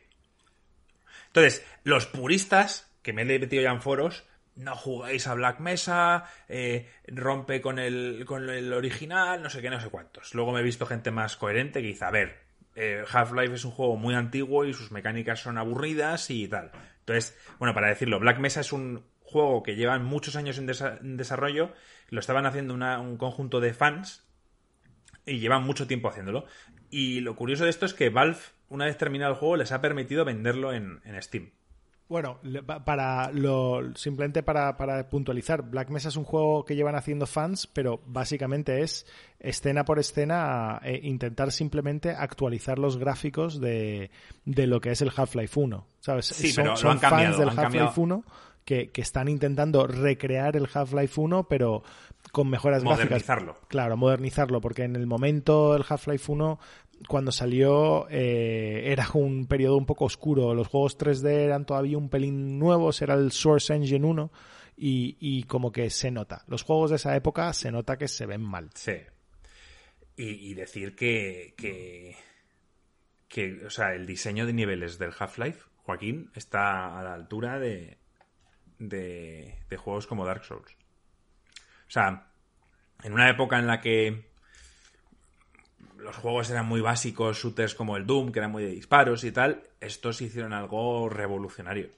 B: Entonces, los puristas, que me he metido ya en foros, no jugáis a Black Mesa, eh, rompe con el, con el original, no sé qué, no sé cuántos. Luego me he visto gente más coherente que dice, a ver, eh, Half-Life es un juego muy antiguo y sus mecánicas son aburridas y tal. Entonces, bueno, para decirlo, Black Mesa es un juego que llevan muchos años en, desarrollo, lo estaban haciendo un conjunto de fans y llevan mucho tiempo haciéndolo. Y lo curioso de esto es que Valve, una vez terminado el juego, les ha permitido venderlo en Steam.
C: Bueno, para lo, simplemente para, puntualizar, Black Mesa es un juego que llevan haciendo fans, pero básicamente es escena por escena eh, intentar simplemente actualizar los gráficos de, lo que es el Half-Life 1. ¿Sabes?
B: Sí, son, son fans
C: del Half-Life 1 que, que, están intentando recrear el Half-Life 1, pero con mejoras
B: gráficas.
C: Modernizarlo. Claro, modernizarlo, porque en el momento el Half-Life 1 cuando salió eh, era un periodo un poco oscuro. Los juegos 3D eran todavía un pelín nuevos, era el Source Engine 1 y, como que se nota. Los juegos de esa época se nota que se ven mal.
B: Sí. Y, y decir que, que, que, o sea, el diseño de niveles del Half-Life, Joaquín, está a la altura de, de, de juegos como Dark Souls. O sea, en una época en la que los juegos eran muy básicos, shooters como el Doom, que eran muy de disparos y tal, estos hicieron algo revolucionario.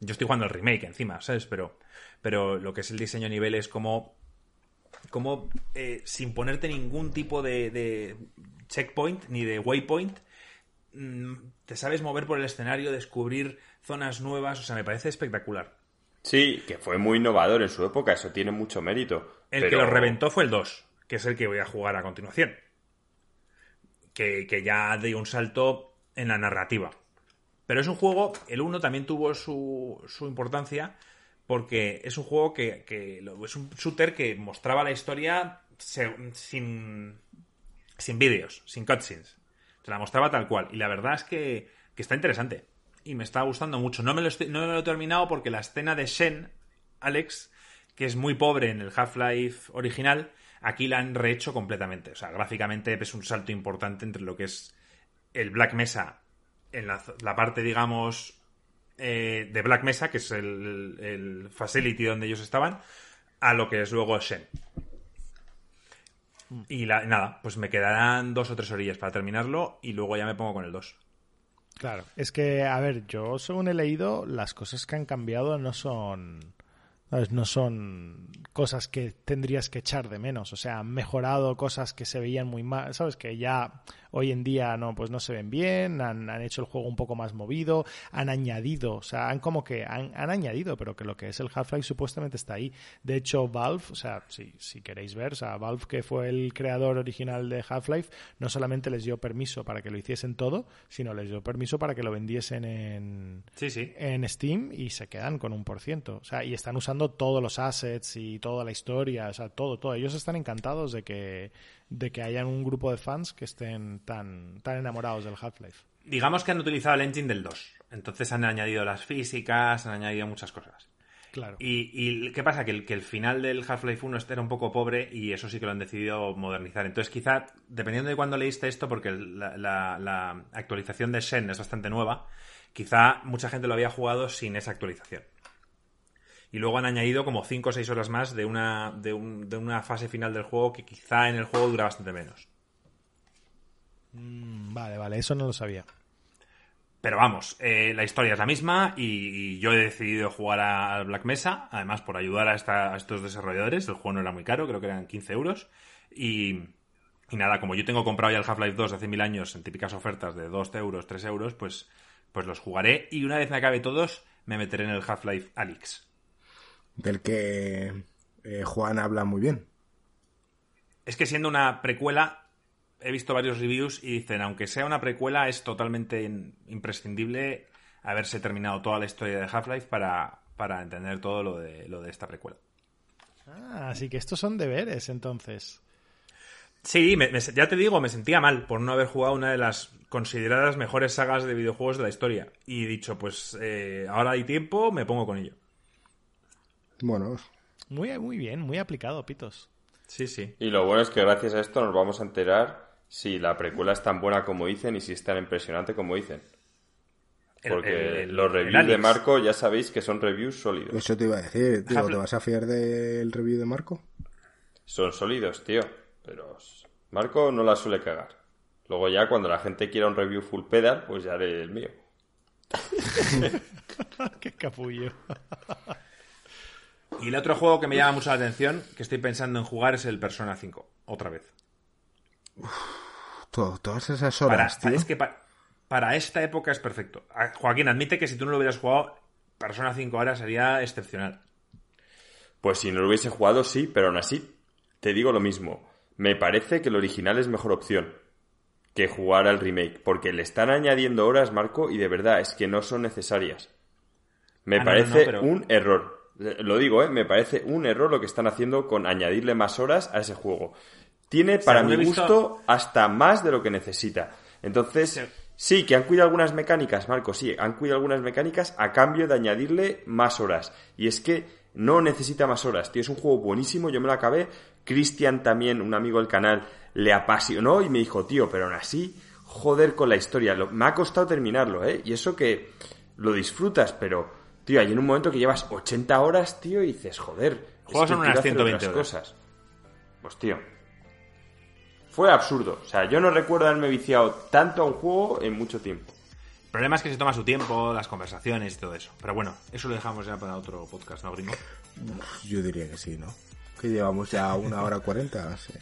B: Yo estoy jugando el remake encima, ¿sabes? Pero, pero lo que es el diseño de niveles, como, como eh, sin ponerte ningún tipo de, de checkpoint ni de waypoint, mm, te sabes mover por el escenario, descubrir zonas nuevas, o sea, me parece espectacular.
D: Sí, que fue muy innovador en su época, eso tiene mucho mérito.
B: El que lo reventó fue el 2, que es el que voy a jugar a continuación. Que, que ya dio un salto en la narrativa. Pero es un juego, el 1 también tuvo su, su importancia, porque es un juego que, es un shooter que mostraba la historia sin, sin vídeos, sin cutscenes. Se la mostraba tal cual. Y la verdad es que, que está interesante. Y me está gustando mucho. No me, lo no me lo he terminado porque la escena de Shen, Alex, que es muy pobre en el Half-Life original, aquí la han rehecho completamente. O sea, gráficamente es un salto importante entre lo que es el Black Mesa en la, parte, digamos, eh, de Black Mesa, que es el, el facility donde ellos estaban, a lo que es luego Shen. Y la- nada, pues me quedarán dos o tres orillas para terminarlo y luego ya me pongo con el 2.
C: Claro, es que, a ver, yo según he leído, las cosas que han cambiado no son. ¿Sabes? No son cosas que tendrías que echar de menos. O sea, han mejorado cosas que se veían muy mal, ¿sabes? Que ya hoy en día no, pues no se ven bien, han, han hecho el juego un poco más movido, han añadido, o sea, han como que han, han añadido, pero que lo que es el Half-Life supuestamente está ahí. De hecho, Valve, o sea, si, si queréis ver, o sea, Valve, que fue el creador original de Half-Life, no solamente les dio permiso para que lo hiciesen todo, sino les dio permiso para que lo vendiesen en,
B: Sí, sí.
C: en Steam y se quedan con un por ciento. O sea, y están usando todos los assets y toda la historia, o sea, todo, todo. Ellos están encantados de que, de que hayan un grupo de fans que estén tan, tan enamorados del Half-Life.
B: Digamos que han utilizado el engine del 2. Entonces han añadido las físicas, han añadido muchas cosas.
C: Claro.
B: Y, y ¿qué pasa? Que el, que el final del Half-Life 1 este era un poco pobre y eso sí que lo han decidido modernizar. Entonces, quizá, dependiendo de cuándo leíste esto, porque la, la- la actualización de Shen es bastante nueva, quizá mucha gente lo había jugado sin esa actualización. Y luego han añadido como 5 o 6 horas más de una, de, un- de una fase final del juego que quizá en el juego dura bastante menos.
C: Mm, Vale, vale, eso no lo sabía.
B: Pero vamos, eh, la historia es la misma y, y yo he decidido jugar a- al Black Mesa, además por ayudar a, esta- a estos desarrolladores. El juego no era muy caro, creo que eran 15 euros. Y, y nada, como yo tengo comprado ya el Half-Life 2 de hace mil años en típicas ofertas de 2 euros, 3 euros, pues, pues los jugaré y una vez me acabe todos, me meteré en el Half-Life Alyx.
A: Del que eh, Juan habla muy bien.
B: Es que siendo una precuela, he visto varios reviews y dicen, aunque sea una precuela, es totalmente in- imprescindible haberse terminado toda la historia de Half-Life para, para entender todo lo de, lo de esta precuela.
C: Ah, así que estos son deberes, entonces.
B: Sí, me- me- ya te digo, me sentía mal por no haber jugado una de las consideradas mejores sagas de videojuegos de la historia. Y he dicho, pues eh, ahora hay tiempo, me pongo con ello.
A: Bueno,
C: Muy, muy bien, muy aplicado, Pitos.
B: Sí, sí.
D: Y lo bueno es que gracias a esto nos vamos a enterar si la precuela es tan buena como dicen y si es tan impresionante como dicen. Porque
B: el- el-
D: los reviews de. Marco ya sabéis que son reviews sólidos.
A: eso te iba a decir, tío. ¿Te vas a fiar del review de Marco?
D: Son sólidos, tío. Pero Marco no la suele cagar. Luego ya cuando la gente quiera un review full pedal, pues ya haré el mío.
C: Qué capullo.
B: Y el otro juego que me llama mucho la atención, que estoy pensando en jugar, es el Persona 5. Otra vez.
A: To- todas esas
B: Para,
A: horas, tío.
B: es que pa- para esta época es perfecto. Ah, Joaquín, admite que si tú no lo hubieras jugado, Persona 5 ahora sería excepcional.
D: Pues si no lo hubiese jugado, sí, pero aún así, te digo lo mismo. Me parece que el original es mejor opción que jugar al remake, porque le están añadiendo horas, Marco, y de verdad es que no son necesarias. Me
B: Ah,
D: parece
B: no, no, pero-
D: un error. Lo digo, ¿eh? Me parece un error lo que están haciendo con añadirle más horas a ese juego. Tiene, para
B: Según
D: mi
B: visto-
D: gusto, hasta más de lo que necesita. Entonces,
B: Sí.
D: sí, que han cuidado algunas mecánicas, Marco, sí, han cuidado algunas mecánicas a cambio de añadirle más horas. Y es que No necesita más horas, tío. Es un juego buenísimo, yo me lo acabé. Cristian también, un amigo del canal, le apasionó y me dijo, tío, pero aún así, joder con la historia. me ha costado terminarlo, ¿eh? Y eso que lo disfrutas, pero, tío, hay en un momento que llevas 80 horas, tío, y dices, joder.
B: Juegas son unas 120
D: horas. cosas. Pues, tío, fue absurdo. O sea, yo no recuerdo haberme viciado tanto a un juego en mucho tiempo.
B: El problema es que se toma su tiempo, las conversaciones y todo eso. Pero bueno, eso lo dejamos ya para otro podcast, ¿no, gringo?
A: Yo diría que sí, ¿no? Que llevamos ya una hora cuarenta, sí.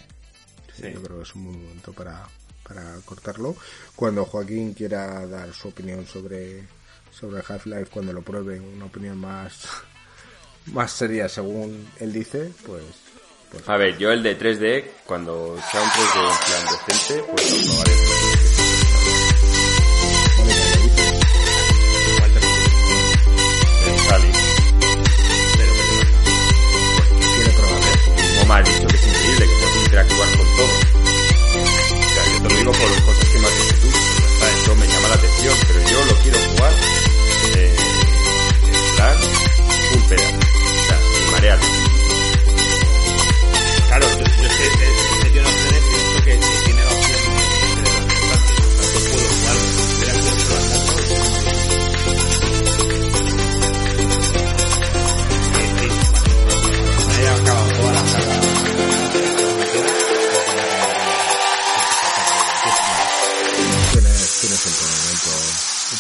A: Yo creo que es un momento para, para cortarlo. Cuando Joaquín quiera dar su opinión sobre, sobre Half-Life, cuando lo pruebe, una opinión más, más seria según él dice, pues
D: a ver, yo el de 3D, cuando sea un 3D en plan decente, pues lo probaré. Como has dicho que es increíble, que puedes interactuar con todo. O sea, yo te lo digo por las cosas que me has dicho tú. O sea, eso me llama la atención, pero yo lo quiero jugar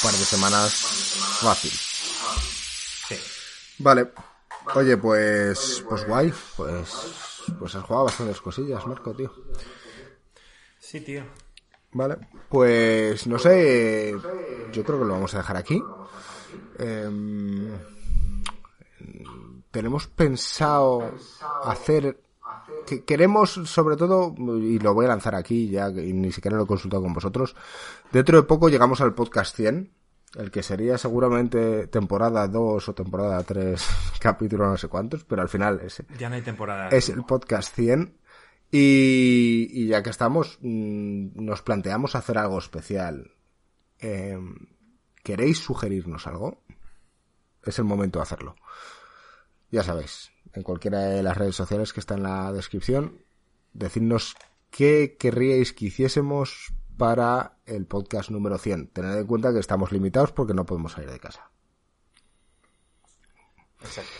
A: par de semanas fácil.
B: Sí.
A: Vale. Oye, pues, pues guay, pues pues has jugado bastantes cosillas, Marco, tío.
B: Sí, tío.
A: Vale, pues no sé, yo creo que lo vamos a dejar aquí. Em, tenemos pensado hacer que queremos sobre todo y lo voy a lanzar aquí ya y ni siquiera lo he consultado con vosotros dentro de poco llegamos al podcast 100 el que sería seguramente temporada 2 o temporada 3, capítulo no sé cuántos, pero al final es,
B: ya no hay temporada.
A: es el podcast 100. Y, ya que estamos, mm, nos planteamos hacer algo especial. Em, ¿Queréis sugerirnos algo? Es el momento de hacerlo. Ya sabéis, en cualquiera de las redes sociales que está en la descripción, decidnos qué querríais que hiciésemos para el podcast número 100. Tened en cuenta que estamos limitados porque no podemos salir de casa.
B: Exacto.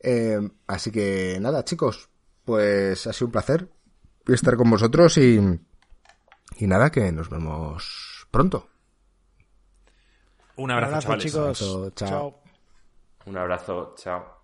A: Eh, así que nada, chicos, pues ha sido un placer estar con vosotros y, y nada, que nos vemos pronto.
B: Un abrazo,
C: chicos.
A: chao.
C: chao.
D: Un abrazo, chao.